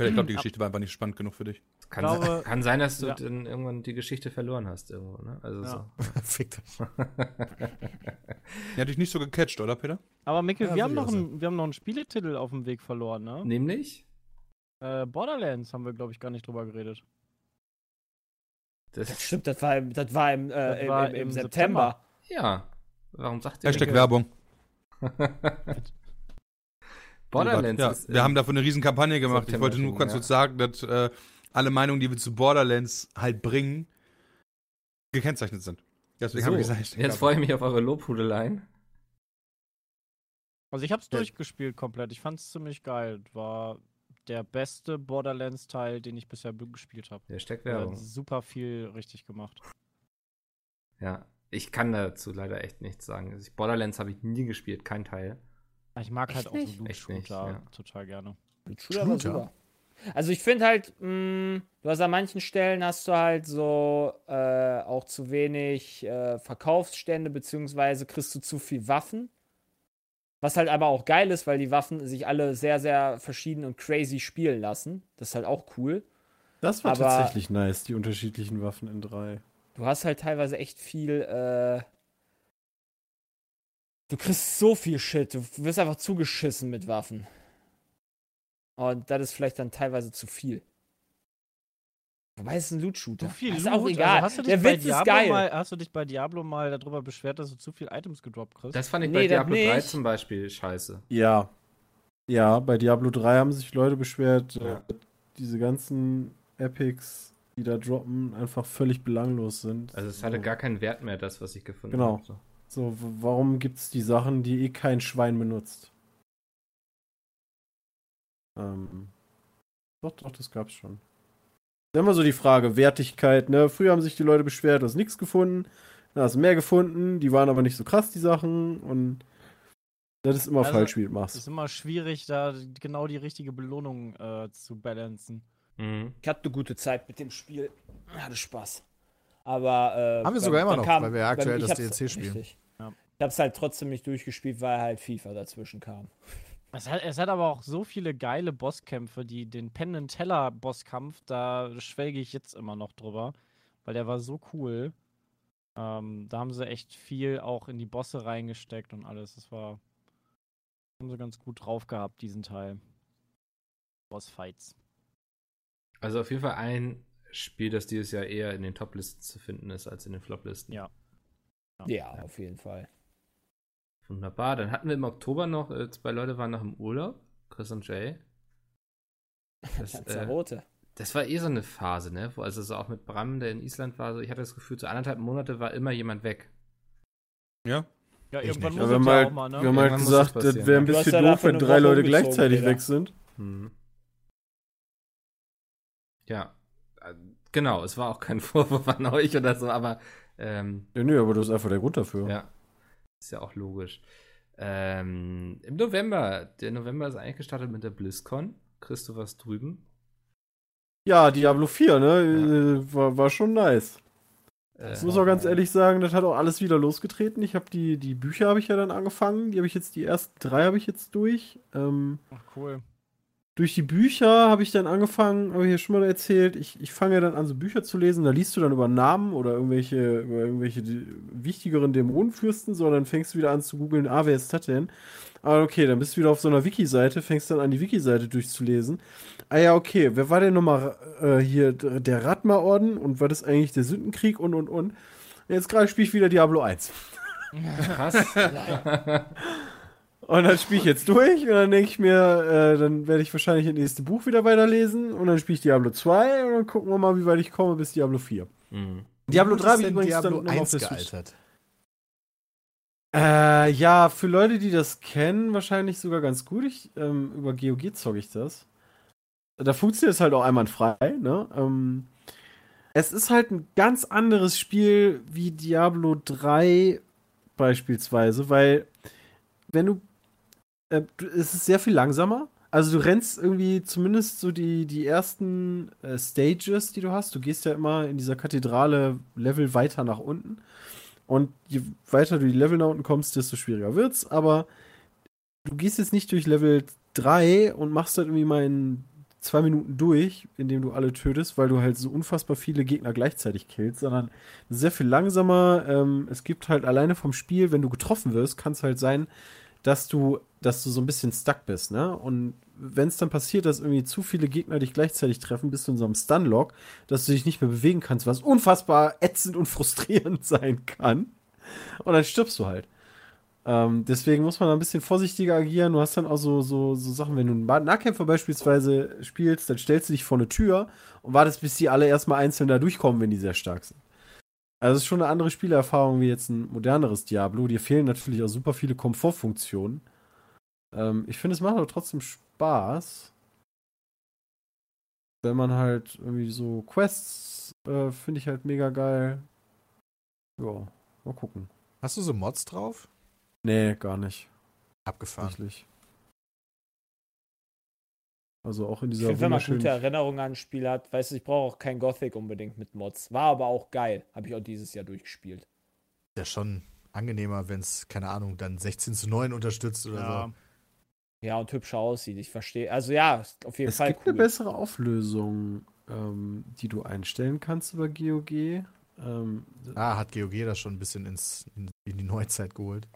E: Ich glaube, die Geschichte war einfach nicht spannend genug für dich.
B: Kann,
F: glaube-
B: se- kann sein, dass du
F: Ja.
B: dann irgendwann die Geschichte verloren hast irgendwo, ne? Also
F: Ja.
A: Fickt euch.
B: so.
E: Die hat dich nicht so gecatcht, oder, Peter?
F: Aber Mikkel,
A: Ja,
F: wir, haben noch einen, wir haben noch einen Spieletitel auf dem Weg verloren, ne?
B: Nämlich?
F: Äh, Borderlands haben wir, glaube ich, gar nicht drüber geredet.
B: Das,
C: Das stimmt, das war im, das war im, äh,
F: Das
C: im,
F: war
C: im, im
F: im
C: September.
B: Ja. Warum sagt ihr
E: Hashtag
B: nicht?
E: Werbung.
B: Borderlands
E: Ja,
B: ist,
E: wir haben dafür eine riesen Kampagne gemacht. Ich wollte nur ganz
B: ja.
E: kurz sagen, dass äh, alle Meinungen, die wir zu Borderlands halt bringen, gekennzeichnet sind. Deswegen
B: so,
E: habe ich gesagt,
B: Jetzt freue ich mich auf eure Lobhudeleien.
F: Also ich habe es
A: Ja.
F: durchgespielt komplett. Ich fand es ziemlich geil. War der beste Borderlands-Teil, den ich bisher gespielt habe.
B: Hashtag
F: Er hat
B: Werbung.
F: super viel richtig gemacht.
B: Ja. Ich kann dazu leider echt nichts sagen. Also ich- Borderlands habe ich nie gespielt, kein Teil.
F: Ich mag halt
C: Echt
F: auch so
C: nicht?
B: Echt nicht,
F: Loot-Shooter
B: ja.
F: total gerne.
C: Shooter war super. Also ich finde halt, mh, du hast an manchen Stellen hast du halt so äh, auch zu wenig äh, Verkaufsstände, beziehungsweise kriegst du zu viel Waffen. Was halt aber auch geil ist, weil die Waffen sich alle sehr, sehr verschieden und crazy spielen lassen. Das ist halt auch cool.
D: Das war
C: Aber-
D: tatsächlich nice, die unterschiedlichen Waffen in 3.
C: Du hast halt teilweise echt viel, äh. Du kriegst so viel Shit. Du wirst einfach zugeschissen mit Waffen. Und das ist vielleicht dann teilweise zu viel. Wobei es ist ein Loot-Shooter.
F: Zu viel
C: ist
F: Loot.
C: auch egal.
F: Also hast du dich
C: Der
F: bei
C: Witz ist
F: Diablo
C: geil.
F: Mal, hast du dich bei Diablo mal darüber beschwert, dass du zu viel Items gedroppt kriegst?
B: Das fand ich
C: Nee,
B: bei
C: das
B: Diablo 3
C: nicht.
B: zum Beispiel scheiße.
D: Ja. Ja, bei Diablo 3 haben sich Leute beschwert,
B: Ja.
D: äh, diese ganzen Epics, die da droppen, einfach völlig belanglos sind.
B: Also es hatte
D: so,
B: gar keinen Wert mehr, das, was ich gefunden
D: Genau.
B: habe. So.
D: so, warum gibt's die Sachen, die eh kein Schwein benutzt? Ähm, doch, doch, das gab's schon. Ist immer so die Frage, Wertigkeit, ne? Früher haben sich die Leute beschwert, du hast nichts gefunden, dann hast du mehr gefunden, die waren aber nicht so krass, die Sachen, und das ist immer
F: Also,
D: falsch, wie du
F: Es
D: machst.
F: ist immer schwierig, da genau die richtige Belohnung äh, zu balancen.
B: Mhm.
C: Ich hatte eine gute Zeit mit dem Spiel. Hatte Spaß. Aber. Äh,
A: Haben wir sogar immer noch,
C: kam-
A: weil wir ja aktuell das DLC spielen.
C: richtig.
F: Ja.
C: Ich hab's halt trotzdem nicht durchgespielt, weil halt FIFA dazwischen kam.
F: Es hat, es hat aber auch so viele geile Bosskämpfe, die den Penn and Teller Bosskampf, da schwelge ich jetzt immer noch drüber, weil der war so cool. Ähm, da haben sie echt viel auch in die Bosse reingesteckt und alles. Das war haben sie ganz gut drauf gehabt, diesen Teil. Bossfights.
B: Also auf jeden Fall ein Spiel, das dieses Jahr eher in den Top-Listen zu finden ist als in den Flop-Listen.
F: Ja.
C: Ja, auf jeden Fall.
B: Wunderbar. Dann hatten wir im Oktober noch, äh, zwei Leute waren noch im Urlaub, Chris und Jay. Das, äh,
C: Lanzarote.
B: das war eh so eine Phase, ne? Wo, also so auch mit Bram, der in Island war, so, ich hatte das Gefühl, so anderthalb Monate war immer jemand weg.
E: Ja.
F: Ja,
A: Ich
F: irgendwann
A: nicht.
F: muss
D: Ja, wir
F: es
D: haben
F: ja
D: halt,
F: auch mal, ne?
D: wir haben halt gesagt,
B: das
D: das wäre
B: ja.
D: ein
C: hast
D: bisschen
C: ja
D: doof, wenn drei Leute gleichzeitig
C: wieder.
D: weg sind.
B: Hm. Ja. Äh, Genau, es war auch kein Vorwurf an euch oder so, aber ähm,
D: Ja, nö, aber das ist einfach der Grund dafür.
B: Ja, ist ja auch logisch. Ähm, Im November, der November ist eigentlich gestartet mit der BlizzCon. Kriegst du was drüben?
D: Ja, Diablo 4, ne? äh, War, war schon nice.
B: Äh,
D: Ich muss auch ganz ehrlich sagen, das hat auch alles wieder losgetreten. Ich habe die, die Bücher habe ich ja dann angefangen. Die habe ich jetzt, die ersten drei habe ich jetzt durch. Ähm,
F: Ach, cool.
D: Durch die Bücher habe ich dann angefangen, habe ich ja schon mal erzählt, ich, ich fange ja dann an, so Bücher zu lesen, da liest du dann über Namen oder irgendwelche, über irgendwelche wichtigeren Dämonenfürsten, so, dann fängst du wieder an zu googeln, ah, wer ist das denn? Ah, okay, dann bist du wieder auf so einer Wiki-Seite, fängst dann an, die Wiki-Seite durchzulesen. Ah ja, okay, wer war denn nochmal äh, hier der Ratma-Orden und war das eigentlich der Sündenkrieg und und und? Jetzt gerade spiele ich wieder Diablo 1.
B: Krass.
D: Und dann spiele ich jetzt durch und dann denke ich mir, äh, dann werde ich wahrscheinlich das nächste Buch wieder weiterlesen und dann spiele ich Diablo 2 und dann gucken wir mal, wie weit ich komme bis Diablo 4.
B: Mhm.
D: Diablo
A: Wie gut
D: 3
A: ist
D: habe ich übrigens
A: Diablo
D: dann noch auf
A: 1
D: der Switch.
A: gealtert.
D: Äh, ja, für Leute, die das kennen, wahrscheinlich sogar ganz gut. Ich, ähm, über GOG zocke ich das. Da funktioniert es halt auch einwandfrei, ne? Ähm, es ist halt ein ganz anderes Spiel wie Diablo 3 beispielsweise, weil wenn du äh, es ist sehr viel langsamer. Also du rennst irgendwie zumindest so die, die ersten äh, Stages, die du hast. Du gehst ja immer in dieser Kathedrale Level weiter nach unten. Und je weiter du die Level nach unten kommst, desto schwieriger wird's. Aber du gehst jetzt nicht durch Level 3 und machst halt irgendwie mal in zwei Minuten durch, indem du alle tötest, weil du halt so unfassbar viele Gegner gleichzeitig killst, sondern sehr viel langsamer. Ähm, es gibt halt alleine vom Spiel, wenn du getroffen wirst, kann es halt sein, dass du, dass du so ein bisschen stuck bist, ne? Und wenn es dann passiert, dass irgendwie zu viele Gegner dich gleichzeitig treffen, bist du in so einem Stunlock, dass du dich nicht mehr bewegen kannst, was unfassbar ätzend und frustrierend sein kann. Und dann stirbst du halt. Ähm, deswegen muss man da ein bisschen vorsichtiger agieren. Du hast dann auch so, so, so Sachen, wenn du einen Nah- Nahkämpfer beispielsweise spielst, dann stellst du dich vor eine Tür und wartest, bis die alle erstmal einzeln da durchkommen, wenn die sehr stark sind. Also es ist schon eine andere Spielerfahrung wie jetzt ein moderneres Diablo. Dir fehlen natürlich auch super viele Komfortfunktionen. Ähm, ich finde, es macht aber trotzdem Spaß. Wenn man halt irgendwie so Quests äh, finde ich halt mega geil. Ja, mal gucken.
A: Hast du so Mods drauf?
D: Nee, gar nicht.
A: Abgefahren.
D: Tatsächlich. Also auch in
C: Ich
D: dieser
C: finde, wenn man gute Erinnerungen an ein Spiel hat, weißt du, ich brauche auch kein Gothic unbedingt mit Mods. War aber auch geil. Habe ich auch dieses Jahr durchgespielt.
A: Ja, schon angenehmer, wenn es, keine Ahnung, dann 16 zu 9 unterstützt oder
F: Ja.
A: so.
C: Ja, und hübscher aussieht. Ich verstehe. Also ja, auf jeden
D: Es
C: Fall
D: gibt
C: cool.
D: eine bessere Auflösung, ähm, die du einstellen kannst über GOG. Ähm,
A: Ah, hat GOG das schon ein bisschen ins, in, in die Neuzeit geholt.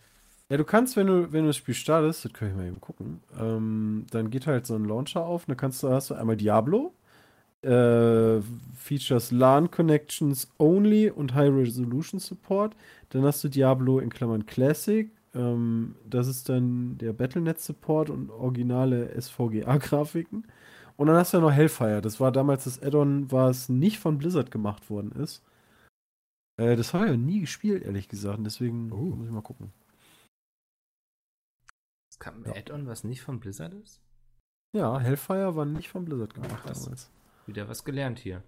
D: ja, du kannst, wenn du, wenn du das Spiel startest, das kann ich mal eben gucken, ähm, dann geht halt so ein Launcher auf und dann kannst du, hast du einmal Diablo, äh, Features LAN Connections Only und High Resolution Support. Dann hast du Diablo in Klammern Classic. Ähm, das ist dann der Battlenet Support und originale SVGA-Grafiken. Und dann hast du ja noch Hellfire. Das war damals das Add-on, was nicht von Blizzard gemacht worden ist. Äh, das habe ich ja nie gespielt, ehrlich gesagt. Und deswegen
A: Oh.
D: muss ich mal gucken.
B: Es kam ein
D: Ja.
B: Add-on, was nicht von Blizzard ist?
D: Ja, Hellfire war nicht von Blizzard gemacht
B: krass.
D: damals.
B: Wieder was gelernt hier.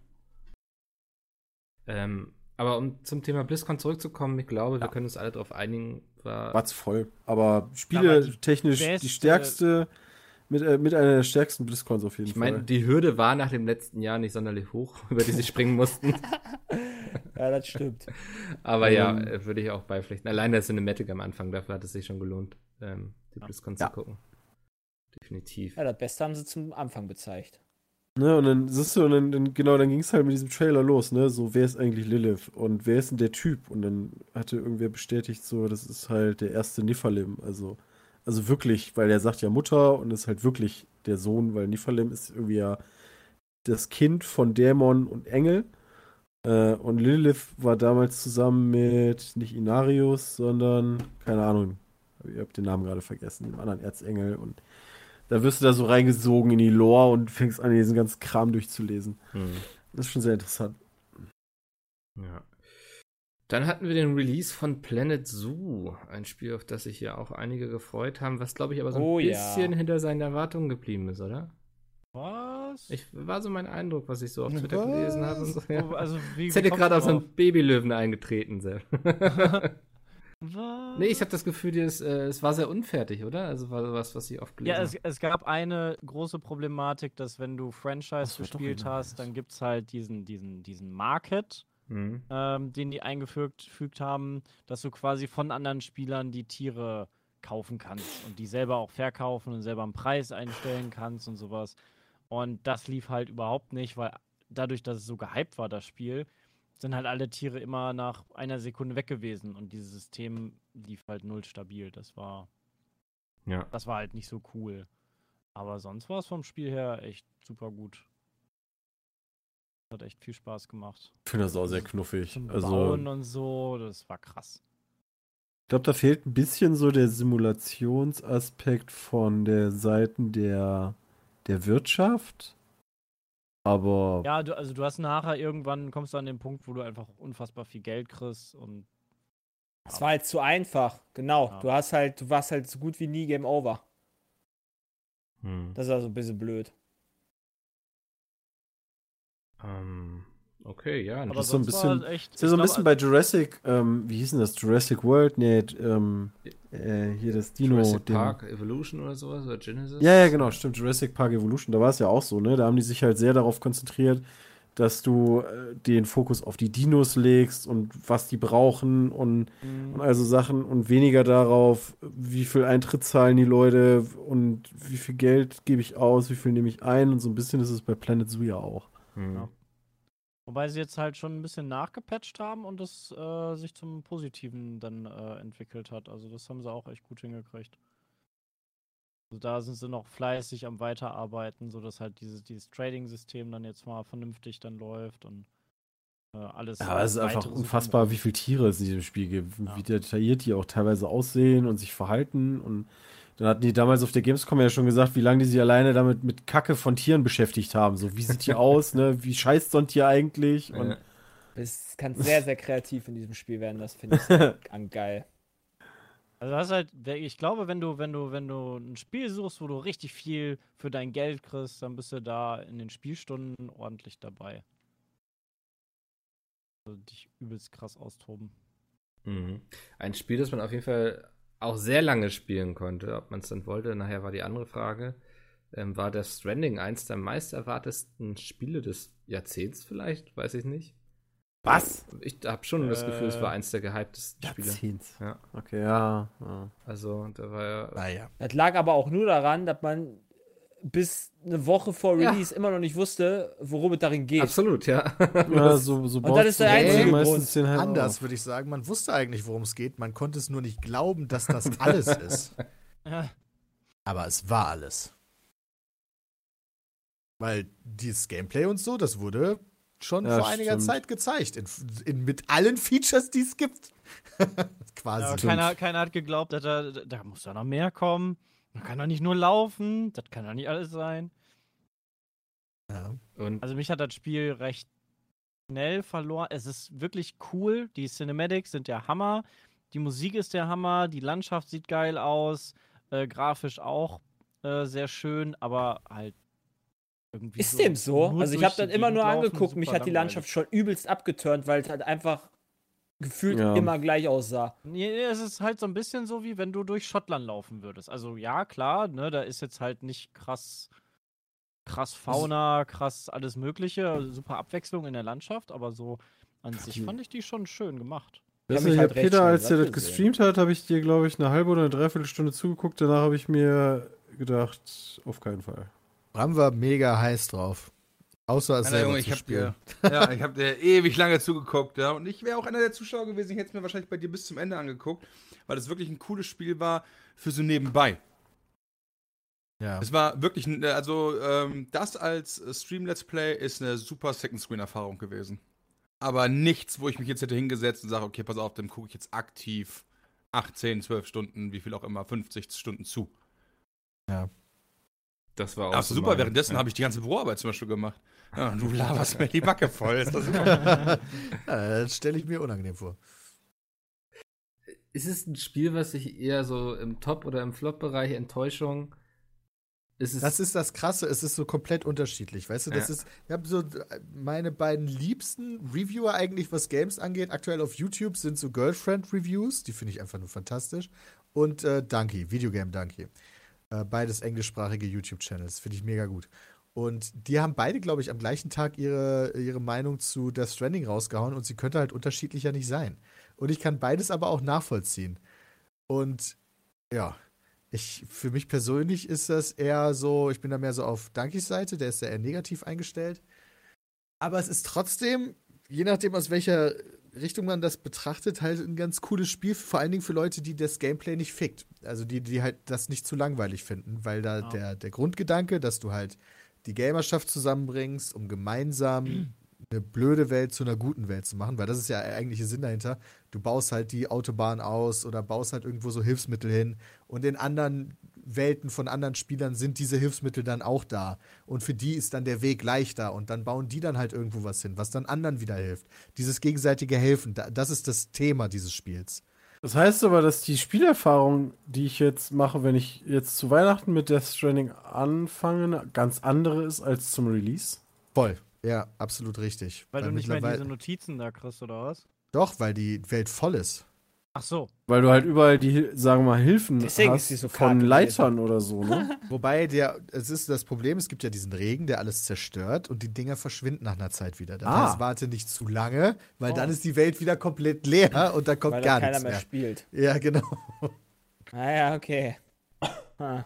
B: Ähm, aber um zum Thema BlizzCon zurückzukommen, ich glaube, wir
D: Ja.
B: können uns alle darauf einigen, war
D: War's voll. Aber
F: Aber
D: Spiele
F: die
D: technisch die stärkste, mit, äh, mit einer der stärksten BlizzCons auf jeden
B: Ich meine,
D: Fall.
B: die Hürde war nach dem letzten Jahr nicht sonderlich hoch, über die sie springen mussten.
C: Ja, das stimmt.
B: Aber ja,
D: Ähm.
B: äh, würde ich auch beipflichten. Allein der Cinematic am Anfang, dafür hat es sich schon gelohnt, ähm, die BlizzCon
D: Ja.
B: zu gucken. Definitiv.
C: Ja, das Beste haben sie zum Anfang gezeigt.
D: Ne, und dann siehst du, und dann, dann genau, dann ging es halt mit diesem Trailer los, ne? So, wer ist eigentlich Lilith? Und wer ist denn der Typ? Und dann hatte irgendwer bestätigt, so, das ist halt der erste Nifalem. Also, also wirklich, weil er sagt ja Mutter und ist halt wirklich der Sohn, weil Nifalem ist irgendwie ja das Kind von Dämon und Engel. Äh, und Lilith war damals zusammen mit nicht Inarius, sondern, keine Ahnung, ich habe den Namen gerade vergessen, dem anderen Erzengel. Und da wirst du da so reingesogen in die Lore und fängst an, diesen ganzen Kram durchzulesen.
B: Hm.
D: Das ist schon sehr interessant.
B: Ja. Dann hatten wir den Release von Planet Zoo, ein Spiel, auf das sich ja auch einige gefreut haben, was glaube ich aber so ein
C: Oh ja.
B: bisschen hinter seinen Erwartungen geblieben ist, oder?
F: Was?
B: Ich, war so mein Eindruck, was ich so auf Twitter gelesen habe. Und so, ja.
F: Oh, also, wie,
B: Jetzt hätte gerade auf so einen Babylöwen eingetreten, Sepp.
F: Was?
B: nee, ich habe das Gefühl, das, äh, es war sehr unfertig, oder? Also war was, was ich oft gelesen
F: Ja, es, es gab eine große Problematik, dass wenn du Franchise gespielt hast, dann gibt es halt diesen, diesen, diesen Market,
B: Mhm.
F: ähm, den die eingefügt fügt haben, dass du quasi von anderen Spielern die Tiere kaufen kannst und die selber auch verkaufen und selber einen Preis einstellen kannst und sowas. Und das lief halt überhaupt nicht, weil dadurch, dass es so gehypt war, das Spiel, sind halt alle Tiere immer nach einer Sekunde weg gewesen und dieses System lief halt null stabil. Das war
B: Ja.
F: das war halt nicht so cool. Aber sonst war es vom Spiel her echt super gut. Hat echt viel Spaß gemacht.
D: Ich finde das auch sehr knuffig.
F: Zum
D: Also,
F: Bauen und so, das war krass.
D: ich glaube, da fehlt ein bisschen so der Simulationsaspekt von der Seiten der, der Wirtschaft. Aber
F: Ja, du, also du hast nachher irgendwann, kommst du an den Punkt, wo du einfach unfassbar viel Geld kriegst und
C: Es war halt zu einfach. Genau.
F: Ja.
C: Du hast halt, du warst halt so gut wie nie Game Over.
B: Hm.
C: Das ist also ein bisschen blöd.
B: Ähm, okay, ja.
F: aber
D: ist so ein bisschen-
F: echt.
D: ist ja so ein
F: glaub,
D: bisschen bei Jurassic, ähm, wie hieß denn das? Jurassic World? Nee, ähm, äh, hier das Dino.
B: Jurassic
D: Ding.
B: Park Evolution oder sowas oder Genesis?
D: Ja, ja, genau, stimmt. Jurassic Park Evolution, da war es ja auch so, ne? Da haben die sich halt sehr darauf konzentriert, dass du äh, den Fokus auf die Dinos legst und was die brauchen und,
F: Mhm.
D: und also Sachen und weniger darauf, wie viel Eintritt zahlen die Leute und wie viel Geld gebe ich aus, wie viel nehme ich ein und so ein bisschen ist es bei Planet Zoo ja auch.
B: Hm.
F: Ja. Wobei sie jetzt halt schon ein bisschen nachgepatcht haben und es äh, sich zum Positiven dann äh, entwickelt hat. Also das haben sie auch echt gut hingekriegt. Also da sind sie noch fleißig am Weiterarbeiten, sodass halt dieses, dieses Trading-System dann jetzt mal vernünftig dann läuft und äh, alles.
D: Ja, es ist einfach unfassbar, wie viele Tiere es in diesem Spiel gibt,
F: Ja.
D: wie detailliert die auch teilweise aussehen und sich verhalten. Und dann hatten die damals auf der Gamescom ja schon gesagt, wie lange die sich alleine damit mit Kacke von Tieren beschäftigt haben. So, wie sieht die aus, ne? Wie scheißt so ein Tier eigentlich? Und
B: Ja.
C: Es kann sehr, sehr kreativ in diesem Spiel werden. Das finde ich an geil.
F: Also das ist halt, ich glaube, wenn du, wenn du, wenn du ein Spiel suchst, wo du richtig viel für dein Geld kriegst, dann bist du da in den Spielstunden ordentlich dabei. Also dich übelst krass austoben.
B: Mhm. Ein Spiel, das man auf jeden Fall auch sehr lange spielen konnte. Ob man es dann wollte, nachher war die andere Frage. ähm, war Death Stranding eins der meist erwartesten Spiele des Jahrzehnts vielleicht, weiß ich nicht.
D: Was?
B: Ich habe schon das Gefühl, es war
F: Äh,
B: eins der gehyptesten Spiele.
D: Jahrzehnts.
B: Ja,
D: Okay, ja. ja.
B: also da war ja
A: Naja.
C: Das lag aber auch nur daran, dass man bis eine Woche vor
B: Ja.
C: Release immer noch nicht wusste, worum es darin geht.
B: absolut, ja.
D: ja so, so
C: Und das ist der einzige
D: meistens
C: Grund.
D: den halt
A: Anders würde ich sagen, man wusste eigentlich, worum es geht. Man konnte es nur nicht glauben, dass das alles ist.
F: Ja.
A: Aber es war alles. Weil dieses Gameplay und so, das wurde schon
D: Ja,
A: vor einiger
D: stimmt.
A: Zeit gezeigt. In, in, mit allen Features, die es gibt. Quasi.
F: Ja, keiner, keiner hat geglaubt, dass da, da muss da noch mehr kommen. Man kann doch nicht nur laufen. Das kann doch nicht alles sein.
A: Ja.
B: Und
F: Also mich hat das Spiel recht schnell verloren. Es ist wirklich cool. Die Cinematics sind der Hammer. Die Musik ist der Hammer. Die Landschaft sieht geil aus. Äh, grafisch auch äh, sehr schön, aber halt irgendwie
C: Ist dem so? Also ich habe
F: die
C: immer nur angeguckt, mich hat die. Landschaft schon übelst abgeturnt, weil es halt einfach gefühlt
D: Ja.
C: immer gleich aussah.
F: Nee, es ist halt so ein bisschen so, wie wenn du durch Schottland laufen würdest. Also ja, klar, ne, da ist jetzt halt nicht krass, krass Fauna, krass alles Mögliche, also super Abwechslung in der Landschaft, aber so an sich fand ich die schon schön gemacht.
D: Weißt du,
C: halt
D: Peter, als der das gestreamt hat, habe ich dir, glaube ich, eine halbe oder eine Dreiviertelstunde zugeguckt. Danach habe ich mir gedacht, auf keinen Fall.
A: Bram war mega heiß drauf. Außer es selber
E: Junge, ich hab dir, ja, ich hab dir ewig lange zugeguckt, ja. Und ich wäre auch einer der Zuschauer gewesen, ich hätte es mir wahrscheinlich bei dir bis zum Ende angeguckt, weil es wirklich ein cooles Spiel war für so nebenbei.
A: Ja.
E: Es war wirklich, ein- also ähm, das als äh, Stream-Let's Play ist eine super Second-Screen-Erfahrung gewesen. Aber nichts, wo ich mich jetzt hätte hingesetzt und sage, okay, pass auf, dann gucke ich jetzt aktiv 18, 12 Stunden, wie viel auch immer, 50 Stunden zu.
B: Das war auch
E: Aber
B: so
E: super,
B: mein-
E: währenddessen
B: ja.
E: habe ich die ganze Büroarbeit zum Beispiel gemacht. Ja, und du laberst mir die Backe voll. Ist das
A: ja, das stelle ich mir unangenehm vor.
B: Ist es ein Spiel, was sich eher so im Top- oder im Flop-Bereich Enttäuschung? Ist es
A: Das ist das Krasse, es ist so komplett unterschiedlich. Weißt du, das
B: Ja.
A: ist, ich habe so meine beiden liebsten Reviewer eigentlich, was Games angeht, aktuell auf YouTube sind so Girlfriend-Reviews, die finde ich einfach nur fantastisch. Und äh, Donkey, Videogame Donkey. Äh, beides englischsprachige YouTube-Channels, finde ich mega gut. Und die haben beide, glaube ich, am gleichen Tag ihre, ihre Meinung zu Death Stranding rausgehauen und sie könnte halt unterschiedlicher nicht sein. Und ich kann beides aber auch nachvollziehen. Und ja, ich, für mich persönlich ist das eher so, ich bin da mehr so auf Dankys Seite, der ist ja eher negativ eingestellt. Aber es ist trotzdem, je nachdem aus welcher Richtung man das betrachtet, halt ein ganz cooles Spiel, vor allen Dingen für Leute, die das Gameplay nicht fickt. Also die, die halt das nicht zu langweilig finden, weil da
F: Ja.
A: der, der Grundgedanke, dass du halt die Gamerschaft zusammenbringst, um gemeinsam eine blöde Welt zu einer guten Welt zu machen, weil das ist ja der eigentliche Sinn dahinter. Du baust halt die Autobahn aus oder baust halt irgendwo so Hilfsmittel hin und in anderen Welten von anderen Spielern sind diese Hilfsmittel dann auch da und für die ist dann der Weg leichter und dann bauen die dann halt irgendwo was hin, was dann anderen wieder hilft. Dieses gegenseitige Helfen, da- das ist das Thema dieses Spiels.
D: Das heißt aber, dass die Spielerfahrung, die ich jetzt mache, wenn ich jetzt zu Weihnachten mit Death Stranding anfange, ganz andere ist als zum Release.
A: Voll. Ja, absolut richtig.
F: Weil du nicht mehr diese Notizen da kriegst, oder was?
A: Doch, weil die Welt voll ist.
F: Ach so.
D: Weil du halt überall die, sagen wir mal, Hilfen
C: Deswegen
D: hast
C: so
D: von Leitern oder so, ne?
A: Wobei der, es ist das Problem, es gibt ja diesen Regen, der alles zerstört und die Dinger verschwinden nach einer Zeit wieder. Das
D: Ah.
A: heißt, warte nicht zu lange, weil
C: Oh.
A: dann ist die Welt wieder komplett leer und da kommt
C: weil
A: gar
C: keiner
A: nichts
C: mehr
A: mehr.
C: spielt.
A: Ja, genau.
C: Naja, okay. Ah.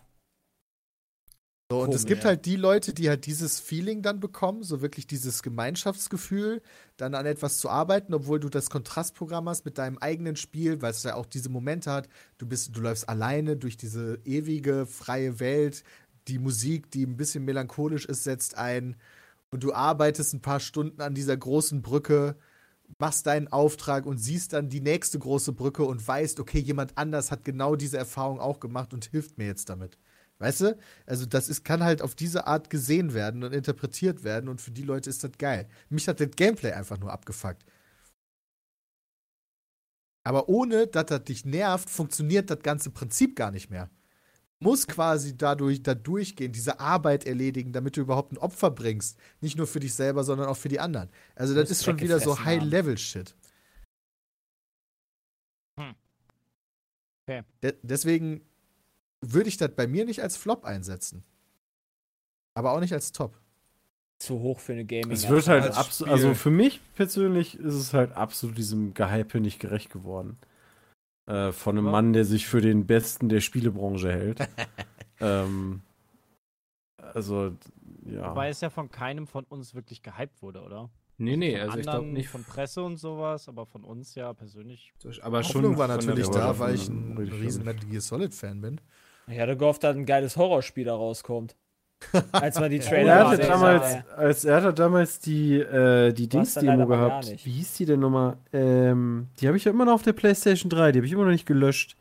A: So, und es gibt
C: ja.
A: halt die Leute, die halt dieses Feeling dann bekommen, so wirklich dieses Gemeinschaftsgefühl, dann an etwas zu arbeiten, obwohl du das Kontrastprogramm hast mit deinem eigenen Spiel, weil es ja auch diese Momente hat, du bist, du läufst alleine durch diese ewige, freie Welt, die Musik, die ein bisschen melancholisch ist, setzt ein und du arbeitest ein paar Stunden an dieser großen Brücke, machst deinen Auftrag und siehst dann die nächste große Brücke und weißt, okay, jemand anders hat genau diese Erfahrung auch gemacht und hilft mir jetzt damit. Weißt du? Also das ist, kann halt auf diese Art gesehen werden und interpretiert werden und für die Leute ist das geil. Mich hat das Gameplay einfach nur abgefuckt. Aber ohne, dass das dich nervt, funktioniert das ganze Prinzip gar nicht mehr. Muss quasi dadurch da durchgehen, diese Arbeit erledigen, damit du überhaupt ein Opfer bringst. Nicht nur für dich selber, sondern auch für die anderen. Also das ist schon wieder so. High-Level-Shit.
F: Hm. Okay.
A: De deswegen würde ich das bei mir nicht als Flop einsetzen. Aber auch nicht als Top.
C: Zu hoch für eine Gaming.
D: Es wird halt
E: als
D: absolut, also für mich persönlich ist es halt absolut diesem Gehype nicht gerecht geworden. Äh, von einem
F: Ja.
D: Mann, der sich für den Besten der Spielebranche hält. ähm, also, ja.
F: Wobei es ja von keinem von uns wirklich gehypt wurde, oder?
B: Nee, nee,
F: von
B: also ich glaube nicht.
F: Von Presse und sowas, aber von uns ja persönlich.
B: Aber schon.
A: Hoffnung war
B: von der
A: natürlich da, weil ich ein riesen
D: schon
A: Metal Gear Solid Fan bin.
C: Ich hatte gehofft, dass ein geiles Horrorspiel da rauskommt. Als man die
D: Er
C: Trailer
D: hatte
C: gesehen
D: damals,
C: hat.
D: als er hatte damals die, äh, die Dings-Demo gehabt. Wie hieß die denn nochmal? Ähm, die habe ich ja immer noch auf der PlayStation 3, die habe ich immer noch nicht gelöscht.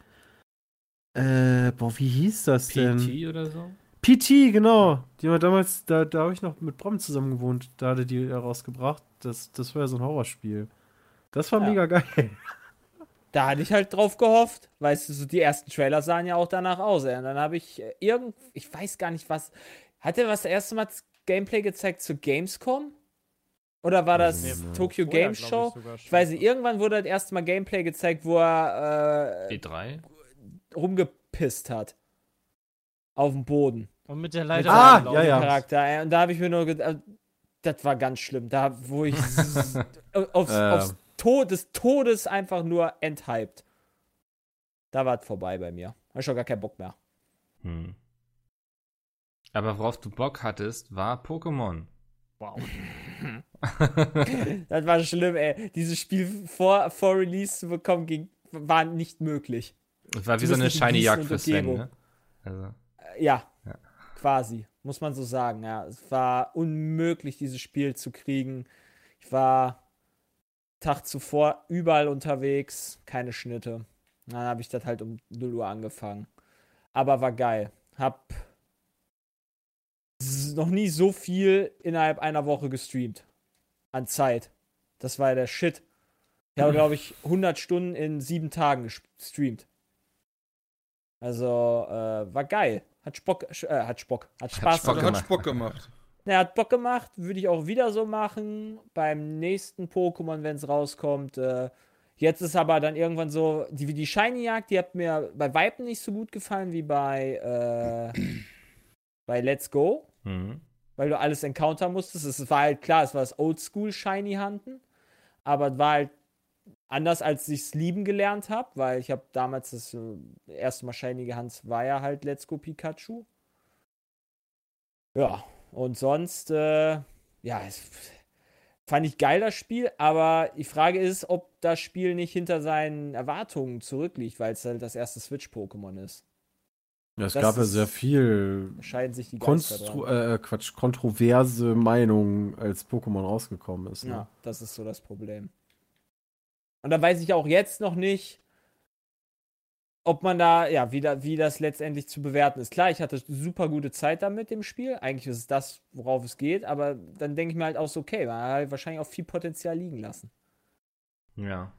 D: Äh, boah, wie hieß das denn?
B: PT oder so?
D: PT, genau. Die war damals, da, da habe ich noch mit Brom zusammen gewohnt. Da hatte die rausgebracht. Das, das war ja so ein Horrorspiel. Das war
C: Ja.
D: mega geil.
C: Da hatte ich halt drauf gehofft. Weißt du, so die ersten Trailer sahen ja auch danach aus. ey. Und dann habe ich äh, irgend, ich weiß gar nicht was. Hat er was das erste Mal Gameplay gezeigt zu Gamescom? Oder war das
D: ich mehr.
C: Tokyo
F: Vorher,
C: Game Show? Ich
F: schon.
C: weiß nicht, irgendwann wurde das erste Mal Gameplay gezeigt, wo er äh,
B: E3?
C: rumgepisst hat. Auf dem Boden.
F: Und mit der Leiter
D: Ah, ja, ja.
C: Charakter. ey. Und da habe ich mir nur gedacht, das war ganz schlimm. Da, wo ich aufs,
D: Ähm.
C: aufs Tod des Todes einfach nur enthyped. Da war es vorbei bei mir. Hab ich schon gar keinen Bock mehr.
B: Hm. Aber worauf du Bock hattest, war Pokémon.
F: Wow.
C: Das war schlimm, ey. Dieses Spiel vor, vor Release zu bekommen, ging, war nicht möglich.
B: Das war wie so eine shiny Jagd für Sven, ne? Also,
C: Äh, Ja,
B: Ja.
C: quasi. Muss man so sagen, ja. Es war unmöglich, dieses Spiel zu kriegen. Ich war Tag zuvor überall unterwegs, keine Schnitte. Dann habe ich das halt um 0 Uhr angefangen. Aber war geil. Hab noch nie so viel innerhalb einer Woche gestreamt. An Zeit. Das war der Shit. Ich habe, glaube ich, 100 Stunden in sieben Tagen gestreamt. Also, äh, war geil. Hat Spock, äh, hat Spock, hat Spaß
B: Spock
E: Also
C: gemacht.
E: hat Spock gemacht.
C: Er hat Bock gemacht, würde ich auch wieder so machen. Beim nächsten Pokémon, wenn es rauskommt. Äh, jetzt ist aber dann irgendwann so, die, die Shiny-Jagd, die hat mir bei Vipen nicht so gut gefallen wie bei, äh, bei Let's Go,
B: mhm.
C: weil du alles encounter musstest. Es war halt klar, es war das Oldschool Shiny-Hunten, aber es war halt anders, als ich es lieben gelernt habe, weil ich habe damals das äh, erste Mal Shiny gehandelt, war ja halt Let's Go Pikachu. Ja, und sonst, äh, ja, es fand ich geil das Spiel, aber die Frage ist, ob das Spiel nicht hinter seinen Erwartungen zurückliegt, weil es halt das erste Switch-Pokémon ist.
D: Ja, es
C: Das
D: gab ja sehr viel
C: scheiden sich die
D: Konstru
C: dran.
D: äh, Quatsch, kontroverse Meinungen, als Pokémon rausgekommen ist. Ne?
C: Ja, das ist so das Problem. Und da weiß ich auch jetzt noch nicht, ob man da, ja, wie, da, wie das letztendlich zu bewerten ist. Klar, ich hatte super gute Zeit damit im Spiel. Eigentlich ist es das, worauf es geht, aber dann denke ich mir halt auch so, okay, man hat wahrscheinlich auch viel Potenzial liegen lassen.
B: Ja.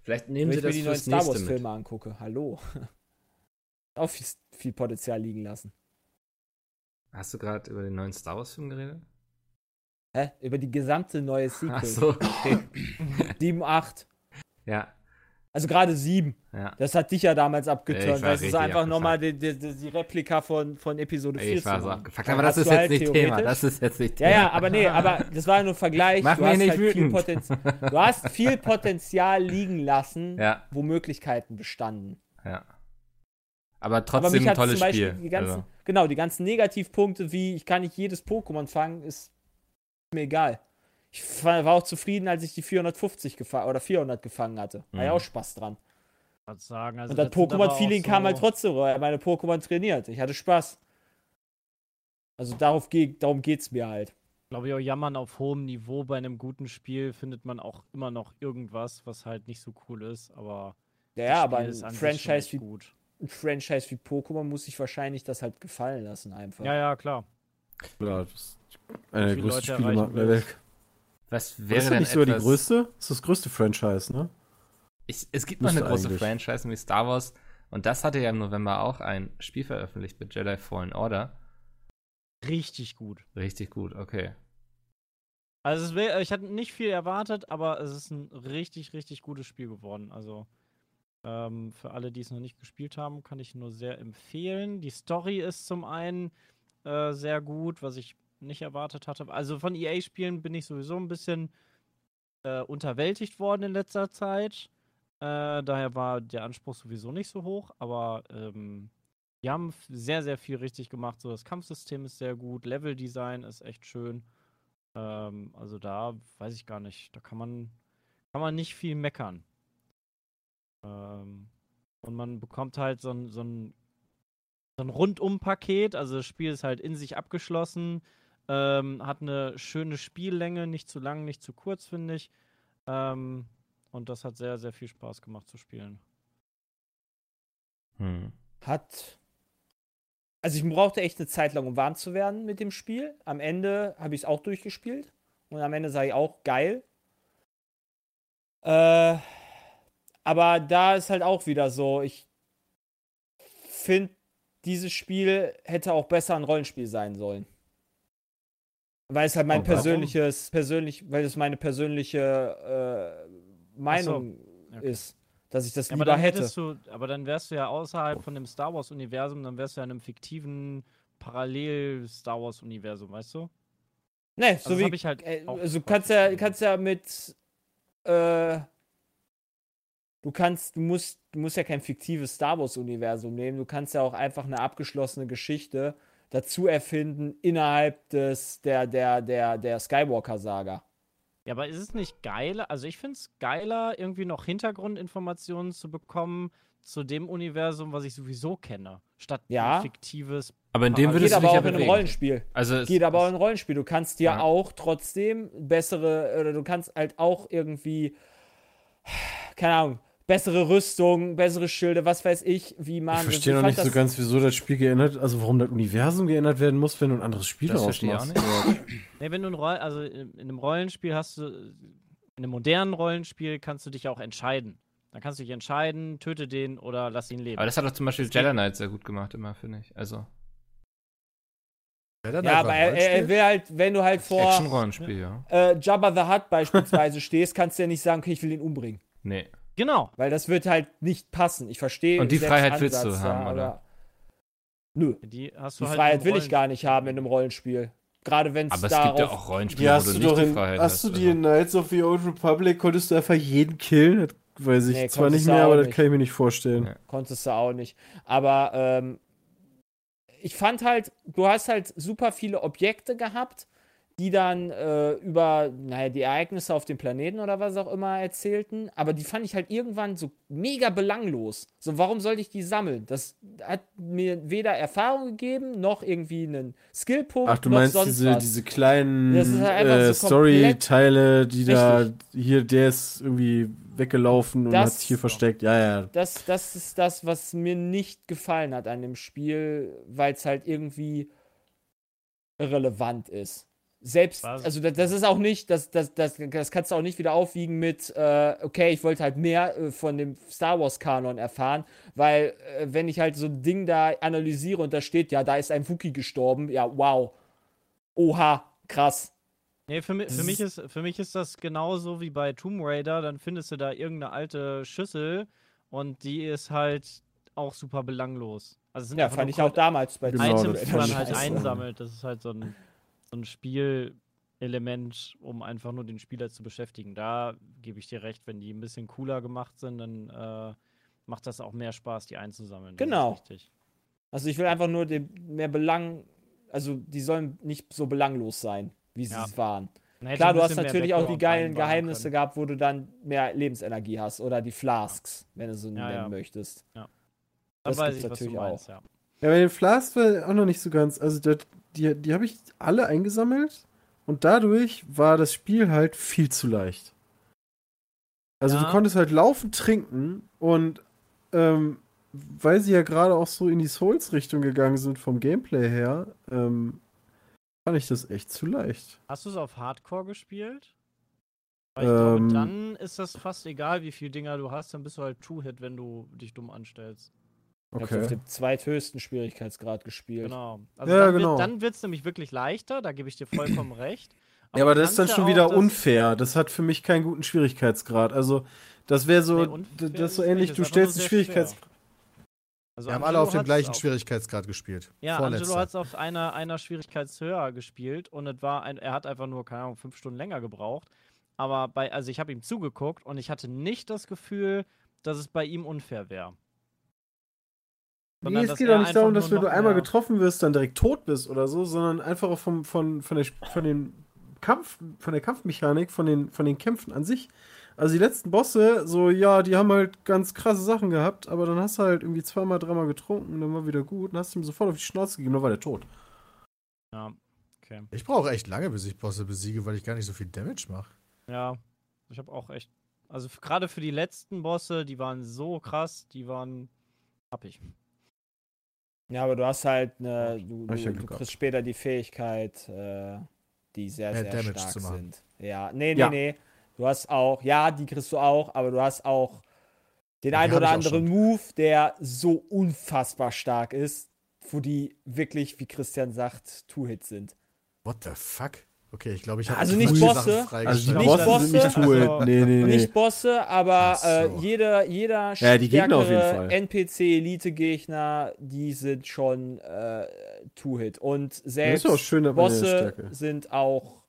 B: Vielleicht nehmen
C: Wenn
B: sie
C: ich mir
B: das
C: die neuen Star
B: nächste mit.
C: Wars-Filme angucke, hallo. auch viel, viel Potenzial liegen lassen.
B: Hast du gerade über den neuen Star Wars-Film geredet?
C: Hä? Über die gesamte neue Sequel.
B: Ach so, okay.
C: 7, 8.
B: ja,
C: Also gerade 7.
B: ja.
C: Das hat dich ja damals abgeturnt, es ist einfach nochmal die, die, die Replika von, von Episode 4
B: Ich war so abgefuckt. Aber das ist jetzt
C: halt
B: nicht Thema. Das ist jetzt nicht
C: Ja,
B: Thema.
C: ja, aber nee, aber das war nur ein Vergleich.
B: Mach
C: du
B: mich
C: hast
B: nicht
C: halt viel
B: wütend.
C: Potenzial. Du hast viel Potenzial liegen lassen,
B: Ja,
C: wo Möglichkeiten bestanden.
B: ja. Aber
C: Aber
B: trotzdem
C: mich
B: ein tolles
C: Beispiel
B: Spiel.
C: die ganzen,
B: also.
C: genau, die ganzen Negativpunkte, wie ich kann nicht jedes Pokémon fangen, ist mir egal. Ich war auch zufrieden, als ich die 450 gefangen oder 400 gefangen hatte. War ja
B: Mhm.
C: auch Spaß dran.
F: Sagen. Also
C: Und das Pokémon-Feeling
F: so-
C: kam halt trotzdem, weil er meine Pokémon trainiert. Ich hatte Spaß. Also darauf ge darum geht's mir halt.
F: glaube ich, auch jammern auf hohem Niveau bei einem guten Spiel findet man auch immer noch irgendwas, was halt nicht so cool ist, aber
C: Ja, aber ein Franchise, wie,
F: gut.
C: ein Franchise wie Pokémon muss sich wahrscheinlich das halt gefallen lassen einfach.
F: Ja, ja, klar.
D: Ja, das ist einer der
F: Viele
D: größten
F: Leute
D: Spielemarken der Welt.
B: Was
D: Wäre das
B: denn
D: nicht sogar die
B: etwas-
D: größte? Das ist das größte Franchise, ne?
B: Ich, es gibt noch eine große
D: eigentlich.
B: Franchise wie Star Wars und das hatte ja im November auch ein Spiel veröffentlicht mit Jedi Fallen Order.
F: Richtig gut.
B: Richtig gut, okay.
F: Also es wär, ich hatte nicht viel erwartet, aber es ist ein richtig, richtig gutes Spiel geworden. Also ähm, für alle, die es noch nicht gespielt haben, kann ich nur sehr empfehlen. Die Story ist zum einen äh, sehr gut, was ich nicht erwartet hatte. Also von EA-Spielen bin ich sowieso ein bisschen äh, unterwältigt worden in letzter Zeit. Äh, daher war der Anspruch sowieso nicht so hoch, aber ähm, die haben sehr, sehr viel richtig gemacht. So, das Kampfsystem ist sehr gut, Leveldesign ist echt schön. Ähm, also da weiß ich gar nicht. Da kann man, kann man nicht viel meckern. Ähm, und man bekommt halt so ein, so ein Rundum-Paket. Also das Spiel ist halt in sich abgeschlossen. Ähm, hat eine schöne Spiellänge, nicht zu lang, nicht zu kurz, finde ich. Ähm, und das hat sehr, sehr viel Spaß gemacht zu spielen.
B: Hm.
C: Hat. Also ich brauchte echt eine Zeit lang, um warm zu werden mit dem Spiel. Am Ende habe ich es auch durchgespielt. Und am Ende sage ich auch geil. Äh, aber da ist halt auch wieder so, ich finde, dieses Spiel hätte auch besser ein Rollenspiel sein sollen. Weil es halt mein persönliches, persönlich, weil es meine persönliche äh, Meinung
F: okay.
C: ist, dass ich das
F: Ja,
C: lieber hätte.
F: du, aber dann wärst du ja außerhalb von dem Star Wars Universum, dann wärst du ja in einem fiktiven Parallel Star Wars Universum, weißt du?
C: Ne,
F: das
C: so wie
F: ich halt
C: äh, also kannst ja kannst ja mit äh, du kannst du musst du musst ja kein fiktives Star Wars Universum nehmen, du kannst ja auch einfach eine abgeschlossene Geschichte dazu erfinden innerhalb des der der der der Skywalker Saga.
F: Ja, aber ist es nicht geiler? Also ich finde es geiler, irgendwie noch Hintergrundinformationen zu bekommen zu dem Universum, was ich sowieso kenne, statt
C: Ja.
F: ein fiktives.
B: Aber in dem
C: aber
B: ja
C: auch in einem. Rollenspiel.
B: Also es,
C: Geht aber auch in einem Rollenspiel. Du kannst dir
B: Ja.
C: auch trotzdem bessere, oder du kannst halt auch irgendwie, keine Ahnung, bessere Rüstung, bessere Schilde, was weiß ich, wie man.
D: Ich verstehe noch nicht so ganz, wieso das Spiel geändert, also warum das Universum geändert werden muss, wenn du ein anderes Spiel
B: Das
D: daraus
B: verstehe ich auch
D: machst.
F: Nee, wenn du ein Roll also in, in einem Rollenspiel hast du, in einem modernen Rollenspiel kannst du dich auch entscheiden. Dann kannst du dich entscheiden, töte den oder lass ihn leben.
B: aber das hat doch zum Beispiel Jedi Knight sehr gut gemacht, immer, finde ich. Also,
A: Ja,
C: Ja, aber er, er will halt, wenn du halt vor
B: Action-Rollenspiel, ja.
C: äh, Jabba the Hutt beispielsweise stehst, kannst du ja nicht sagen, okay, ich will ihn umbringen.
B: Nee.
F: Genau.
C: Weil das wird halt nicht passen. Ich verstehe.
B: Und die Freiheit willst du
C: Ansatz
B: haben,
C: da,
B: oder?
C: aber- Nö,
F: Die hast
C: die
F: halt
C: Freiheit will ich gar nicht haben in einem Rollenspiel. Gerade wenn es
B: Aber es
C: darauf.
B: gibt ja auch Rollenspiele,
D: Ja,
B: wo
D: hast
B: du
D: du
B: nicht
D: in,
B: Freiheit
D: hast
B: hast.
D: du die in
B: also.
D: Knights of the Old Republic, konntest du einfach jeden killen? Das weiß ich
C: Nee,
D: zwar nicht mehr, aber das
C: nicht.
D: kann ich mir nicht vorstellen.
B: Ja.
C: Konntest du auch nicht. Aber ähm, ich fand halt, du hast halt super viele Objekte gehabt, die dann äh, über naja, die Ereignisse auf dem Planeten oder was auch immer erzählten. Aber die fand ich halt irgendwann so mega belanglos. So, warum sollte ich die sammeln? Das hat mir weder Erfahrung gegeben, noch irgendwie einen Skillpunkt.
D: Ach, du meinst
C: sonst
D: diese,
C: was.
D: diese kleinen
C: halt
D: äh,
C: so
D: Story-Teile, die da,
C: Richtig.
D: hier, der ist irgendwie weggelaufen und
C: Das-
D: hat sich hier versteckt. Ja, ja.
C: das, das ist das, was mir nicht gefallen hat an dem Spiel, weil es halt irgendwie irrelevant ist. Selbst,
F: Was?
C: also das, das ist auch nicht, das, das, das, das kannst du auch nicht wieder aufwiegen mit, äh, okay, ich wollte halt mehr äh, von dem Star Wars-Kanon erfahren, weil äh, wenn ich halt so ein Ding da analysiere und da steht, ja, da ist ein Wookie gestorben, ja, wow. Oha, krass.
F: Nee, für, mi für, mich
C: ist-
F: für mich ist das genauso wie bei Tomb Raider. Dann findest du da irgendeine alte Schüssel und die ist halt auch super belanglos. Also es sind
C: Ja,
F: einfach
C: fand ich auch damals bei
D: Genau,
F: Items,
C: Raider.
F: die man halt einsammelt. Das ist halt so ein, so ein Spielelement, um einfach nur den Spieler zu beschäftigen. Da gebe ich dir recht, wenn die ein bisschen cooler gemacht sind, dann äh, macht das auch mehr Spaß, die einzusammeln. Das ist
C: Genau.
F: richtig.
C: Also ich will einfach nur den mehr Belang, also die sollen nicht so belanglos sein, wie sie
F: Ja.
C: es waren. Klar, du hast natürlich auch die geilen Geheimnisse
F: können.
C: gehabt, wo du dann mehr Lebensenergie hast oder die Flasks, wenn du so
F: Ja,
C: nennen
F: ja.
C: möchtest.
F: Dann
C: das
F: weiß ich, was du
C: natürlich
F: meinst, ja.
D: Ja, bei den Flasks war auch noch nicht so ganz. Also, das, die, die habe ich alle eingesammelt und dadurch war das Spiel halt viel zu leicht. Also,
F: Ja.
D: du konntest halt laufen, trinken und ähm, weil sie ja gerade auch so in die Souls-Richtung gegangen sind vom Gameplay her, ähm, fand ich das echt zu leicht.
F: Hast du es auf Hardcore gespielt? Weil ich glaube,
D: Ähm.
F: dann ist das fast egal, wie viele Dinger du hast, dann bist du halt Two-Hit, wenn du dich dumm anstellst.
C: Ich hab's auf
D: Okay.
C: dem zweithöchsten Schwierigkeitsgrad gespielt.
F: Genau. Also
D: Ja,
F: dann
D: genau.
F: Wird, dann wird es nämlich wirklich leichter, da gebe ich dir vollkommen recht.
D: Ja, aber das ist dann schon
F: ja
D: wieder unfair. Das hat für mich keinen guten Schwierigkeitsgrad. Also, das wäre so,
F: Nee,
D: das ist so ähnlich, du stellst
F: sehr
D: Schwierigkeitsgrad.
F: Also
A: Wir haben
F: Angelo
A: alle auf dem gleichen
F: auf-
A: Schwierigkeitsgrad gespielt.
F: Ja, Angelo
A: Vorletzter.
F: hat es auf einer, einer Schwierigkeitshöher gespielt und es war ein, er hat einfach nur, keine Ahnung, fünf Stunden länger gebraucht. Aber bei, also ich habe ihm zugeguckt und ich hatte nicht das Gefühl, dass es bei ihm unfair wäre.
D: Nee, es geht auch nicht darum, dass wenn du einmal
F: mehr-
D: getroffen wirst, dann direkt tot bist oder so, sondern einfach auch vom, von, von, der, von den Kampf, von der Kampfmechanik, von den, von den Kämpfen an sich. Also die letzten Bosse, so ja, die haben halt ganz krasse Sachen gehabt, aber dann hast du halt irgendwie zweimal, dreimal getrunken, dann war wieder gut, dann hast ihm sofort auf die Schnauze gegeben, dann war der tot.
F: Ja, okay.
A: Ich brauche echt lange, bis ich Bosse besiege, weil ich gar nicht so viel Damage mache.
F: Ja, ich habe auch echt. Also gerade für die letzten Bosse, die waren so krass, die waren happig.
C: Ja, aber du hast halt eine, du,
D: ich ja
C: du, du kriegst später die Fähigkeit, äh, die sehr,
A: Mehr
C: sehr
A: Damage
C: stark sind. Ja, nee, nee,
D: Ja.
C: nee. Du hast auch, ja, die kriegst du auch, aber du hast auch den
A: Ja,
C: einen oder anderen Move, der so unfassbar stark ist, wo die wirklich, wie Christian sagt, Two-Hits sind.
A: What the fuck? Okay, ich glaube, ich habe
C: Also nicht Bosse,
D: Also.
C: Nicht
D: Bosse, sind nicht cool.
F: also
D: nee, nee, nee.
C: Nicht Bosse, aber
A: so.
C: äh, jeder, jeder
D: Ja, die Gegner auf jeden Fall.
C: NPC-Elite-Gegner, die sind schon äh, Two-Hit. Und
D: Das
C: selbst
D: ist auch schön,
C: Bosse sind auch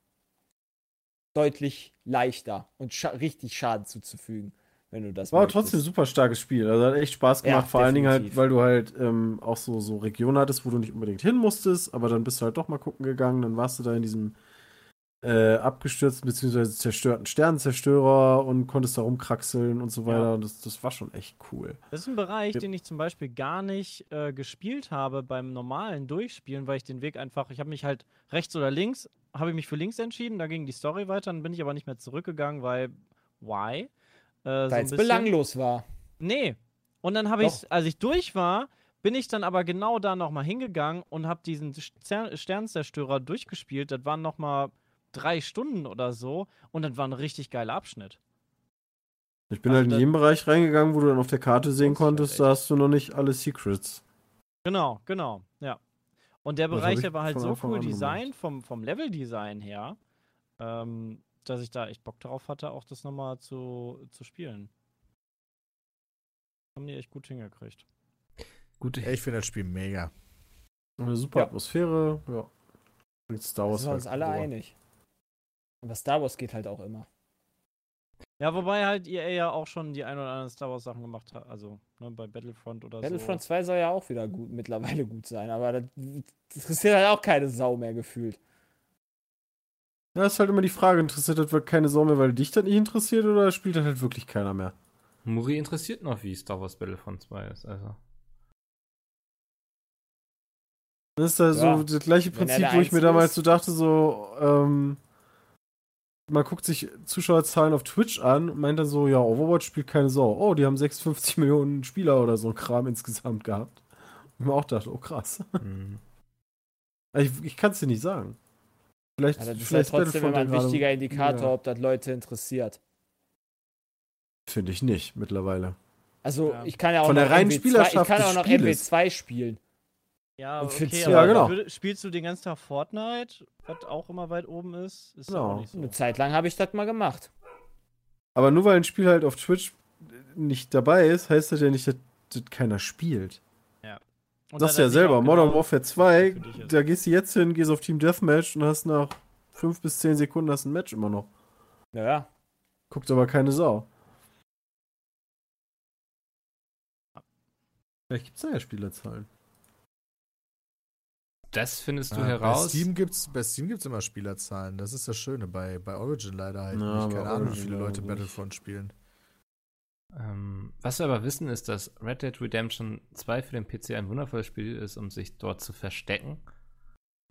C: deutlich leichter und scha richtig Schaden zuzufügen, wenn du das
D: War aber
C: möchtest.
D: trotzdem ein super starkes Spiel. Also hat echt Spaß
C: Ja,
D: gemacht, vor allen Dingen halt,
C: definitiv.
D: weil du halt ähm, auch so, so Regionen hattest, wo du nicht unbedingt hin musstest, aber dann bist du halt doch mal gucken gegangen, dann warst du da in diesem äh, abgestürzten bzw. zerstörten Sternenzerstörer und konntest da rumkraxeln und so weiter.
F: Ja.
D: Und das, das war schon echt cool.
F: Das ist ein Bereich,
D: Ja.
F: den ich zum Beispiel gar nicht äh, gespielt habe beim normalen Durchspielen, weil ich den Weg einfach, ich habe mich halt rechts oder links, habe ich mich für links entschieden, da ging die Story weiter, dann bin ich aber nicht mehr zurückgegangen, weil, why? Äh, so ein
C: Weil es
F: bisschen.
C: belanglos war.
F: Nee. Und dann habe ich, als ich durch war, bin ich dann aber genau da nochmal hingegangen und habe diesen Ster Sternzerstörer durchgespielt. Das waren nochmal drei Stunden oder so und das war ein richtig geiler Abschnitt.
D: Ich bin
F: Also
D: halt in jeden Bereich reingegangen, wo du dann auf der Karte sehen konntest, da hast du noch nicht alle Secrets.
F: Genau, genau, ja. Und der Bereich,
D: ich
F: der war halt so cool designt, vom, vom Level-Design her, ähm, dass ich da echt Bock drauf hatte, auch das nochmal zu, zu spielen. Haben die echt gut hingekriegt.
B: Gute
A: Ey, ich finde das Spiel mega.
D: Eine super
C: Ja.
D: Atmosphäre, ja. Und Star
C: Da
D: Wars
C: sind wir uns
D: halt
C: alle
D: boah.
C: einig. Aber Star Wars geht halt auch immer.
F: Ja, wobei halt EA ja auch schon die ein oder anderen Star Wars Sachen gemacht hat, also ne, bei Battlefront oder
C: Battlefront
F: so.
C: 2 soll ja auch wieder gut, mittlerweile gut sein, aber das, das interessiert halt auch keine Sau mehr gefühlt.
D: Ja, ist halt immer die Frage, interessiert das wirklich keine Sau mehr, weil dich das nicht interessiert oder spielt das halt wirklich keiner mehr?
B: Muri interessiert noch, wie Star Wars Battlefront 2 ist. Also.
D: Das ist da so
C: Ja,
D: das gleiche Prinzip, wo ich mir damals
C: ist.
D: so dachte, so, ähm, man guckt sich Zuschauerzahlen auf Twitch an und meint dann so, ja, Overwatch spielt keine Sau. Oh, die haben 56 Millionen Spieler oder so Kram insgesamt gehabt. Und mir auch dachte, oh krass.
B: mhm.
D: Ich, ich kann es dir nicht sagen. Vielleicht,
C: Ja, das ist ja
D: vielleicht
C: trotzdem immer ein wichtiger Indikator,
D: ja.
C: ob das Leute interessiert.
D: Finde ich nicht, mittlerweile.
C: Also
F: Ja.
C: ich kann ja auch
D: Von
C: noch
D: der reinen
C: MW2,
D: Spielerschaft
C: ich kann
D: des
C: auch noch
D: Spieles.
C: MW2 spielen.
F: Ja,
C: Und
F: okay, aber
D: Ja, genau.
F: spielst du den ganzen Tag Fortnite, was auch immer weit oben ist? Ist ja
D: Genau.
F: auch nicht so.
C: Eine Zeit lang habe ich das mal gemacht.
D: Aber nur weil ein Spiel halt auf Twitch nicht dabei ist, heißt das ja nicht, dass das keiner spielt.
F: Und
D: Du sagst
F: dann
D: ja selber, Modern
F: genau
D: Warfare 2,
F: für dich ist.
D: da gehst du jetzt hin, gehst auf Team Deathmatch und hast nach 5 bis 10 Sekunden hast ein Match immer noch.
C: Ja, ja.
D: Guckt aber keine Sau. Vielleicht gibt es da ja Spielerzahlen.
B: Das findest du
A: Ja, Bei
B: heraus.
A: Bei Steam gibt's immer Spielerzahlen. Das ist das Schöne. Bei, bei Origin leider halt
D: Ja,
A: nicht.
D: bei
A: Keine Ahnung, wie viele Leute. Battlefront spielen.
B: Ähm, was wir aber wissen, ist, dass Red Dead Redemption 2 für den PC ein wundervolles Spiel ist, um sich dort zu verstecken.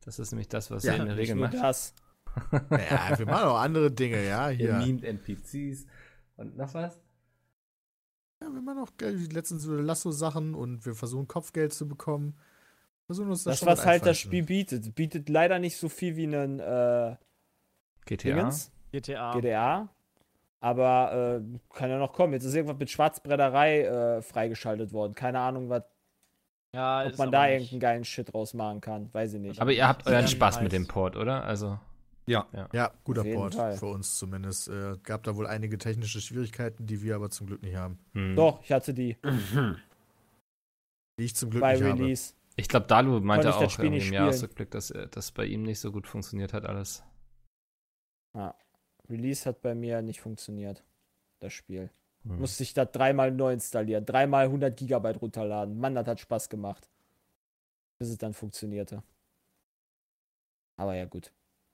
B: Das ist nämlich das, was
A: Ja,
B: er in der Regel macht.
C: das.
A: Naja, wir machen auch andere Dinge, ja.
B: Er
A: Hier.
B: memt NPCs und noch was.
A: Ja, wir machen auch äh, letztens so Lasso-Sachen und wir versuchen Kopfgeld zu bekommen. Versuchen uns das,
C: Das,
A: schon
C: was halt das Spiel bietet. Bietet leider nicht so viel wie ein äh,
B: GTA.
C: Dingens,
F: GTA.
C: GDA. Aber äh, kann ja noch kommen. Jetzt ist irgendwas mit Schwarzbretterei äh, freigeschaltet worden. Keine Ahnung, was,
F: Ja,
C: ob man da
F: nicht-
C: irgendeinen geilen Shit draus machen kann. Weiß ich nicht.
B: Aber ihr habt euren Spaß
F: heiß.
B: mit dem Port, oder? Also.
E: Ja.
A: Ja, guter
C: Auf jeden
A: Port.
C: Fall.
A: Für uns zumindest. Äh, gab da wohl einige technische Schwierigkeiten, die wir aber zum Glück nicht haben.
B: hm.
C: Doch, ich hatte die.
A: Die ich zum Glück
C: bei
A: nicht habe.
B: Ich glaube, Dalu meinte auch irgendwie im. Jahresrückblick, dass äh, das bei ihm nicht so gut funktioniert hat alles.
C: Ja. Release hat bei mir nicht funktioniert. Das Spiel.
B: Hm.
C: Musste ich das dreimal neu installieren. Dreimal 100 Gigabyte runterladen. Mann, das hat Spaß gemacht. Bis es dann funktionierte. Aber ja, gut.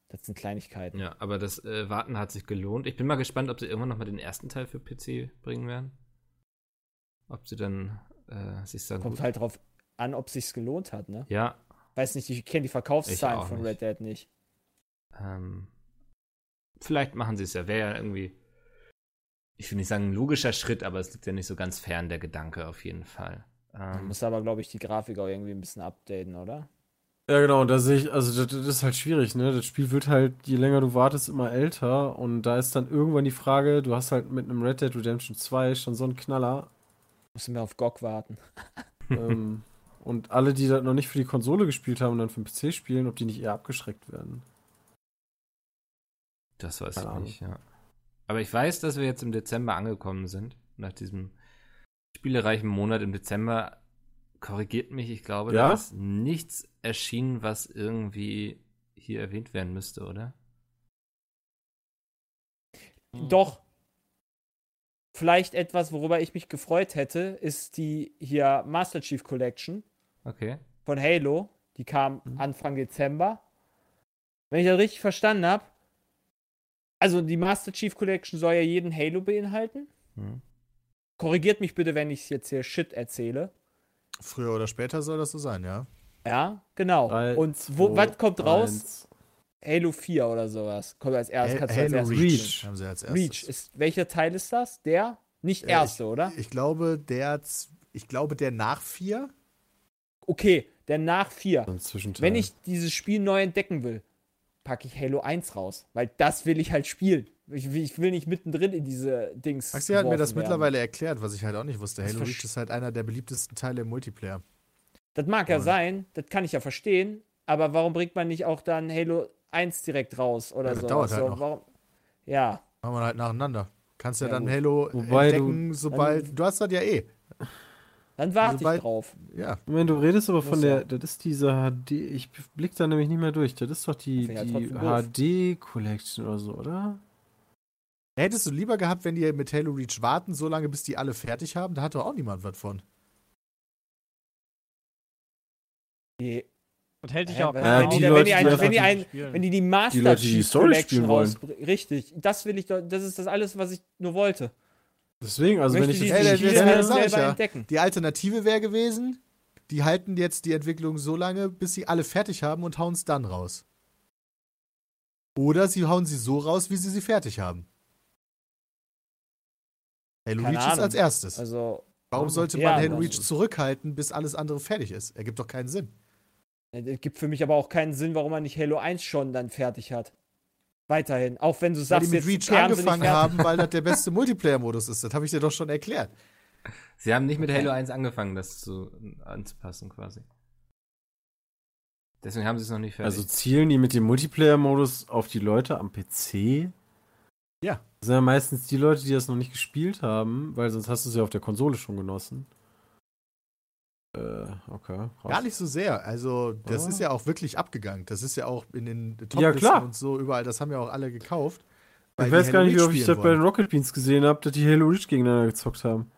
C: Das sind Kleinigkeiten.
B: Ja, aber das äh, Warten hat sich gelohnt. Ich bin mal gespannt, ob sie irgendwann noch mal den ersten Teil für PC bringen werden. Ob sie dann äh, sich dann
C: Kommt
B: gut-
C: halt drauf an, ob sich's gelohnt hat, ne?
B: Ja,
C: Weiß nicht, ich kenne die Verkaufszahlen von
B: nicht.
C: Red Dead nicht.
B: ähm, vielleicht machen sie es ja. Wäre ja irgendwie, ich will nicht sagen ein logischer Schritt, aber es liegt ja nicht so ganz fern der Gedanke auf jeden Fall.
C: Man
B: Ähm,
C: muss aber, glaube ich, die Grafik auch irgendwie ein bisschen updaten, oder?
D: Ja, genau, und da sehe ich, also das, das ist halt schwierig, ne? Das Spiel wird halt, je länger du wartest, immer älter und da ist dann irgendwann die Frage, du hast halt mit einem Red Dead Redemption 2 schon so einen Knaller
C: Müssen wir auf GOG warten.
D: ähm, und alle, die das noch nicht für die Konsole gespielt haben und dann für den PC spielen, ob die nicht eher abgeschreckt werden.
B: Das weiß
D: Keine
B: ich
D: Ahnung.
B: nicht, ja. Aber ich weiß, dass wir jetzt im Dezember angekommen sind. Nach diesem spielereichen Monat im Dezember. Korrigiert mich, ich glaube,
D: Ja?
B: da ist nichts erschienen, was irgendwie hier erwähnt werden müsste, oder?
C: Doch. Vielleicht etwas, worüber ich mich gefreut hätte, ist die hier Master Chief Collection
B: Okay.
C: von Halo. Die kam
D: Mhm.
C: Anfang Dezember. Wenn ich das richtig verstanden habe, also die Master Chief Collection soll ja jeden Halo beinhalten.
B: Hm.
C: Korrigiert mich bitte, wenn ich jetzt hier Shit erzähle.
A: Früher oder später soll das so sein, ja.
C: Ja, genau.
D: Drei,
C: Und wo,
D: zwei,
C: was kommt raus?
D: eins.
C: Halo 4 oder sowas. Kommt als erstes.
A: Ha-
C: kannst du als
A: Halo
C: erstes
A: Reach, haben sie als erstes.
C: Reach. Ist, welcher Teil ist das? Der? Nicht
A: Äh,
C: erste, oder?
A: Ich glaube, der, ich glaube, der nach vier.
C: Okay, der nach 4.
D: So ein Zwischenteil.
C: Wenn ich dieses Spiel neu entdecken will, packe ich Halo 1 raus. Weil das will ich halt spielen. Ich will, ich will nicht mittendrin in diese Dings.
A: Maxi hat mir das
C: werden.
A: mittlerweile erklärt, was ich halt auch nicht wusste.
C: Das
A: Halo Reach ist halt einer der beliebtesten Teile im Multiplayer.
C: Das mag ja
A: Und-
C: sein, das kann ich ja verstehen. Aber warum bringt man nicht auch dann Halo 1 direkt raus oder
A: Ja, das
C: so?
A: dauert halt
C: so
A: noch.
C: Warum? Ja,
A: Machen wir halt nacheinander. Kannst ja,
C: Ja,
A: dann
C: gut.
A: Halo
D: Wobei du-
A: entdecken, sobald. Du, hast das ja eh.
C: Dann warte
A: Sobald-
C: ich drauf.
A: Ja.
D: Moment, du redest aber von der,
C: ja.
D: das ist diese HD, ich blick da nämlich nicht mehr durch. Das ist doch die, die. HD Collection oder so, oder?
A: Hättest du lieber gehabt, wenn die mit Halo Reach warten, so lange, bis die alle fertig haben? Da hat doch auch niemand was von.
C: Die,
F: Und hält dich auch
D: wenn die Leute,
F: dass
D: die einfach
C: wenn die ein- wenn die die Master
D: Leute, die die
C: Chief
D: Story
C: Collection
D: spielen wollen.
C: rausbringen. Richtig, das will ich doch, das ist das alles, was ich nur wollte.
D: Deswegen, also wenn
C: Möchte
D: ich
C: die
D: jetzt
A: sag ich
C: selber
A: ja.
C: entdecken.
A: Die Alternative wäre gewesen, die halten jetzt die Entwicklung so lange, bis sie alle fertig haben und hauen es dann raus. Oder sie hauen sie so raus, wie sie sie fertig haben. Halo
C: Keine
A: Reach ist als erstes.
C: Also,
A: Warum sollte
C: ja,
A: man Halo
C: also-
A: Reach zurückhalten, bis alles andere fertig ist? Ergibt doch keinen Sinn.
C: es gibt für mich aber auch keinen Sinn, warum man nicht Halo 1 schon dann fertig hat. Weiterhin. Auch wenn du
A: Weil die
C: sagst,
A: mit
C: jetzt
A: Reach angefangen haben, weil das der beste Multiplayer-Modus ist. Das habe ich dir doch schon erklärt.
B: Sie haben nicht mit
C: Okay.
B: Halo 1 angefangen, das zu, anzupassen quasi. Deswegen haben sie es noch nicht fertig.
D: also zielen die mit dem Multiplayer-Modus auf die Leute am PC?
A: Ja.
D: Das sind ja meistens die Leute, die das noch nicht gespielt haben, weil sonst hast du es ja auf der Konsole schon genossen. Äh, okay. krass.
A: Gar nicht so sehr. Also, das
D: Ah.
A: ist ja auch wirklich abgegangen. Das ist ja auch in den
D: Ja,
A: Toplisten
D: klar.
A: und so überall. Das haben ja auch alle gekauft.
D: Ich weiß gar nicht, oft ich das bei den. Rocket Beans gesehen habe, dass die Halo Reach gegeneinander gezockt haben.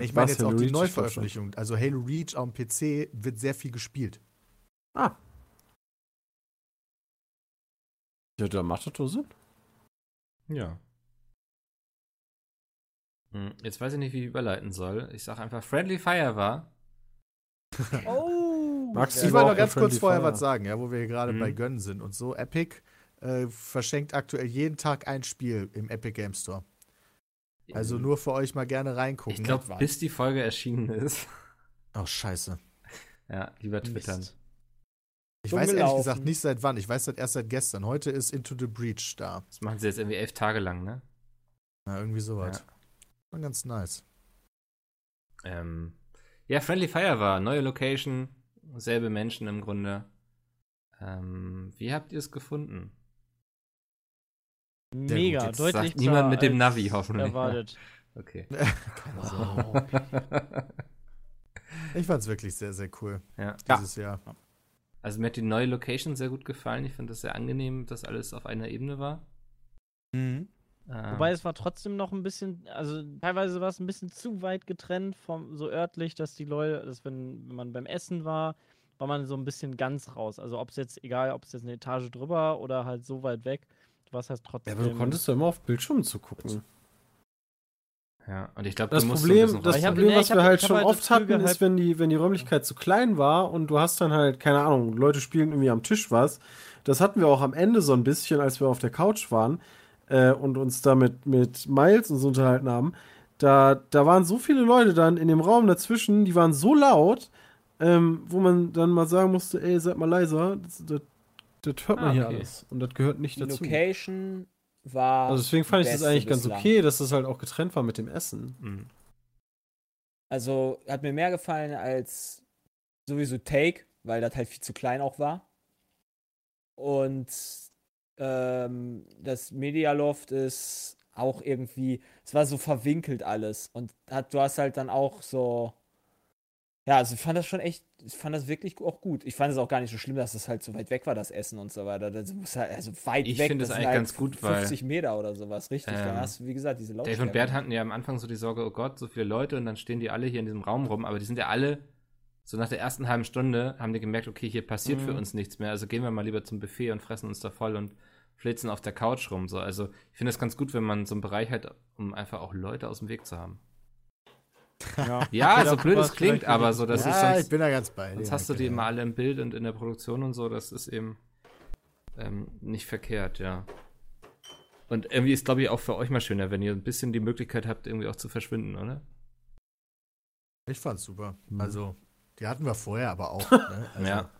A: Ich meine jetzt auch
D: Halo
A: die
D: Reach?
A: Neuveröffentlichung. Also Halo Reach am PC wird sehr viel gespielt.
D: Ah. Ja, da macht das doch Sinn.
B: ja. Hm, Jetzt weiß ich nicht, wie ich überleiten soll. Ich sage einfach, Friendly Fire war.
C: Oh!
D: Max,
A: Ich wollte noch ganz kurz vorher
D: Fire.
A: was sagen, ja, wo wir hier gerade
B: Mhm.
A: bei Gönnen sind und so. Epic äh, verschenkt aktuell jeden Tag ein Spiel im Epic Game Store. Also nur für euch mal gerne reingucken.
B: Ich glaube,
C: was.
B: bis die Folge erschienen ist.
A: Oh, scheiße.
B: ja, lieber twittern.
C: Mist.
A: Ich
C: Dumm
A: weiß ehrlich gesagt nicht seit wann. Ich weiß das erst seit gestern. Heute ist Into the Breach da.
B: Das machen sie jetzt irgendwie elf Tage lang, ne?
A: Na, irgendwie sowas.
B: Ja.
A: War ganz nice.
B: Ähm, ja, Friendly Fire war. Neue Location, selbe Menschen im Grunde. Ähm, wie habt ihr es gefunden?
F: Mega,
A: gut, jetzt
F: deutlich
B: sagt niemand mit dem Navi, hoffentlich.
F: Erwartet.
B: Okay.
A: Keine Sorge. Ich fand es wirklich sehr, sehr cool
B: Ja.
A: dieses Jahr.
B: Also mir hat die neue Location sehr gut gefallen. Ich finde das sehr angenehm, dass alles auf einer Ebene war.
E: Mhm.
B: Ähm,
F: Wobei es war trotzdem noch ein bisschen, also teilweise war es ein bisschen zu weit getrennt vom so örtlich, dass die Leute, dass wenn, wenn man beim Essen war, war man so ein bisschen ganz raus. Also ob es jetzt, egal, ob es jetzt eine Etage drüber oder halt so weit weg, du warst halt
D: Ja,
F: trotzdem.
D: aber du konntest doch immer auf Bildschirm zu gucken.
B: ja, und ich glaube,
D: Das
B: du musst
D: Problem, das
F: hab-
D: Problem
F: nee,
D: was wir halt schon
F: halt
D: oft hatten, ist, wenn die, wenn die Räumlichkeit zu klein war und du hast dann halt, keine Ahnung, Leute spielen irgendwie am Tisch was. Das hatten wir auch am Ende so ein bisschen, als wir auf der Couch waren äh, und uns da mit, mit Miles und so unterhalten haben. Da, da waren so viele Leute dann in dem Raum dazwischen, die waren so laut, ähm, wo man dann mal sagen musste, ey, seid mal leiser, das, das, das hört man
B: Ah,
D: hier
B: okay.
D: alles. Und das gehört nicht
C: Die
D: dazu.
C: Location war.
D: Also deswegen fand ich das eigentlich ganz
C: bislang.
D: okay, dass das halt auch getrennt war mit dem Essen.
B: Mhm.
C: Also hat mir mehr gefallen als sowieso Take, weil das halt viel zu klein auch war. Und ähm, das Medialoft ist auch irgendwie, es war so verwinkelt alles. Und hat, du hast halt dann auch so. Ja, also ich fand das schon echt, ich fand das wirklich auch gut. Ich fand es auch gar nicht so schlimm, dass das halt so weit weg war, das Essen und so weiter. Das muss halt, also weit
B: Ich
C: weg.
B: finde es
C: das
B: eigentlich
C: halt
B: ganz gut, weil-
C: 50 Meter oder sowas, richtig. dann
B: Ähm,
C: hast du, wie gesagt, diese Lautstärke.
B: Dave und Bert hatten ja am Anfang so die Sorge, oh Gott, so viele Leute und dann stehen die alle hier in diesem Raum rum, aber die sind ja alle, so nach der ersten halben Stunde haben die gemerkt, okay, hier passiert für
F: Mhm.
B: uns nichts mehr, also gehen wir mal lieber zum Buffet und fressen uns da voll und flitzen auf der Couch rum. So. Also ich finde es ganz gut, wenn man so einen Bereich hat, um einfach auch Leute aus dem Weg zu haben.
F: Ja,
B: Ja, so blöd es klingt, aber so, das
A: ja,
B: ist
A: ich
B: sonst,
A: bin da ganz bei dir.
B: sonst hast du die immer alle im Bild und in der Produktion und so, das ist eben ähm, nicht verkehrt, ja. Und irgendwie ist, glaube ich, auch für euch mal schöner, wenn ihr ein bisschen die Möglichkeit habt, irgendwie auch zu verschwinden, oder?
A: Ich fand's super.
D: Mhm.
A: Also, die hatten wir vorher aber auch. ne? also,
B: Ja.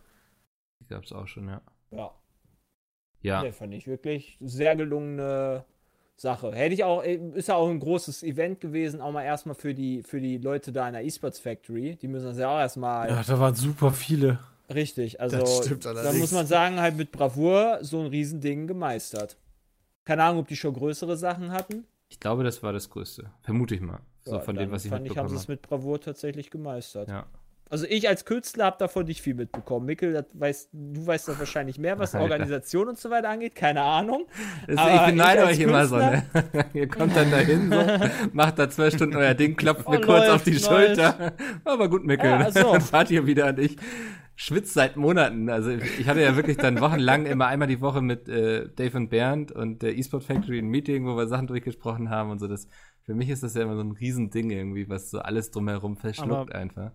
B: Die gab es auch schon, ja.
C: Ja.
B: Ja,
C: Nee, fand ich wirklich sehr gelungene Sache. Hätte ich auch, äh, ist ja auch ein großes Event gewesen, auch mal erstmal für die, für die Leute da in der Esports Factory. Die müssen das ja auch erstmal
D: Ja, da waren super viele.
C: richtig. Also
A: Das stimmt
C: da muss man sagen, halt mit Bravour so ein Riesending gemeistert. Keine Ahnung, ob die schon größere Sachen hatten.
B: ich glaube, das war das Größte. Vermute ich mal. So
C: Ja,
B: von dem, was ich
C: fand ich, haben sie
B: mitbekommen
C: es mit Bravour tatsächlich gemeistert.
B: Ja.
C: Also ich als Künstler habe davon nicht viel mitbekommen. Mikkel, weißt, du weißt doch wahrscheinlich mehr, was
B: Alter.
C: Organisation und so weiter angeht. Keine Ahnung. Aber
B: ich beneide euch immer so, ne?
C: Künstler-
B: Ihr kommt dann dahin, so, macht da zwei Stunden euer Ding, klopft mir
F: Oh,
B: kurz
F: läuft,
B: auf die
F: läuft.
B: Schulter. Aber gut, Mickel,
C: Ja, so.
B: dann fahrt ihr wieder und ich schwitze seit Monaten. Also ich hatte ja wirklich dann wochenlang immer einmal die Woche mit äh, Dave und Bernd und der eSport Factory ein Meeting, wo wir Sachen durchgesprochen haben und so. Das, für mich ist das ja immer so ein Riesending irgendwie, was so alles drumherum verschluckt
F: Aber-
B: einfach.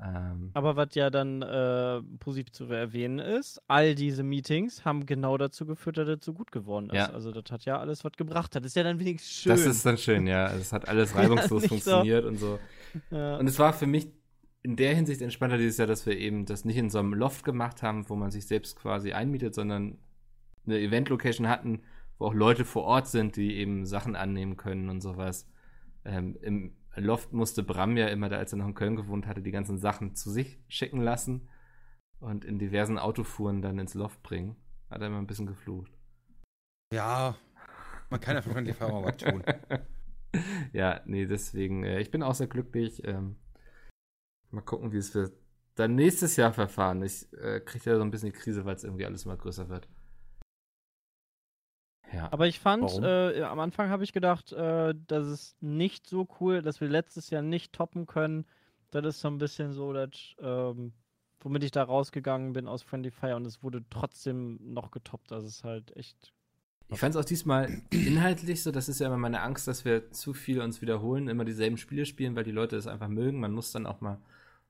B: Ähm,
F: Aber was ja dann äh, positiv zu erwähnen ist, all diese Meetings haben genau dazu geführt, dass das so gut geworden ist.
B: Ja.
F: Also das hat ja alles was gebracht. Das ist ja dann wenigstens schön.
B: das ist dann schön, ja. Es hat alles
F: Ja,
B: reibungslos
F: so.
B: funktioniert und so.
F: ja.
B: Und es war für mich in der Hinsicht entspannter dieses Jahr, dass wir eben das nicht in so einem Loft gemacht haben, wo man sich selbst quasi einmietet, sondern eine Event-Location hatten, wo auch Leute vor Ort sind, die eben Sachen annehmen können und sowas. Ähm, Im Loft musste Bram ja immer, da als er noch in Köln gewohnt hatte, die ganzen Sachen zu sich schicken lassen und in diversen Autofuhren dann ins Loft bringen. Hat er immer ein bisschen geflucht.
E: Ja, man kann ja für Fire mal was tun.
B: ja, nee, deswegen, äh, ich bin auch sehr glücklich. Ähm, mal gucken, wie es wird. Dann nächstes Jahr verfahren. Ich äh, kriege ja so ein bisschen die Krise, weil es irgendwie alles mal größer wird. Ja.
F: Aber ich fand, äh, am Anfang habe ich gedacht, äh, dass es nicht so cool, dass wir letztes Jahr nicht toppen können. Das ist so ein bisschen so, dass, ähm, womit ich da rausgegangen bin aus Friendly Fire und es wurde trotzdem noch getoppt. Das ist halt echt.
B: Ich fand es auch diesmal inhaltlich so, das ist ja immer meine Angst, dass wir zu viel uns wiederholen, immer dieselben Spiele spielen, weil die Leute es einfach mögen. Man muss dann auch mal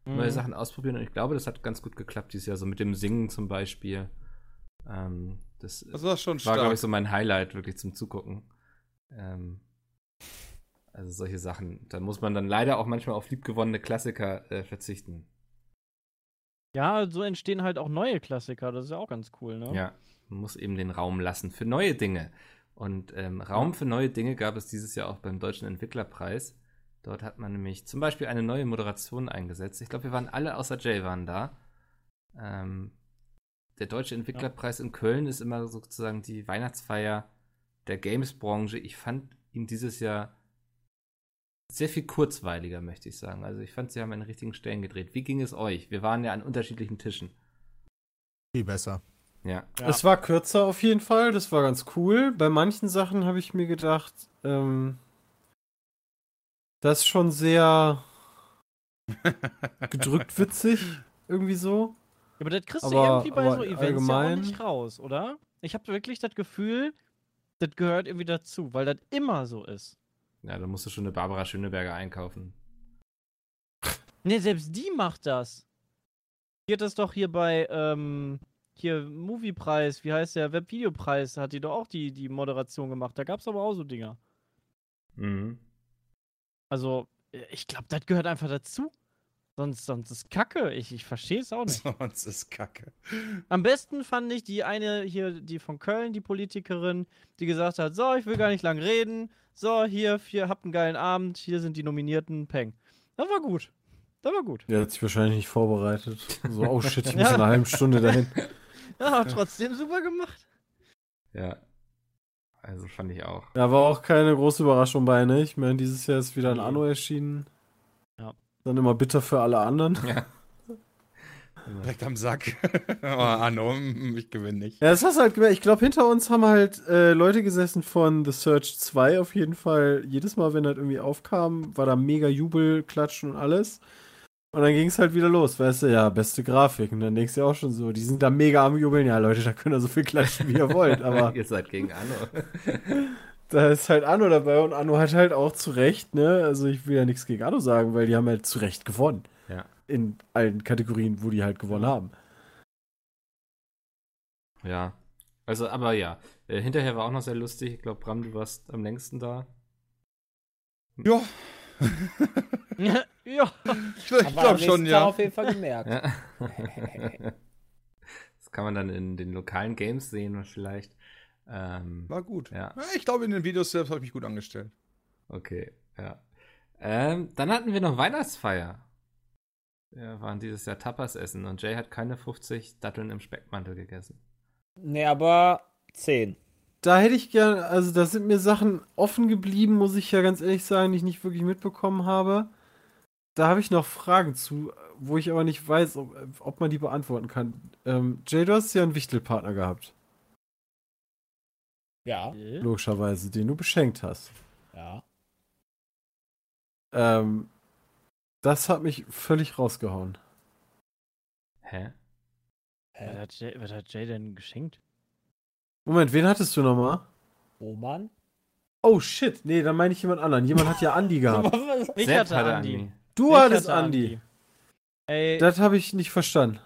B: neue
F: Mhm.
B: Sachen ausprobieren und ich glaube, das hat ganz gut geklappt dieses Jahr, so mit dem Singen zum Beispiel. Ähm, das
E: Das war schon
B: war, glaube ich, so mein Highlight wirklich zum Zugucken. Ähm, also solche Sachen. Da muss man dann leider auch manchmal auf liebgewonnene Klassiker äh, verzichten.
F: Ja, so entstehen halt auch neue Klassiker. Das ist ja auch ganz cool, ne?
B: Ja, man muss eben den Raum lassen für neue Dinge. Und ähm, Raum für neue Dinge gab es dieses Jahr auch beim Deutschen Entwicklerpreis. Dort hat man nämlich zum Beispiel eine neue Moderation eingesetzt. Ich glaube, wir waren alle außer Jay waren da. Ähm, der Deutsche Entwicklerpreis in Köln ist immer sozusagen die Weihnachtsfeier der Games-Branche. Ich fand ihn dieses Jahr sehr viel kurzweiliger, möchte ich sagen. Also ich fand, sie haben an den richtigen Stellen gedreht. Wie ging es euch? Wir waren ja an unterschiedlichen Tischen.
A: Viel besser.
B: Ja.
C: Ja.
D: Es war kürzer auf jeden Fall, das war ganz cool. Bei manchen Sachen habe ich mir gedacht, ähm, das ist schon sehr gedrückt witzig, irgendwie so.
F: Aber das kriegst du
D: Aber-
F: irgendwie bei so Events
D: allgemein-
F: ja auch nicht raus, oder? Ich habe wirklich das Gefühl, das gehört irgendwie dazu, weil das immer so ist.
B: Ja, da musst du schon eine Barbara Schöneberger einkaufen.
F: Ne, selbst die macht das. Die hat das doch hier bei, ähm, hier Moviepreis, wie heißt der, Webvideopreis, hat die doch auch die, die Moderation gemacht. Da gab's aber auch so Dinger.
B: Mhm.
F: Also, äh, ich glaube, das gehört einfach dazu. Sonst, sonst ist Kacke. Ich, ich verstehe es auch nicht.
E: Sonst ist Kacke.
F: Am besten fand ich die eine hier, die von Köln, die Politikerin, die gesagt hat: So, ich will gar nicht lang reden. So, hier, hier, habt einen geilen Abend. Hier sind die Nominierten. Peng. Das war gut. Das war gut.
D: Der hat sich wahrscheinlich nicht vorbereitet. So, oh shit, ich muss
F: Ja.
D: in einer halben Stunde dahin.
F: Ja, aber trotzdem super gemacht.
B: Ja. Also fand ich auch.
D: Da war auch keine große Überraschung bei, ne? Ich meine, dieses Jahr ist wieder ein. Anno erschienen. Dann immer bitter für alle anderen.
B: Ja.
E: Direkt am Sack. oh, Anno, mm, ich gewinne nicht.
D: Ja, das hast du halt gemerkt. Ich glaube, hinter uns haben halt äh, Leute gesessen von The Search 2 auf jeden Fall. Jedes Mal, wenn das irgendwie aufkam, war da mega Jubel, Klatschen und alles. Und dann ging es halt wieder los, weißt du, ja, beste Grafik. Und dann denkst du ja auch schon so, die sind da mega am Jubeln. Ja, Leute, da könnt ihr so viel klatschen, wie ihr wollt. Aber
B: Ihr seid gegen Anno.
D: Da ist halt Anno dabei und Anno hat halt auch zu Recht, ne? Also ich will ja nichts gegen Anno sagen, weil die haben halt zu Recht gewonnen.
B: Ja.
D: In allen Kategorien, wo die halt gewonnen haben.
B: Ja. Also, aber ja. Äh, hinterher war auch noch sehr lustig. Ich glaube, Bram, du warst am längsten da.
E: Ja,
F: ja.
E: ich, ich glaube schon,
C: Tag
E: ja.
C: auf jeden Fall gemerkt.
B: Ja. das kann man dann in den lokalen Games sehen, vielleicht. Ähm,
E: War gut.
B: Ja.
E: Ja, ich glaube, in den Videos selbst habe ich mich gut angestellt.
B: okay, ja. Ähm, dann hatten wir noch Weihnachtsfeier. Wir waren dieses Jahr Tapas essen und Jay hat keine 50 Datteln im Speckmantel gegessen.
C: Nee, aber 10.
D: Da hätte ich gern, also da sind mir Sachen offen geblieben, muss ich ja ganz ehrlich sagen, die ich nicht wirklich mitbekommen habe. Da habe ich noch Fragen zu, wo ich aber nicht weiß, ob, ob man die beantworten kann. Ähm, Jay, du hast ja einen Wichtelpartner gehabt,
C: Ja,
D: logischerweise, den du beschenkt hast.
C: ja.
D: Ähm, das hat mich völlig rausgehauen.
B: Hä?
F: Was
C: Hä?
F: hat, Jay, was hat Jay denn geschenkt?
D: Moment, wen hattest du nochmal?
C: Roman?
D: Oh shit, nee, dann meine ich jemand anderen. Jemand hat ja Andi gehabt.
F: Ich hatte Andi.
B: Andi.
D: Du
F: Ich
D: hattest
F: hatte
D: Andi.
F: Ey,
D: Das habe ich nicht verstanden.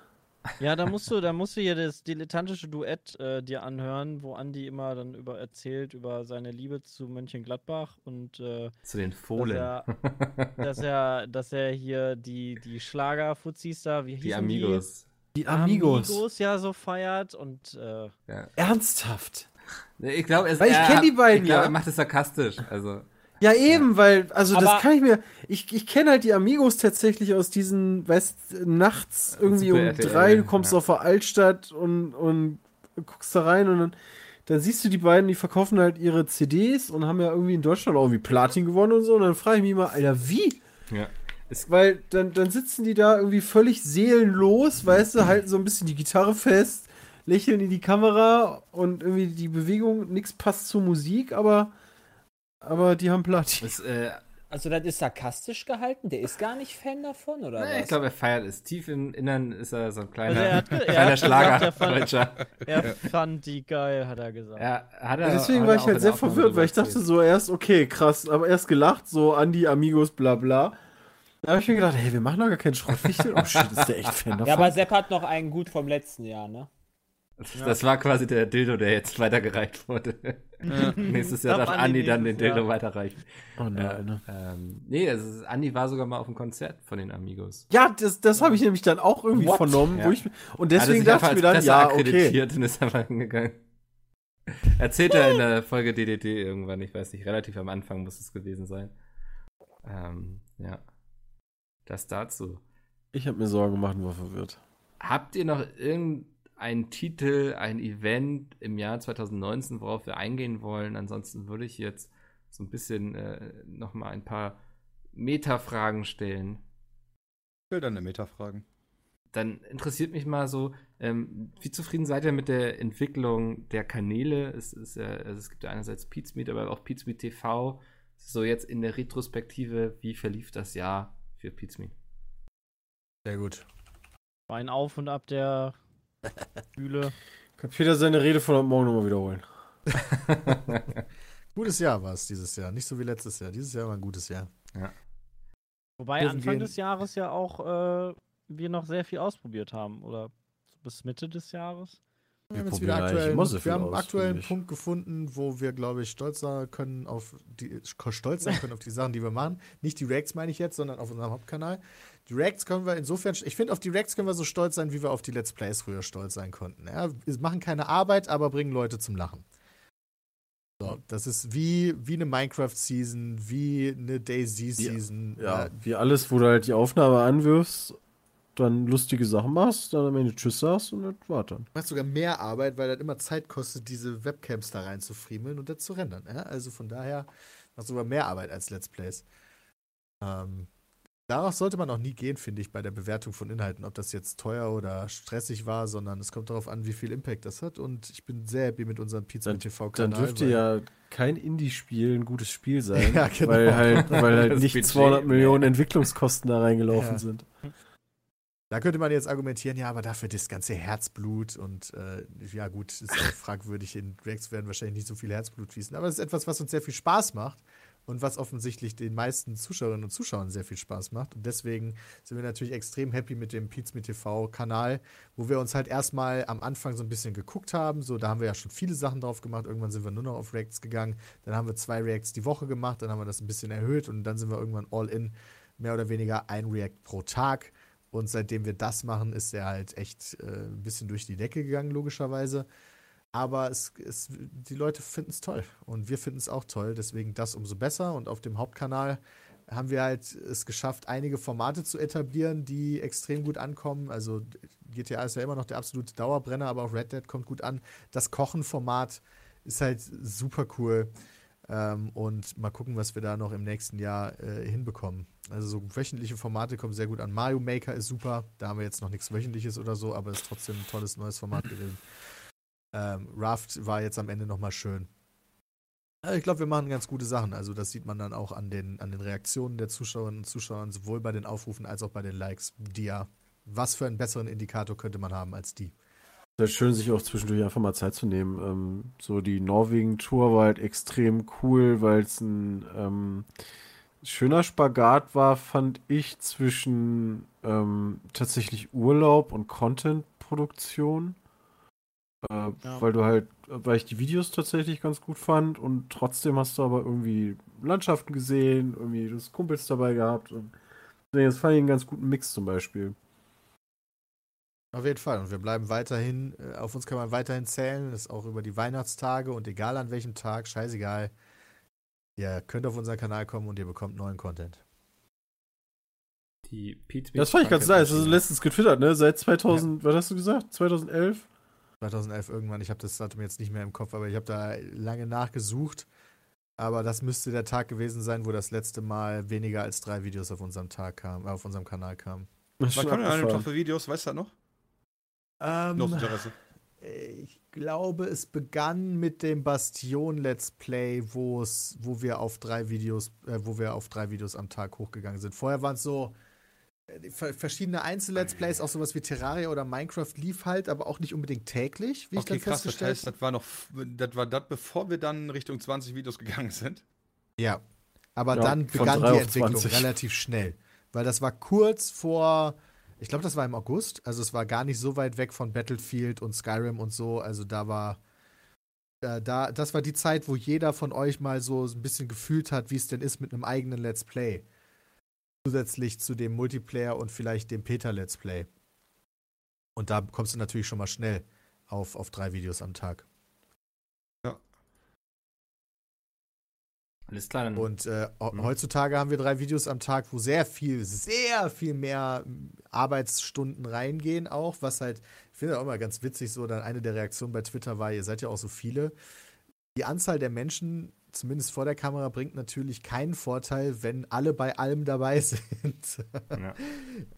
F: Ja, da musst du, da musst du hier das dilettantische Duett äh, dir anhören, wo Andi immer dann über erzählt über seine Liebe zu Mönchengladbach und äh,
B: Zu den Fohlen.
F: er- dass er, dass er hier die, die Schlagerfuzis da, wie
B: die
F: hießen
B: Amigos.
D: Die
F: Die?
D: Amigos.
F: Amigos ja so feiert und äh,
B: Ja.
D: Ernsthaft.
B: Ich glaube, es
D: Weil ich
B: er
D: kenn
B: hat-
D: die beiden,
B: ich glaub,
D: ja.
B: Er macht es sarkastisch. Also,
D: Ja, eben, weil, also
C: Aber-
D: das kann ich mir. Ich, ich kenne halt die Amigos tatsächlich aus diesen, weißt nachts irgendwie um
B: RTL,
D: drei, du kommst
B: ja.
D: auf der Altstadt und, und guckst da rein und dann, dann siehst du die beiden, die verkaufen halt ihre CDs und haben ja irgendwie in Deutschland auch irgendwie Platin gewonnen und so. Und dann frage ich mich mal, Alter, wie?
B: ja. Es,
D: Weil dann, dann sitzen die da irgendwie völlig seelenlos, weißt du, halten so ein bisschen die Gitarre fest, lächeln in die Kamera und irgendwie die Bewegung, nichts passt zur Musik, aber, aber die haben Platin.
B: es, äh,
C: Also, das ist sarkastisch gehalten? Der ist gar nicht Fan davon, oder
B: nee,
C: was?
B: ich glaube, er feiert es. Tief im Innern ist er so ein kleiner,
F: Also er hat er
B: kleiner
F: hat
B: Schlager.
F: gesagt, er fand-
B: Deutscher.
F: er fand die geil, hat er gesagt.
B: Ja, hat er,
D: Deswegen
B: hat
D: war
B: er
D: ich halt sehr
B: Aufnahme
D: verwirrt, weil ich dachte so erst, okay, krass, aber erst gelacht, so Andi, Amigos, bla bla. Da habe ich mir gedacht, hey, wir machen doch gar keinen Schrottwichtel. Oh shit, ist der echt Fan davon?
C: Ja, aber Sepp hat noch einen gut vom letzten Jahr, ne?
B: Das war quasi der Dildo, der jetzt weitergereicht wurde. Nächstes Jahr
F: Darf Andi
B: dann den. Dildo weiterreichen.
D: oh nein, ne?
B: Ähm, nee, ist, Andi war sogar mal auf einem Konzert von den Amigos.
D: Ja, das, das habe ich nämlich dann auch irgendwie
C: What?
D: vernommen.
B: Ja.
D: Wo ich, und deswegen
B: sich
D: dachte ich mir dann,
B: Presse
D: ja, okay.
B: und ist einfach hingegangen. Erzählt er in der Folge DDD irgendwann, ich weiß nicht, relativ am Anfang muss es gewesen sein. Ähm, ja. Das dazu.
D: Ich habe mir Sorgen gemacht und war verwirrt.
B: Habt ihr noch irgendeinen Titel, ein Event im Jahr 2019, worauf wir eingehen wollen? Ansonsten würde ich jetzt so ein bisschen äh, nochmal ein paar Meta-Fragen stellen.
E: Ich will deine Meta-Fragen.
B: Dann interessiert mich mal so, ähm, wie zufrieden seid ihr mit der Entwicklung der Kanäle? Es, ist ja, also es gibt ja einerseits Pizmeet, aber auch Pizmeet TV. So jetzt in der Retrospektive, wie verlief das Jahr für Pizmeet?
A: Sehr gut.
F: War ein Auf und Ab der Bühle.
D: Kann Peter seine Rede von heute Morgen nochmal wiederholen?
A: Gutes Jahr war es dieses Jahr. Nicht so wie letztes Jahr. Dieses Jahr war ein gutes Jahr.
F: Wobei
A: Dürfen
F: Anfang
A: gehen.
F: des Jahres ja auch äh, wir noch sehr viel ausprobiert haben. Oder bis Mitte des Jahres.
A: Wir
D: Wir
A: haben, jetzt wieder aktuell, wir haben einen
D: aus,
A: aktuellen. Punkt gefunden, wo wir, glaube ich, stolz sein können auf die stolz sein können auf die Sachen, die wir machen. Nicht die Reacts meine ich jetzt, sondern auf unserem Hauptkanal. Die Reacts können wir insofern, ich finde, auf die Reacts können wir so stolz sein, wie wir auf die Let's Plays früher stolz sein konnten. Ja, wir machen keine Arbeit, aber bringen Leute zum Lachen. So, das ist wie, wie eine Minecraft-Season, wie eine Daisy-Season.
D: Ja,
A: Äh,
D: wie alles, wo du halt die Aufnahme anwirfst, dann lustige Sachen machst, dann am Ende Tschüss sagst und das war dann.
A: macht sogar mehr Arbeit, weil das immer Zeit kostet, diese Webcams da reinzufriemeln und das zu rendern. Ja? Also von daher macht sogar mehr Arbeit als Let's Plays. Ähm, darauf sollte man auch nie gehen, finde ich, bei der Bewertung von Inhalten, ob das jetzt teuer oder stressig war, sondern es kommt darauf an, wie viel Impact das hat. Und ich bin sehr happy mit unserem Pizza TV-Kanal.
D: Dann dürfte ja kein Indie-Spiel ein gutes Spiel sein,
A: Ja, genau.
D: weil halt, weil halt nicht
B: Budget,
D: 200 Millionen. Entwicklungskosten da reingelaufen
A: Ja.
D: sind.
A: Da könnte man jetzt argumentieren, ja, aber dafür das ganze Herzblut und äh, ja gut, ist fragwürdig, in Reacts werden wahrscheinlich nicht so viel Herzblut fließen, aber es ist etwas, was uns sehr viel Spaß macht und was offensichtlich den meisten Zuschauerinnen und Zuschauern sehr viel Spaß macht. Und deswegen sind wir natürlich extrem happy mit dem Pizza TV Kanal, wo wir uns halt erstmal am Anfang so ein bisschen geguckt haben, so da haben wir ja schon viele Sachen drauf gemacht, irgendwann sind wir nur noch auf Reacts gegangen, dann haben wir zwei Reacts die Woche gemacht, dann haben wir das ein bisschen erhöht. Und dann sind wir irgendwann all in, mehr oder weniger ein React pro Tag. Und seitdem wir das machen, ist er halt echt äh, ein bisschen durch die Decke gegangen, logischerweise. Aber es, es, die Leute finden es toll und wir finden es auch toll, deswegen das umso besser. Und auf dem Hauptkanal haben wir halt es geschafft, einige Formate zu etablieren, die extrem gut ankommen. Also GTA ist ja immer noch der absolute Dauerbrenner, aber auch Red Dead kommt gut an. Das Kochen-Format ist halt super cool. Ähm, und mal gucken, was wir da noch im nächsten Jahr äh, hinbekommen. Also so wöchentliche Formate kommen sehr gut an. Mario Maker ist super. Da haben wir jetzt noch nichts Wöchentliches oder so, aber ist trotzdem ein tolles neues Format gewesen. Ähm, Raft war jetzt am Ende nochmal schön. Also ich glaube, wir machen ganz gute Sachen. Also das sieht man dann auch an den, an den Reaktionen der Zuschauerinnen und Zuschauer, sowohl bei den Aufrufen als auch bei den Likes. Die ja, was für einen besseren Indikator könnte man haben als die?
D: Es ist schön, sich auch zwischendurch einfach mal Zeit zu nehmen. Ähm, so die Norwegen-Tour war halt extrem cool, weil es ein ähm, schöner Spagat war, fand ich, zwischen ähm, tatsächlich Urlaub und Content-Produktion. Äh,
F: Ja.
D: Weil du halt, weil ich die Videos tatsächlich ganz gut fand und trotzdem hast du aber irgendwie Landschaften gesehen, irgendwie das Kumpels dabei gehabt und das fand ich einen ganz guten Mix zum Beispiel.
A: Auf jeden Fall. Und wir bleiben weiterhin, äh, auf uns kann man weiterhin zählen. Das ist auch über die Weihnachtstage und egal an welchem Tag, scheißegal. Ihr könnt auf unseren Kanal kommen und ihr bekommt neuen Content.
B: Die Pete
D: Das fand ich ganz nice. Also letztens getwittert, ne? Seit 2000, was hast du gesagt? 2011?
A: 2011 irgendwann, ich habe das Datum jetzt nicht mehr im Kopf, aber ich habe da lange nachgesucht. Aber das müsste der Tag gewesen sein, wo das letzte Mal weniger als drei Videos auf unserem Tag kam, äh, auf unserem Kanal kamen.
E: Was denn an dem Tag für Videos? Weißt du das noch?
A: Ähm,
E: aus Interesse.
A: Ich glaube, es begann mit dem Bastion Let's Play, wo es, wo wir auf drei Videos, äh, wo wir auf drei Videos am Tag hochgegangen sind. Vorher waren es so verschiedene Einzel-Let's Plays, auch sowas wie Terraria oder Minecraft lief halt, aber auch nicht unbedingt täglich, wie ich
E: Okay,
A: dann
E: krass. Das
A: festgestellt
E: heißt, das war noch, das war das, bevor wir dann Richtung 20 Videos gegangen sind.
A: Ja. Aber
D: Ja,
A: dann begann die Entwicklung
D: 20.
A: relativ schnell. Weil das war kurz vor, ich glaube, das war im August. Also es war gar nicht so weit weg von Battlefield und Skyrim und so. Also da war, äh, da, das war die Zeit, wo jeder von euch mal so ein bisschen gefühlt hat, wie es denn ist mit einem eigenen Let's Play. Zusätzlich zu dem Multiplayer und vielleicht dem Peter-Let's Play. Und da kommst du natürlich schon mal schnell auf, auf drei Videos am Tag.
B: Alles klar, dann.
A: Und äh,
B: Mhm.
A: heutzutage haben wir drei Videos am Tag, wo sehr viel, sehr viel mehr Arbeitsstunden reingehen, auch, was halt, ich finde auch immer ganz witzig, so dann eine der Reaktionen bei Twitter war, ihr seid ja auch so viele. Die Anzahl der Menschen, zumindest vor der Kamera, bringt natürlich keinen Vorteil, wenn alle bei allem dabei sind.
B: Ja.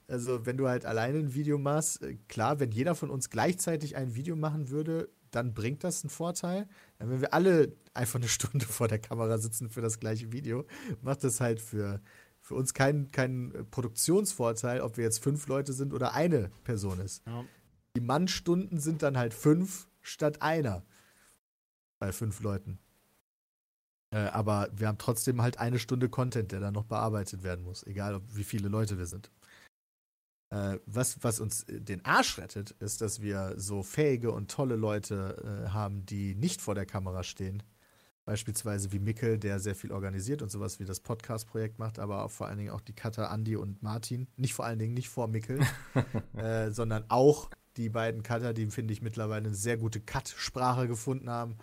A: Also, wenn du halt alleine ein Video machst, äh, klar, wenn jeder von uns gleichzeitig ein Video machen würde, dann bringt das einen Vorteil. Wenn wir alle einfach eine Stunde vor der Kamera sitzen für das gleiche Video, macht das halt für, für uns keinen keinen äh, Produktionsvorteil, ob wir jetzt fünf Leute sind oder eine Person ist.
F: Ja.
A: Die Mannstunden sind dann halt fünf statt einer bei fünf Leuten. Äh, aber wir haben trotzdem halt eine Stunde Content, der dann noch bearbeitet werden muss, egal ob, wie viele Leute wir sind. Äh, was, was uns äh, den Arsch rettet, ist, dass wir so fähige und tolle Leute äh, haben, die nicht vor der Kamera stehen. Beispielsweise wie Mickel, der sehr viel organisiert und sowas wie das Podcast-Projekt macht, aber auch vor allen Dingen auch die Cutter Andi und Martin. Nicht vor allen Dingen nicht vor Mickel, äh, sondern auch die beiden Cutter, die finde ich mittlerweile eine sehr gute Cut-Sprache gefunden haben.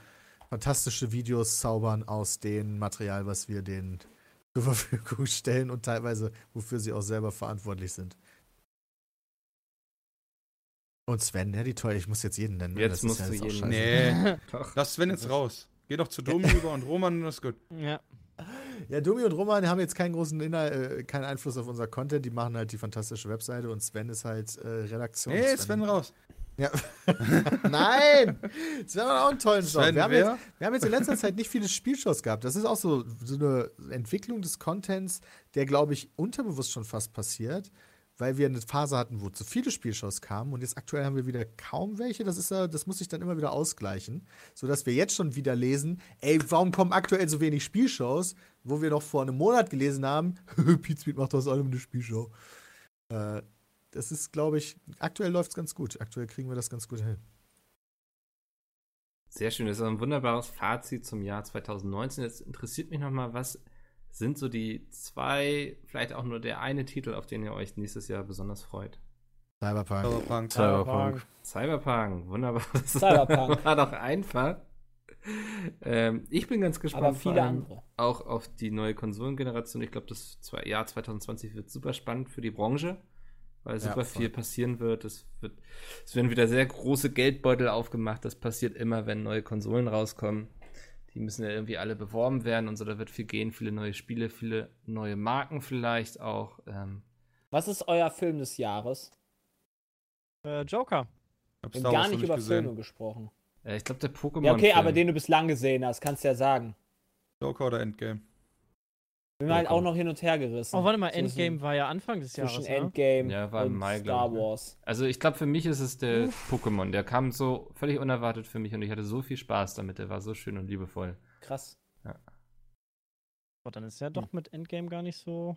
A: Fantastische Videos zaubern aus dem Material, was wir denen zur Verfügung stellen und teilweise, wofür sie auch selber verantwortlich sind. Und Sven, ja, die toll, ich muss jetzt jeden nennen. ne?
B: Jetzt
A: Das ist
B: musst du
A: jetzt auch
B: jeden
A: scheiße.
E: Nee,
B: Doch.
E: lass Sven jetzt raus. Geh doch zu Domi über und Roman und das ist gut.
F: Ja.
A: Ja, Domi und Roman haben jetzt keinen großen Inhalt, äh, keinen Einfluss auf unser Content. Die machen halt die fantastische Webseite und Sven ist halt äh, Redaktion.
E: Nee, Sven raus.
A: Ja. Nein! Sven hat auch einen tollen Job.
E: Sven,
A: Wir haben, jetzt, wir haben jetzt in letzter Zeit nicht viele Spielshows gehabt. Das ist auch so, so eine Entwicklung des Contents, der, glaube ich, unterbewusst schon fast passiert, weil wir eine Phase hatten, wo zu viele Spielshows kamen und jetzt aktuell haben wir wieder kaum welche. Das, ist ja, das muss sich dann immer wieder ausgleichen, sodass wir jetzt schon wieder lesen, ey, warum kommen aktuell so wenig Spielshows, wo wir noch vor einem Monat gelesen haben, Pete Speed macht aus allem eine Spielshow. Äh, das ist, glaube ich, aktuell läuft es ganz gut. Aktuell kriegen wir das ganz gut hin.
B: Sehr schön, das ist ein wunderbares Fazit zum Jahr 2019. Jetzt interessiert mich nochmal, was sind so die zwei, vielleicht auch nur der eine Titel, auf den ihr euch nächstes Jahr besonders freut?
A: Cyberpunk.
E: Cyberpunk.
D: Cyberpunk.
B: Cyberpunk, wunderbar. Das
C: Cyberpunk.
B: war doch einfach. Ähm, ich bin ganz gespannt
C: Aber viele andere.
B: auch auf die neue Konsolengeneration. Ich glaube, das Jahr 2020 wird super spannend für die Branche, weil
A: Ja,
B: super
A: voll.
B: viel passieren wird. Es, wird. es werden wieder sehr große Geldbeutel aufgemacht. Das passiert immer, wenn neue Konsolen rauskommen. Die müssen ja irgendwie alle beworben werden und so. Da wird viel gehen, viele neue Spiele, viele neue Marken vielleicht auch. Ähm,
C: Was ist euer Film des Jahres?
F: Äh, Joker.
E: Hab
C: Wir haben gar nicht über
E: gesehen.
C: Filme gesprochen.
B: äh, ich glaube, der Pokémon.
C: Ja, okay, aber den du bislang gesehen hast, kannst du ja sagen.
E: Joker oder Endgame?
C: Bin mir halt auch noch hin und her gerissen.
F: Oh, warte mal,
C: Zwischen-
F: Endgame war ja Anfang des Jahres.
C: Zwischen
F: Ne?
C: Endgame
B: Ja, war im
C: und
B: Mai,
C: Star
B: ne?
C: Wars.
B: Also ich glaube, für mich ist es der Pokémon. Der kam so völlig unerwartet für mich und ich hatte so viel Spaß damit. Der war so schön und liebevoll.
C: Krass.
F: Oh, dann ist ja doch mit Endgame gar nicht so.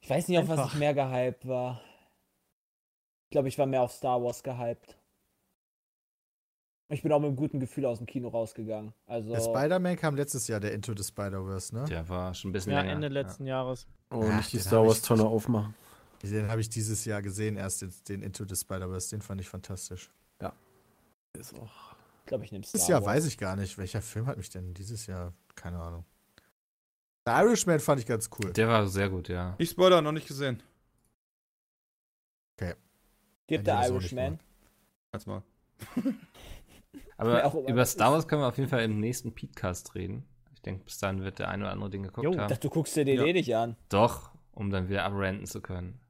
C: Ich weiß nicht, auf was
F: Einfach.
C: ich mehr gehypt war. Ich glaube, ich war mehr auf Star Wars gehypt. Ich bin auch mit einem guten Gefühl aus dem Kino rausgegangen. Also,
A: Der Spider-Man kam letztes Jahr, der Into the Spider-Verse, ne?
B: Der war schon ein bisschen
F: Ja,
B: länger.
F: Ende letzten Jahres.
D: Oh,
A: Ach,
D: nicht die
A: den
D: Star
A: hab
D: Wars
A: ich-
D: Tonne aufmachen.
A: Den habe ich dieses Jahr gesehen, erst jetzt den Into the Spider-Verse. Den fand ich fantastisch.
D: Ist auch.
C: ich glaube, ich nehme Star
A: Dieses Jahr weiß ich gar nicht. Welcher Film hat mich denn dieses Jahr? Keine Ahnung. The Irishman fand ich ganz cool.
B: Ja. Der war sehr gut, ja.
E: Ich Spoiler, noch nicht gesehen.
C: Gibt
A: Ja,
C: der Irishman.
E: Als mal.
B: Aber
C: Ja,
B: über Star Wars können wir auf jeden Fall im nächsten Podcast reden. Ich denke, bis dahin wird der eine oder andere den geguckt
F: Jo,
B: haben.
C: dachte, du guckst dir den
E: Ja.
C: eh nicht an.
B: Doch, um dann wieder abrenten zu können.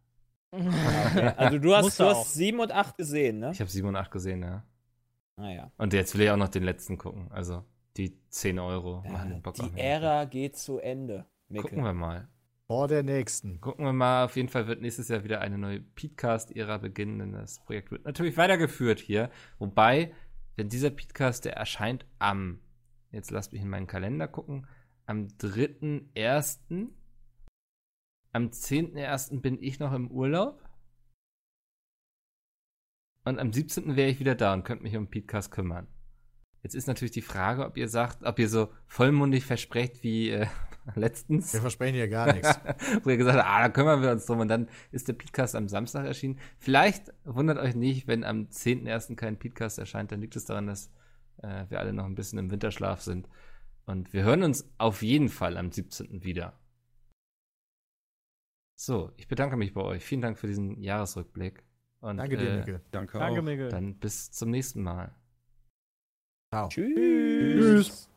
C: Also du hast,
F: Musste
C: du hast 7 und 8 gesehen, ne?
B: Ich habe 7 und 8 gesehen, ja.
C: Naja.
B: Und jetzt will ich auch noch den letzten gucken. Also die 10 Euro
C: Ja,
B: machen den Bock
C: die. Ära geht zu Ende. Mikkel.
B: Gucken wir mal.
A: Vor der nächsten.
B: Gucken wir mal. Auf jeden Fall wird nächstes Jahr wieder eine neue Podcast-Ära beginnen, denn das Projekt wird natürlich weitergeführt hier. Wobei, wenn dieser Podcast, der erscheint am, jetzt lasst mich in meinen Kalender gucken, am 3.1., am 10.1. bin ich noch im Urlaub. Und am 17. wäre ich wieder da und könnte mich um Podcast kümmern. Jetzt ist natürlich die Frage, ob ihr sagt, ob ihr so vollmundig versprecht wie äh, letztens
A: Wir versprechen hier gar nichts.
B: wo ihr gesagt habt, ah, da kümmern wir uns drum. Und dann ist der Podcast am Samstag erschienen. Vielleicht wundert euch nicht, wenn am 10.01. kein Podcast erscheint, dann liegt es daran, dass äh, wir alle noch ein bisschen im Winterschlaf sind. Und wir hören uns auf jeden Fall am 17. wieder. So, ich bedanke mich bei euch. Vielen Dank für diesen Jahresrückblick. Und,
A: Danke dir,
B: äh,
A: Mikkel.
E: Danke,
F: Danke,
E: auch.
F: Miguel.
B: Dann bis zum nächsten Mal.
A: Ciao.
C: Tschüss.
D: Tschüss.